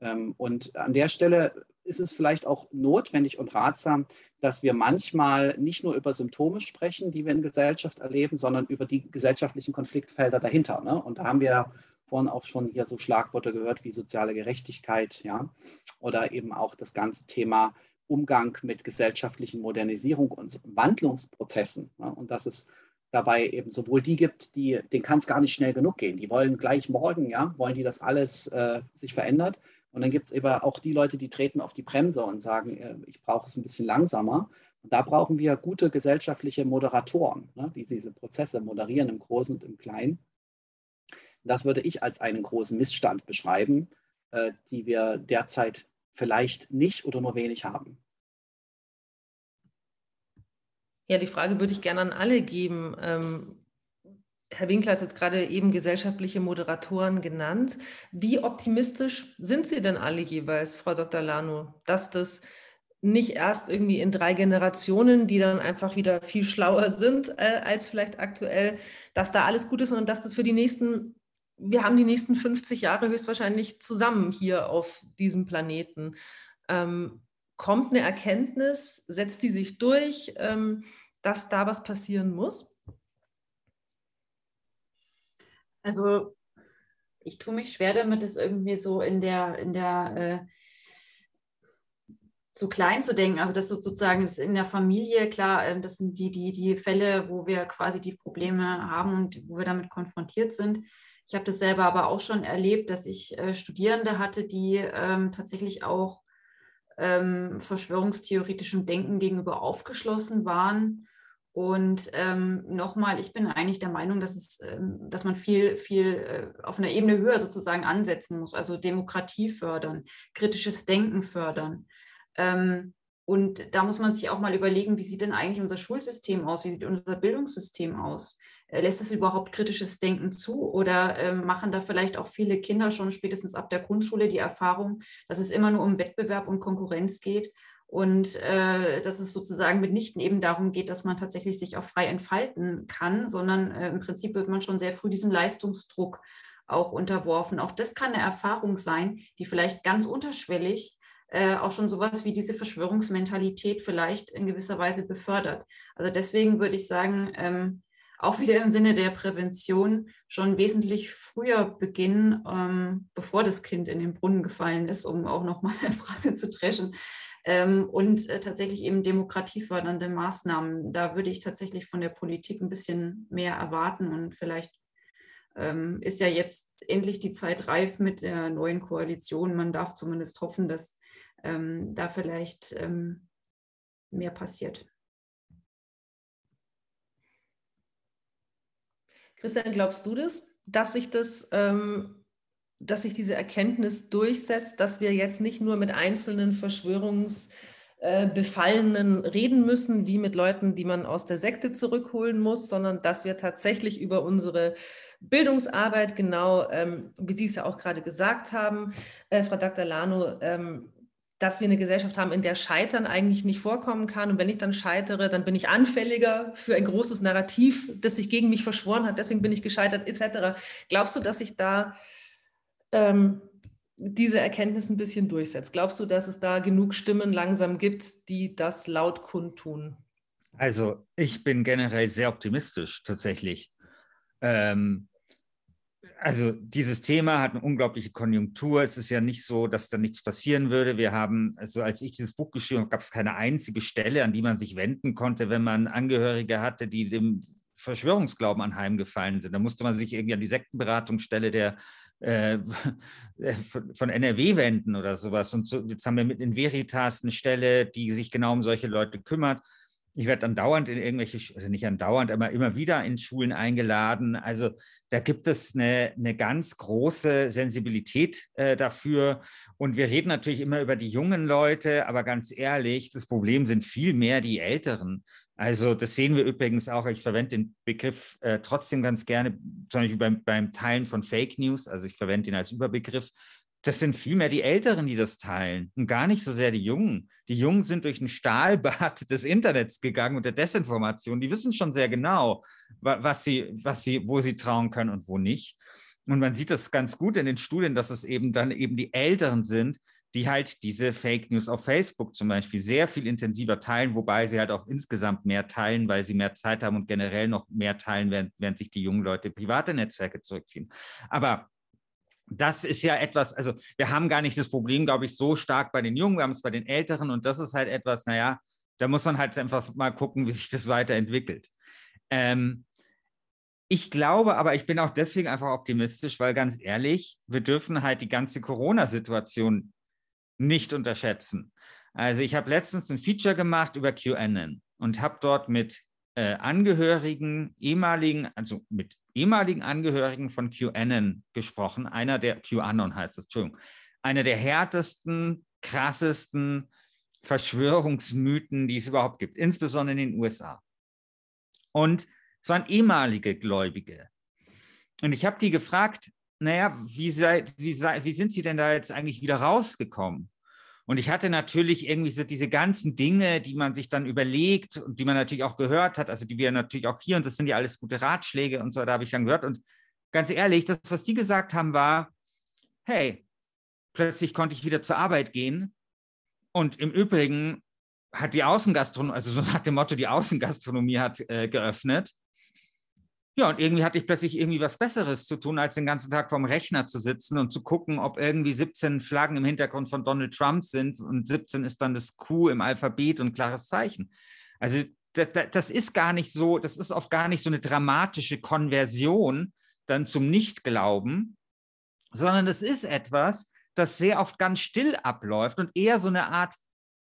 Ähm, und an der Stelle ist es vielleicht auch notwendig und ratsam, dass wir manchmal nicht nur über Symptome sprechen, die wir in Gesellschaft erleben, sondern über die gesellschaftlichen Konfliktfelder dahinter. Ne? Und da haben wir vorhin auch schon hier so Schlagworte gehört wie soziale Gerechtigkeit, ja, oder eben auch das ganze Thema Umgang mit gesellschaftlichen Modernisierung und Wandlungsprozessen. Ne? Und das ist dabei eben sowohl die gibt, die, denen kann es gar nicht schnell genug gehen. Die wollen gleich morgen, ja, wollen die, dass alles äh, sich verändert. Und dann gibt es eben auch die Leute, die treten auf die Bremse und sagen, äh, ich brauche es ein bisschen langsamer. Und da brauchen wir gute gesellschaftliche Moderatoren, ne, die diese Prozesse moderieren im Großen und im Kleinen. Und das würde ich als einen großen Missstand beschreiben, äh, die wir derzeit vielleicht nicht oder nur wenig haben. Ja, die Frage würde ich gerne an alle geben. Ähm, Herr Winkler hat jetzt gerade eben gesellschaftliche Moderatoren genannt. Wie optimistisch sind Sie denn alle jeweils, Frau Dr. Lano, dass das nicht erst irgendwie in drei Generationen, die dann einfach wieder viel schlauer sind äh, als vielleicht aktuell, dass da alles gut ist, sondern dass das für die nächsten, wir haben die nächsten 50 Jahre höchstwahrscheinlich zusammen hier auf diesem Planeten. Ähm, kommt eine Erkenntnis, setzt die sich durch, ähm, dass da was passieren muss? Also ich tue mich schwer damit, es irgendwie so in der, in der äh, so klein zu denken. Also das sozusagen ist in der Familie, klar, äh, das sind die, die, die Fälle, wo wir quasi die Probleme haben und wo wir damit konfrontiert sind. Ich habe das selber aber auch schon erlebt, dass ich äh, Studierende hatte, die ähm, tatsächlich auch ähm, verschwörungstheoretischem Denken gegenüber aufgeschlossen waren Und ähm, nochmal, ich bin eigentlich der Meinung, dass, es, ähm, dass man viel, viel äh, auf einer Ebene höher sozusagen ansetzen muss, also Demokratie fördern, kritisches Denken fördern. Ähm, und da muss man sich auch mal überlegen, wie sieht denn eigentlich unser Schulsystem aus? Wie sieht unser Bildungssystem aus? Äh, lässt es überhaupt kritisches Denken zu? Oder äh, machen da vielleicht auch viele Kinder schon spätestens ab der Grundschule die Erfahrung, dass es immer nur um Wettbewerb und Konkurrenz geht und äh, dass es sozusagen mitnichten eben darum geht, dass man tatsächlich sich auch frei entfalten kann, sondern äh, im Prinzip wird man schon sehr früh diesem Leistungsdruck auch unterworfen. Auch das kann eine Erfahrung sein, die vielleicht ganz unterschwellig äh, auch schon sowas wie diese Verschwörungsmentalität vielleicht in gewisser Weise befördert. Also deswegen würde ich sagen, ähm, auch wieder im Sinne der Prävention schon wesentlich früher beginnen, ähm, bevor das Kind in den Brunnen gefallen ist, um auch nochmal eine Phrase zu dreschen, ähm, und äh, tatsächlich eben demokratiefördernde Maßnahmen. Da würde ich tatsächlich von der Politik ein bisschen mehr erwarten und vielleicht ähm, ist ja jetzt endlich die Zeit reif mit der neuen Koalition. Man darf zumindest hoffen, dass ähm, da vielleicht ähm, mehr passiert. Christian, glaubst du das, dass sich das ähm, dass sich diese Erkenntnis durchsetzt, dass wir jetzt nicht nur mit einzelnen Verschwörungsbefallenen äh, reden müssen, wie mit Leuten, die man aus der Sekte zurückholen muss, sondern dass wir tatsächlich über unsere Bildungsarbeit, genau, ähm, wie Sie es ja auch gerade gesagt haben, äh, Frau Dr. Lano, ähm, dass wir eine Gesellschaft haben, in der Scheitern eigentlich nicht vorkommen kann. Und wenn ich dann scheitere, dann bin ich anfälliger für ein großes Narrativ, das sich gegen mich verschworen hat. Deswegen bin ich gescheitert, etc. Glaubst du, dass sich da ähm, diese Erkenntnis ein bisschen durchsetzt? Glaubst du, dass es da genug Stimmen langsam gibt, die das laut kundtun? Also ich bin generell sehr optimistisch tatsächlich. Ähm, also dieses Thema hat eine unglaubliche Konjunktur. Es ist ja nicht so, dass da nichts passieren würde. Wir haben, also als ich dieses Buch geschrieben habe, gab es keine einzige Stelle, an die man sich wenden konnte, wenn man Angehörige hatte, die dem Verschwörungsglauben anheimgefallen sind. Da musste man sich irgendwie an die Sektenberatungsstelle der äh, von NRW wenden oder sowas. Und so, jetzt haben wir mit in Veritas eine Stelle, die sich genau um solche Leute kümmert. Ich werde dann dauernd in irgendwelche, also nicht andauernd, aber immer wieder in Schulen eingeladen. Also da gibt es eine, eine ganz große Sensibilität äh, dafür. Und wir reden natürlich immer über die jungen Leute, aber ganz ehrlich, das Problem sind viel mehr die Älteren. Also das sehen wir übrigens auch, ich verwende den Begriff äh, trotzdem ganz gerne, zum Beispiel beim, beim Teilen von Fake News, also ich verwende ihn als Überbegriff. Das sind vielmehr die Älteren, die das teilen und gar nicht so sehr die Jungen. Die Jungen sind durch ein Stahlbad des Internets gegangen und der Desinformation. Die wissen schon sehr genau, was sie, was sie, wo sie trauen können und wo nicht. Und man sieht das ganz gut in den Studien, dass es eben dann eben die Älteren sind, die halt diese Fake News auf Facebook zum Beispiel sehr viel intensiver teilen, wobei sie halt auch insgesamt mehr teilen, weil sie mehr Zeit haben und generell noch mehr teilen, während, während sich die jungen Leute private Netzwerke zurückziehen. Aber das ist ja etwas, also wir haben gar nicht das Problem, glaube ich, so stark bei den Jungen, wir haben es bei den Älteren und das ist halt etwas, naja, da muss man halt einfach mal gucken, wie sich das weiterentwickelt. Ähm, ich glaube aber, ich bin auch deswegen einfach optimistisch, weil ganz ehrlich, wir dürfen halt die ganze Corona-Situation nicht unterschätzen. Also ich habe letztens ein Feature gemacht über QAnon und habe dort mit äh, Angehörigen, ehemaligen, also mit ehemaligen Angehörigen von QAnon gesprochen. Einer der, QAnon heißt das, Entschuldigung, einer der härtesten, krassesten Verschwörungsmythen, die es überhaupt gibt, insbesondere in den USA. Und es waren ehemalige Gläubige. Und ich habe die gefragt, naja, wie, seid, wie, sei, wie sind Sie denn da jetzt eigentlich wieder rausgekommen? Und ich hatte natürlich irgendwie so diese ganzen Dinge, die man sich dann überlegt und die man natürlich auch gehört hat, also die wir natürlich auch hier, und das sind ja alles gute Ratschläge und so, da habe ich dann gehört. Und ganz ehrlich, das, was die gesagt haben, war, hey, plötzlich konnte ich wieder zur Arbeit gehen. Und im Übrigen hat die Außengastronomie, also so nach dem Motto, die Außengastronomie hat äh, geöffnet. Ja, und irgendwie hatte ich plötzlich irgendwie was Besseres zu tun, als den ganzen Tag vorm Rechner zu sitzen und zu gucken, ob irgendwie 17 Flaggen im Hintergrund von Donald Trump sind und 17 ist dann das Q im Alphabet und klares Zeichen. Also das, das ist gar nicht so, das ist oft gar nicht so eine dramatische Konversion dann zum Nichtglauben, sondern es ist etwas, das sehr oft ganz still abläuft und eher so eine Art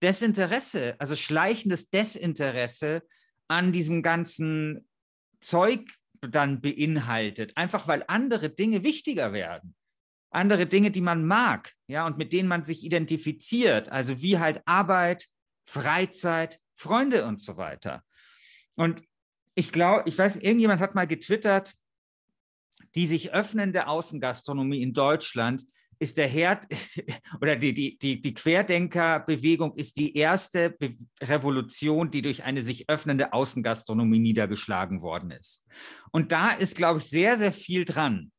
Desinteresse, also schleichendes Desinteresse an diesem ganzen Zeug dann beinhaltet, einfach weil andere Dinge wichtiger werden. Andere Dinge, die man mag, ja, und mit denen man sich identifiziert, also wie halt Arbeit, Freizeit, Freunde und so weiter. Und ich glaube, ich weiß, irgendjemand hat mal getwittert, die sich öffnende Außengastronomie in Deutschland ist der Herd oder die, die, die, die Querdenkerbewegung ist die erste Be Revolution, die durch eine sich öffnende Außengastronomie niedergeschlagen worden ist. Und da ist, glaube ich, sehr, sehr viel dran.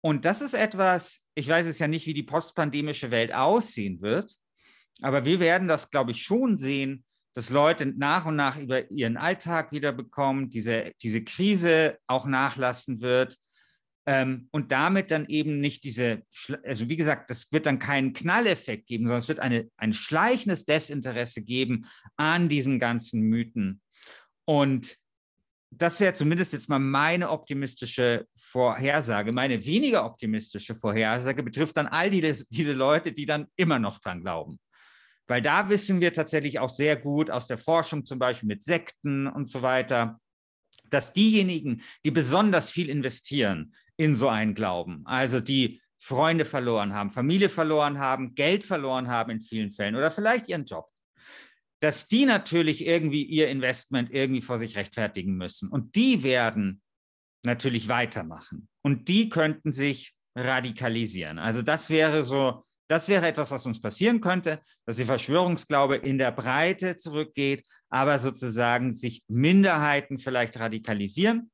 Und das ist etwas, ich weiß es ja nicht, wie die postpandemische Welt aussehen wird, aber wir werden das, glaube ich, schon sehen, dass Leute nach und nach über ihren Alltag wiederbekommen, diese, diese Krise auch nachlassen wird ähm, und damit dann eben nicht diese, also wie gesagt, das wird dann keinen Knalleffekt geben, sondern es wird eine, ein schleichendes Desinteresse geben an diesen ganzen Mythen. Und das wäre zumindest jetzt mal meine optimistische Vorhersage. Meine weniger optimistische Vorhersage betrifft dann all die, diese Leute, die dann immer noch dran glauben. Weil da wissen wir tatsächlich auch sehr gut aus der Forschung, zum Beispiel mit Sekten und so weiter, dass diejenigen, die besonders viel investieren in so einen Glauben, also die Freunde verloren haben, Familie verloren haben, Geld verloren haben in vielen Fällen oder vielleicht ihren Job, dass die natürlich irgendwie ihr Investment irgendwie vor sich rechtfertigen müssen. Und die werden natürlich weitermachen. Und die könnten sich radikalisieren. Also das wäre so das wäre etwas, was uns passieren könnte, dass der Verschwörungsglaube in der Breite zurückgeht, aber sozusagen sich Minderheiten vielleicht radikalisieren.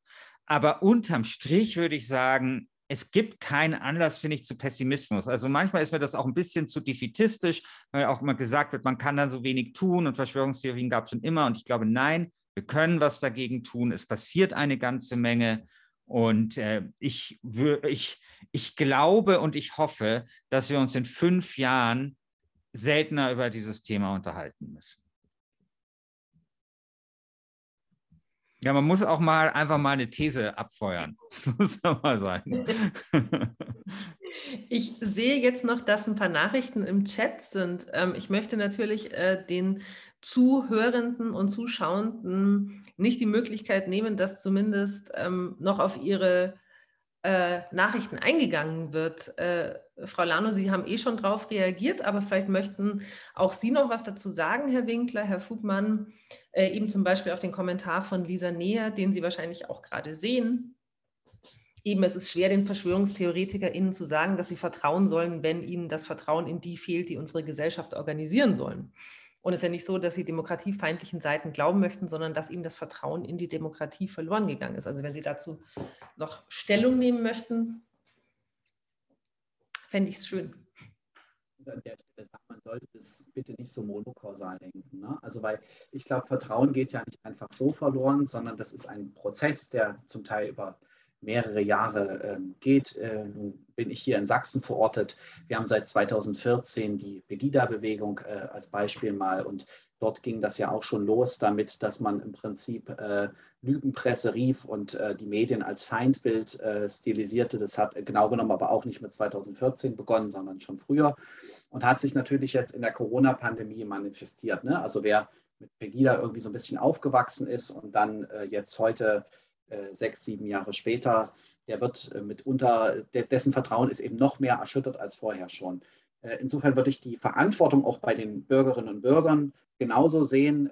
Aber unterm Strich würde ich sagen, es gibt keinen Anlass, finde ich, zu Pessimismus. Also manchmal ist mir das auch ein bisschen zu defitistisch, weil auch immer gesagt wird, man kann dann so wenig tun und Verschwörungstheorien gab es schon immer. Und ich glaube, nein, wir können was dagegen tun. Es passiert eine ganze Menge. Und äh, ich, ich, ich glaube und ich hoffe, dass wir uns in fünf Jahren seltener über dieses Thema unterhalten müssen. Ja, man muss auch mal einfach mal eine These abfeuern. Das muss auch mal sein. Ich sehe jetzt noch, dass ein paar Nachrichten im Chat sind. Ähm, ich möchte natürlich äh, den Zuhörenden und Zuschauenden nicht die Möglichkeit nehmen, dass zumindest ähm, noch auf ihre äh, Nachrichten eingegangen wird. Äh, Frau Lano, Sie haben eh schon darauf reagiert, aber vielleicht möchten auch Sie noch was dazu sagen, Herr Winkler, Herr Fugmann, äh, eben zum Beispiel auf den Kommentar von Lisa Neher, den Sie wahrscheinlich auch gerade sehen. Eben, es ist schwer, den VerschwörungstheoretikerInnen zu sagen, dass sie vertrauen sollen, wenn ihnen das Vertrauen in die fehlt, die unsere Gesellschaft organisieren sollen. Und es ist ja nicht so, dass sie demokratiefeindlichen Seiten glauben möchten, sondern dass ihnen das Vertrauen in die Demokratie verloren gegangen ist. Also wenn Sie dazu noch Stellung nehmen möchten, fände ich es schön. An der Stelle sagt man sollte es bitte nicht so monokausal denken. Ne? Also weil ich glaube, Vertrauen geht ja nicht einfach so verloren, sondern das ist ein Prozess, der zum Teil über mehrere Jahre ähm, geht. Äh, nun bin ich hier in Sachsen verortet. Wir haben seit 2014 die Pegida-Bewegung äh, als Beispiel mal und dort ging das ja auch schon los damit, dass man im Prinzip äh, Lügenpresse rief und äh, die Medien als Feindbild äh, stilisierte. Das hat genau genommen aber auch nicht mit 2014 begonnen, sondern schon früher und hat sich natürlich jetzt in der Corona-Pandemie manifestiert. Ne? Also wer mit Pegida irgendwie so ein bisschen aufgewachsen ist und dann äh, jetzt heute sechs, sieben Jahre später, der wird äh, mitunter, dessen Vertrauen ist eben noch mehr erschüttert als vorher schon. Äh, insofern würde ich die Verantwortung auch bei den Bürgerinnen und Bürgern genauso sehen,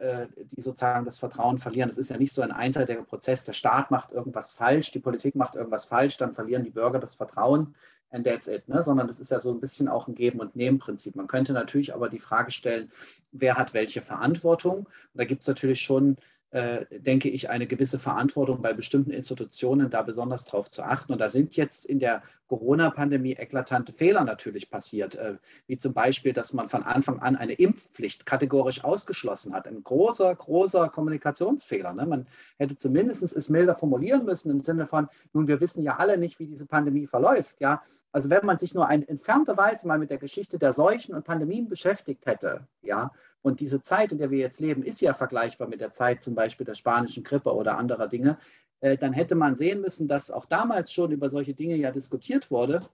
die sozusagen das Vertrauen verlieren. Es ist ja nicht so ein einseitiger Prozess, der Staat macht irgendwas falsch, die Politik macht irgendwas falsch, dann verlieren die Bürger das Vertrauen and that's it, ne? sondern das ist ja so ein bisschen auch ein Geben- und Nehmen-Prinzip. Man könnte natürlich aber die Frage stellen, wer hat welche Verantwortung? Und da gibt es natürlich schon äh, denke ich, eine gewisse Verantwortung bei bestimmten Institutionen, da besonders darauf zu achten. Und da sind jetzt in der Corona-Pandemie eklatante Fehler natürlich passiert, äh, wie zum Beispiel, dass man von Anfang an eine Impfpflicht kategorisch ausgeschlossen hat. Ein großer, großer Kommunikationsfehler. Ne? Man hätte zumindest es milder formulieren müssen im Sinne von, nun, wir wissen ja alle nicht, wie diese Pandemie verläuft. Ja? Also wenn man sich nur in entfernter Weise mal mit der Geschichte der Seuchen und Pandemien beschäftigt hätte, ja, und diese Zeit, in der wir jetzt leben, ist ja vergleichbar mit der Zeit zum Beispiel der spanischen Grippe oder anderer Dinge, äh, dann hätte man sehen müssen, dass auch damals schon über solche Dinge ja diskutiert wurde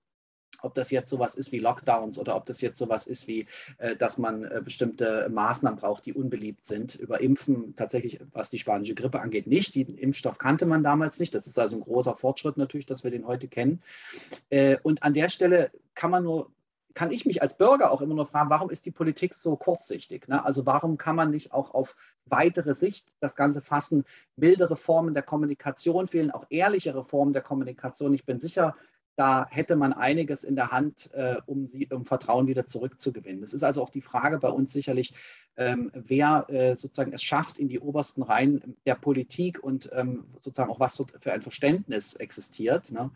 ob das jetzt sowas ist wie Lockdowns oder ob das jetzt sowas ist wie, äh, dass man äh, bestimmte Maßnahmen braucht, die unbeliebt sind. Über Impfen tatsächlich, was die spanische Grippe angeht, nicht. Den Impfstoff kannte man damals nicht. Das ist also ein großer Fortschritt natürlich, dass wir den heute kennen. Äh, und an der Stelle kann man nur kann ich mich als Bürger auch immer nur fragen, warum ist die Politik so kurzsichtig? Ne? Also warum kann man nicht auch auf weitere Sicht das Ganze fassen? Mildere Formen der Kommunikation fehlen, auch ehrlichere Formen der Kommunikation. Ich bin sicher, da hätte man einiges in der Hand, äh, um, sie, um Vertrauen wieder zurückzugewinnen. Es ist also auch die Frage bei uns sicherlich, ähm, wer äh, sozusagen es schafft in die obersten Reihen der Politik und ähm, sozusagen auch was für ein Verständnis existiert. Ne?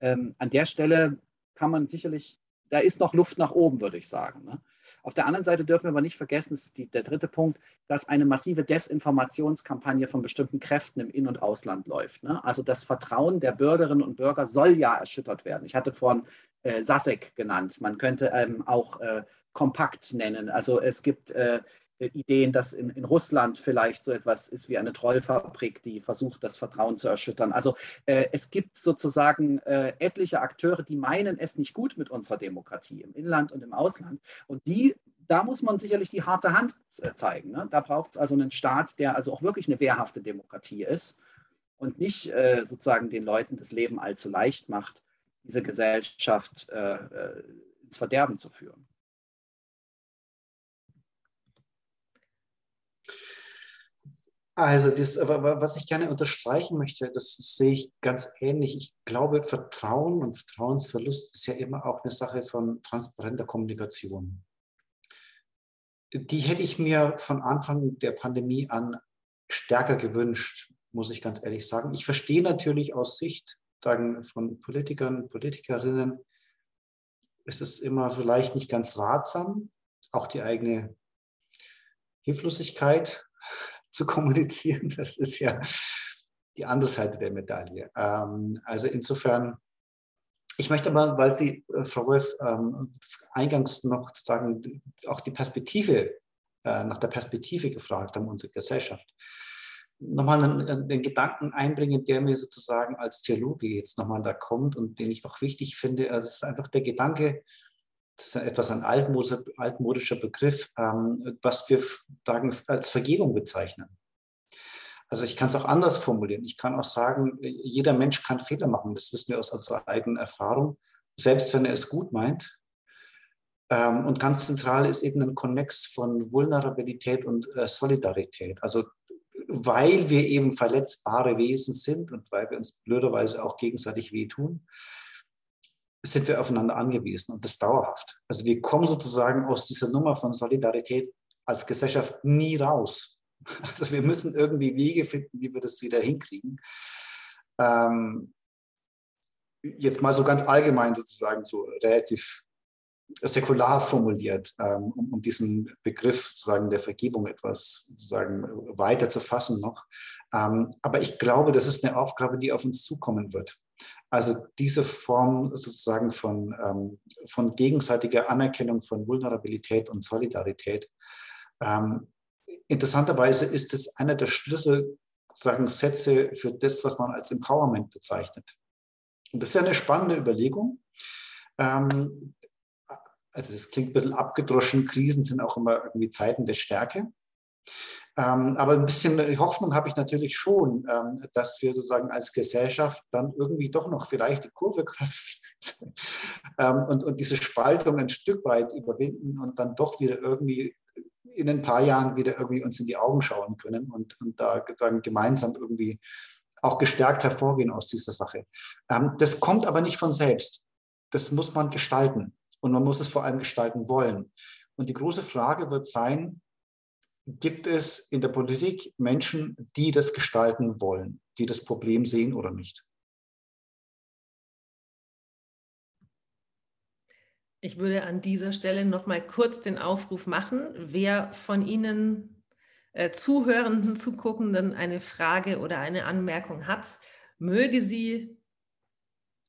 Ähm, an der Stelle kann man sicherlich, da ist noch Luft nach oben, würde ich sagen. Ne? Auf der anderen Seite dürfen wir aber nicht vergessen, das ist die, der dritte Punkt, dass eine massive Desinformationskampagne von bestimmten Kräften im In- und Ausland läuft. Ne? Also das Vertrauen der Bürgerinnen und Bürger soll ja erschüttert werden. Ich hatte vorhin äh, Sasek genannt. Man könnte ähm, auch äh, Kompakt nennen. Also es gibt äh, Ideen, dass in, in, Russland vielleicht so etwas ist wie eine Trollfabrik, die versucht, das Vertrauen zu erschüttern. Also äh, es gibt sozusagen äh, etliche Akteure, die meinen es nicht gut mit unserer Demokratie im Inland und im Ausland. Und die, da muss man sicherlich die harte Hand äh, zeigen. Ne? Da braucht es also einen Staat, der also auch wirklich eine wehrhafte Demokratie ist und nicht äh, sozusagen den Leuten das Leben allzu leicht macht, diese Gesellschaft äh, äh, ins Verderben zu führen. Also, das, was ich gerne unterstreichen möchte, das sehe ich ganz ähnlich. Ich glaube, Vertrauen und Vertrauensverlust ist ja immer auch eine Sache von transparenter Kommunikation. Die hätte ich mir von Anfang der Pandemie an stärker gewünscht, muss ich ganz ehrlich sagen. Ich verstehe natürlich aus Sicht von Politikern, Politikerinnen, ist es immer vielleicht nicht ganz ratsam, auch die eigene Hilflosigkeit zu kommunizieren. Das ist ja die andere Seite der Medaille. Ähm, also insofern, ich möchte aber, weil Sie, äh, Frau Wolf, ähm, eingangs noch sagen, auch die Perspektive, äh, nach der Perspektive gefragt haben, unsere Gesellschaft, nochmal einen, den Gedanken einbringen, der mir sozusagen als Theologe jetzt nochmal da kommt und den ich auch wichtig finde. Also es ist einfach der Gedanke, das ist etwas ein altmodischer, Begriff, ähm, was wir sagen, als Vergebung bezeichnen. Also ich kann es auch anders formulieren. Ich kann auch sagen, jeder Mensch kann Fehler machen. Das wissen wir aus unserer eigenen Erfahrung, selbst wenn er es gut meint. Ähm, und ganz zentral ist eben ein Konnex von Vulnerabilität und äh, Solidarität. Also weil wir eben verletzbare Wesen sind und weil wir uns blöderweise auch gegenseitig wehtun, sind wir aufeinander angewiesen und das dauerhaft. Also wir kommen sozusagen aus dieser Nummer von Solidarität als Gesellschaft nie raus. Also wir müssen irgendwie Wege finden, wie wir das wieder hinkriegen. Ähm, jetzt mal so ganz allgemein sozusagen so relativ säkular formuliert, ähm, um, um, diesen Begriff sozusagen der Vergebung etwas sozusagen weiter zu fassen noch. Ähm, aber ich glaube, das ist eine Aufgabe, die auf uns zukommen wird. Also diese Form sozusagen von, ähm, von gegenseitiger Anerkennung von Vulnerabilität und Solidarität. Ähm, interessanterweise ist es einer der Schlüssel, sagen Sätze für das, was man als Empowerment bezeichnet. Und das ist ja eine spannende Überlegung. Ähm, also es klingt ein bisschen abgedroschen, Krisen sind auch immer irgendwie Zeiten der Stärke. Ähm, aber ein bisschen Hoffnung habe ich natürlich schon, ähm, dass wir sozusagen als Gesellschaft dann irgendwie doch noch vielleicht die Kurve kratzen ähm, und, und diese Spaltung ein Stück weit überwinden und dann doch wieder irgendwie in ein paar Jahren wieder irgendwie uns in die Augen schauen können und, und da sozusagen gemeinsam irgendwie auch gestärkt hervorgehen aus dieser Sache. Das kommt aber nicht von selbst. Das muss man gestalten und man muss es vor allem gestalten wollen. Und die große Frage wird sein, gibt es in der Politik Menschen, die das gestalten wollen, die das Problem sehen oder nicht? Ich würde an dieser Stelle noch mal kurz den Aufruf machen, wer von Ihnen äh, Zuhörenden, Zuguckenden eine Frage oder eine Anmerkung hat, möge sie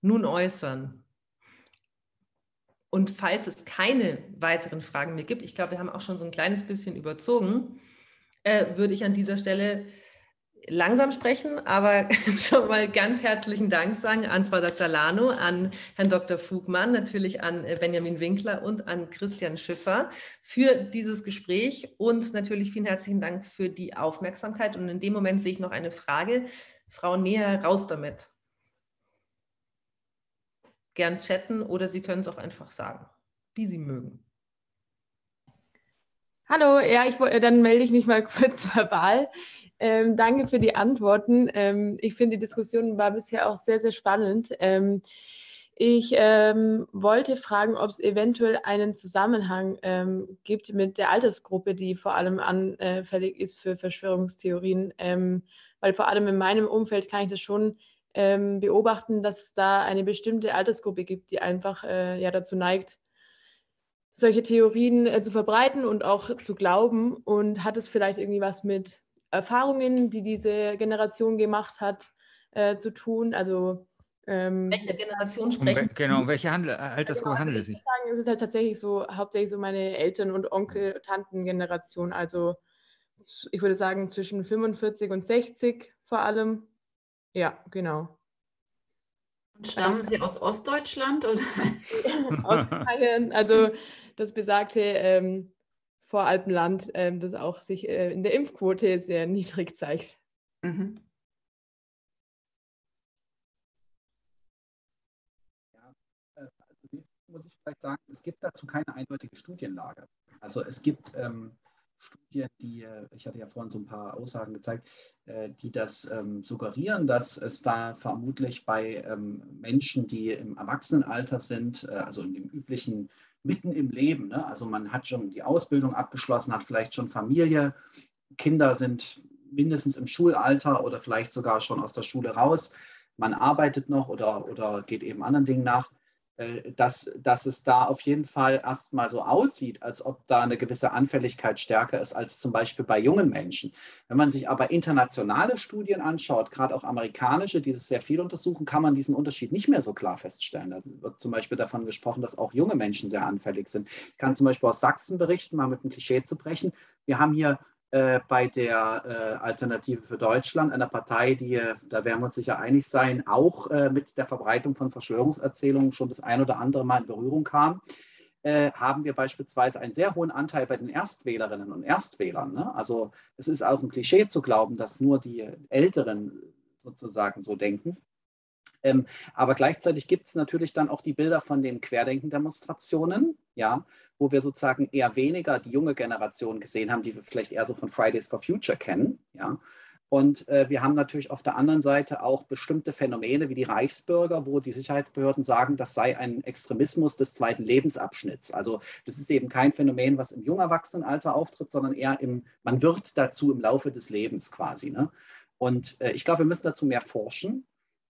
nun äußern. Und falls es keine weiteren Fragen mehr gibt, ich glaube, wir haben auch schon so ein kleines bisschen überzogen, äh, würde ich an dieser Stelle langsam sprechen, aber schon mal ganz herzlichen Dank sagen an Frau Dr. Lano, an Herrn Dr. Fugmann, natürlich an äh, Benjamin Winkler und an Christian Schiffer für dieses Gespräch und natürlich vielen herzlichen Dank für die Aufmerksamkeit. Und in dem Moment sehe ich noch eine Frage. Frau Näher, raus damit. Gern chatten oder Sie können es auch einfach sagen, wie Sie mögen. Hallo, ja, ich, dann melde ich mich mal kurz verbal. Ähm, danke für die Antworten. Ähm, ich finde, die Diskussion war bisher auch sehr, sehr spannend. Ähm, ich ähm, wollte fragen, ob es eventuell einen Zusammenhang ähm, gibt mit der Altersgruppe, die vor allem anfällig ist für Verschwörungstheorien. Ähm, weil vor allem in meinem Umfeld kann ich das schon beobachten, dass es da eine bestimmte Altersgruppe gibt, die einfach äh, ja, dazu neigt, solche Theorien äh, zu verbreiten und auch zu glauben. Und hat es vielleicht irgendwie was mit Erfahrungen, die diese Generation gemacht hat, äh, zu tun? Also ähm, welche Generation sprechen? Um, genau, welche Handel, Altersgruppe genau, handelt es sich? Ich sagen, es ist halt tatsächlich so, hauptsächlich so meine Eltern- und Onkel-, Tanten-Generation. Also ich würde sagen zwischen 45 und 60 vor allem. Ja, genau. Und stammen Sie aus Ostdeutschland? Oder? aus Bayern. Also das besagte ähm, Voralpenland, ähm, das auch sich äh, in der Impfquote sehr niedrig zeigt. Mhm. Ja, äh, also muss ich vielleicht sagen, es gibt dazu keine eindeutige Studienlage. Also es gibt ähm, Studien, die, äh, ich hatte ja vorhin so ein paar Aussagen gezeigt, äh, die das ähm, suggerieren, dass es da vermutlich bei ähm, Menschen, die im Erwachsenenalter sind, äh, also in dem üblichen mitten im Leben, ne? also man hat schon die Ausbildung abgeschlossen, hat vielleicht schon Familie, Kinder sind mindestens im Schulalter oder vielleicht sogar schon aus der Schule raus, man arbeitet noch oder, oder geht eben anderen Dingen nach dass, dass es da auf jeden Fall erstmal so aussieht, als ob da eine gewisse Anfälligkeit stärker ist als zum Beispiel bei jungen Menschen. Wenn man sich aber internationale Studien anschaut, gerade auch amerikanische, die das sehr viel untersuchen, kann man diesen Unterschied nicht mehr so klar feststellen. Da wird zum Beispiel davon gesprochen, dass auch junge Menschen sehr anfällig sind. Ich kann zum Beispiel aus Sachsen berichten, mal mit einem Klischee zu brechen. Wir haben hier äh, bei der äh, Alternative für Deutschland, einer Partei, die, äh, da werden wir uns sicher einig sein, auch äh, mit der Verbreitung von Verschwörungserzählungen schon das ein oder andere Mal in Berührung kam, äh, haben wir beispielsweise einen sehr hohen Anteil bei den Erstwählerinnen und Erstwählern. Ne? Also es ist auch ein Klischee zu glauben, dass nur die Älteren sozusagen so denken. Ähm, aber gleichzeitig gibt es natürlich dann auch die Bilder von den Querdenken-Demonstrationen, ja, wo wir sozusagen eher weniger die junge Generation gesehen haben, die wir vielleicht eher so von Fridays for Future kennen, ja. Und äh, wir haben natürlich auf der anderen Seite auch bestimmte Phänomene wie die Reichsbürger, wo die Sicherheitsbehörden sagen, das sei ein Extremismus des zweiten Lebensabschnitts. Also das ist eben kein Phänomen, was im jungen Erwachsenenalter auftritt, sondern eher im, man wird dazu im Laufe des Lebens quasi. Ne? Und äh, ich glaube, wir müssen dazu mehr forschen.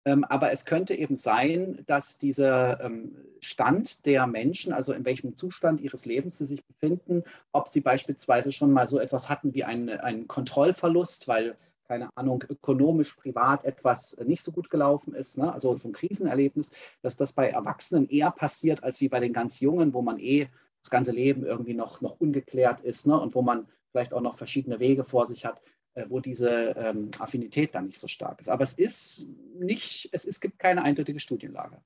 Ähm, aber es könnte eben sein, dass dieser ähm, Stand der Menschen, also in welchem Zustand ihres Lebens sie sich befinden, ob sie beispielsweise schon mal so etwas hatten wie einen, einen Kontrollverlust, weil keine Ahnung, ökonomisch, privat etwas nicht so gut gelaufen ist, ne? also so ein Krisenerlebnis, dass das bei Erwachsenen eher passiert als wie bei den ganz Jungen, wo man eh das ganze Leben irgendwie noch, noch ungeklärt ist ne? und wo man vielleicht auch noch verschiedene Wege vor sich hat, wo diese ähm, Affinität dann nicht so stark ist. Aber es ist nicht, es, es gibt keine eindeutige Studienlage.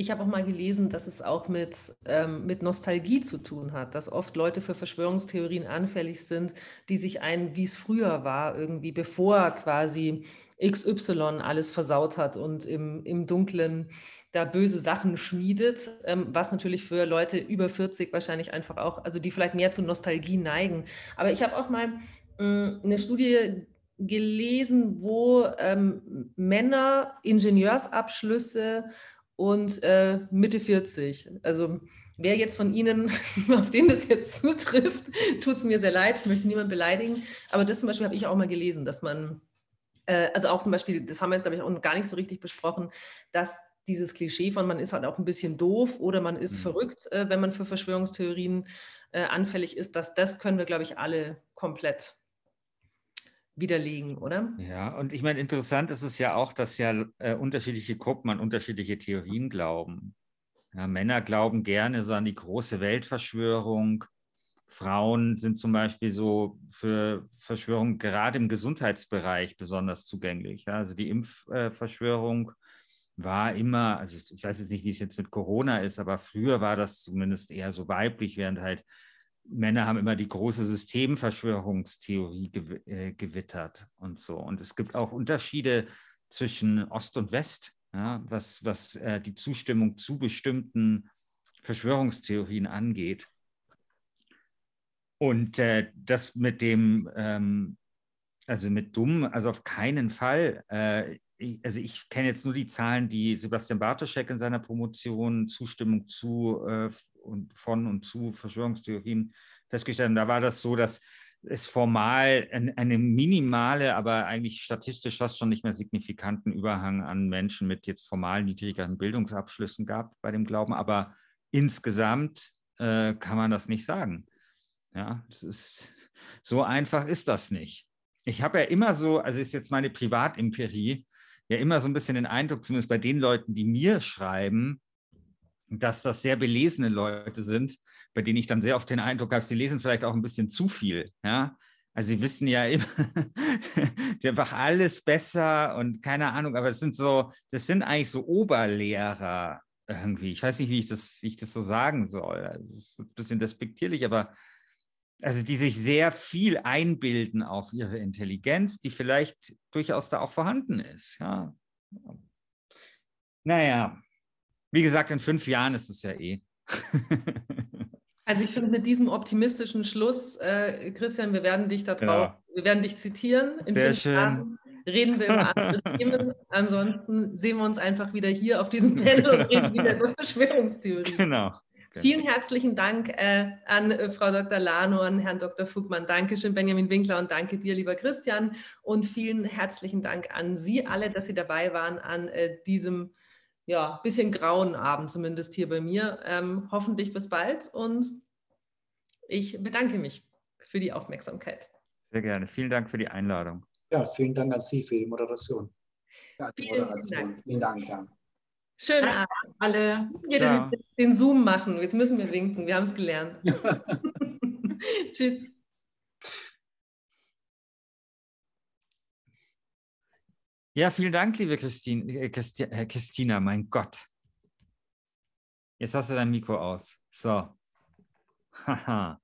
Ich habe auch mal gelesen, dass es auch mit, ähm, mit Nostalgie zu tun hat, dass oft Leute für Verschwörungstheorien anfällig sind, die sich ein, wie es früher war, irgendwie bevor quasi XY alles versaut hat und im, im Dunklen da böse Sachen schmiedet, ähm, was natürlich für Leute über 40 wahrscheinlich einfach auch, also die vielleicht mehr zu Nostalgie neigen. Aber ich habe auch mal mh, mm, eine Studie gelesen, wo ähm, Männer Ingenieursabschlüsse und äh, Mitte 40, also wer jetzt von Ihnen, auf den das jetzt zutrifft, tut es mir sehr leid, ich möchte niemanden beleidigen, aber das zum Beispiel habe ich auch mal gelesen, dass man äh, also auch zum Beispiel, das haben wir jetzt, glaube ich, auch gar nicht so richtig besprochen, dass dieses Klischee von man ist halt auch ein bisschen doof oder man ist mhm. verrückt, äh, wenn man für Verschwörungstheorien äh, anfällig ist, dass das können wir, glaube ich, alle komplett widerlegen, oder? Ja, und ich meine, interessant ist es ja auch, dass ja äh, unterschiedliche Gruppen an unterschiedliche Theorien glauben. Ja, Männer glauben gerne so an die große Weltverschwörung. Frauen sind zum Beispiel so für Verschwörungen gerade im Gesundheitsbereich besonders zugänglich. Ja, also die Impfverschwörung war immer, also ich weiß jetzt nicht, wie es jetzt mit Corona ist, aber früher war das zumindest eher so weiblich, während halt Männer haben immer die große Systemverschwörungstheorie äh, gewittert und so. Und es gibt auch Unterschiede zwischen Ost und West, ja, was, was äh, die Zustimmung zu bestimmten Verschwörungstheorien angeht. Und äh, das mit dem, ähm, also mit dumm, also auf keinen Fall. Äh, ich, also ich kenne jetzt nur die Zahlen, die Sebastian Bartoschek in seiner Promotion Zustimmung zu äh, und von und zu Verschwörungstheorien festgestellt haben. Da war das so, dass es formal eine minimale, aber eigentlich statistisch fast schon nicht mehr signifikanten Überhang an Menschen mit jetzt formal niedrigeren Bildungsabschlüssen gab bei dem Glauben. Aber insgesamt äh, kann man das nicht sagen. Ja, das ist, so einfach ist das nicht. Ich habe ja immer so, also ist jetzt meine Privatimperie, ja immer so ein bisschen den Eindruck, zumindest bei den Leuten, die mir schreiben, dass das sehr belesene Leute sind, bei denen ich dann sehr oft den Eindruck habe, sie lesen vielleicht auch ein bisschen zu viel. Ja? Also sie wissen ja immer einfach alles besser und keine Ahnung, aber es sind so, das sind eigentlich so Oberlehrer irgendwie. Ich weiß nicht, wie ich das, wie ich das so sagen soll. Also es ist ein bisschen despektierlich, aber also die sich sehr viel einbilden auf ihre Intelligenz, die vielleicht durchaus da auch vorhanden ist. Ja. Naja, wie gesagt, in fünf Jahren ist es ja eh. also ich finde mit diesem optimistischen Schluss, äh, Christian, wir werden dich da drauf, genau. wir werden dich zitieren. In Sehr schön. Jahren reden wir über andere Themen. Ansonsten sehen wir uns einfach wieder hier auf diesem Panel und reden wieder über Verschwörungstheorien. Genau. Vielen herzlichen Dank äh, an äh, Frau Dr. Lano, an Herrn Dr. Fugmann. Dankeschön, Benjamin Winkler und danke dir, lieber Christian. Und vielen herzlichen Dank an Sie alle, dass Sie dabei waren an äh, diesem ja, bisschen grauen Abend, zumindest hier bei mir. Ähm, hoffentlich bis bald und ich bedanke mich für die Aufmerksamkeit. Sehr gerne. Vielen Dank für die Einladung. Ja, vielen Dank an Sie für die Moderation. Ja, die vielen Moderation. Dank. Vielen Dank. Ja. Schönen Abend alle. Wir den, den, Zoom machen. Jetzt müssen wir winken. Wir haben es gelernt. Tschüss. Ja, vielen Dank, liebe Christine, äh, äh, Christina. Mein Gott. Jetzt hast du dein Mikro aus. So. Haha.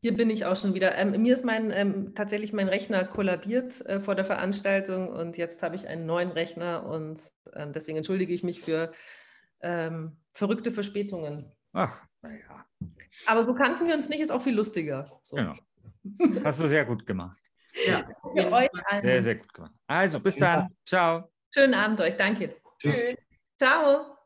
Hier bin ich auch schon wieder. Ähm, mir ist mein ähm, tatsächlich mein Rechner kollabiert äh, vor der Veranstaltung und jetzt habe ich einen neuen Rechner und ähm, deswegen entschuldige ich mich für ähm, verrückte Verspätungen. Ach, naja. Aber so kannten wir uns nicht, ist auch viel lustiger. So. Genau. Hast du sehr gut gemacht. Ja, für euch allen. Sehr, sehr gut gemacht. Also, bis dann. Ciao. Schönen Abend euch. Danke. Tschüss. Ciao.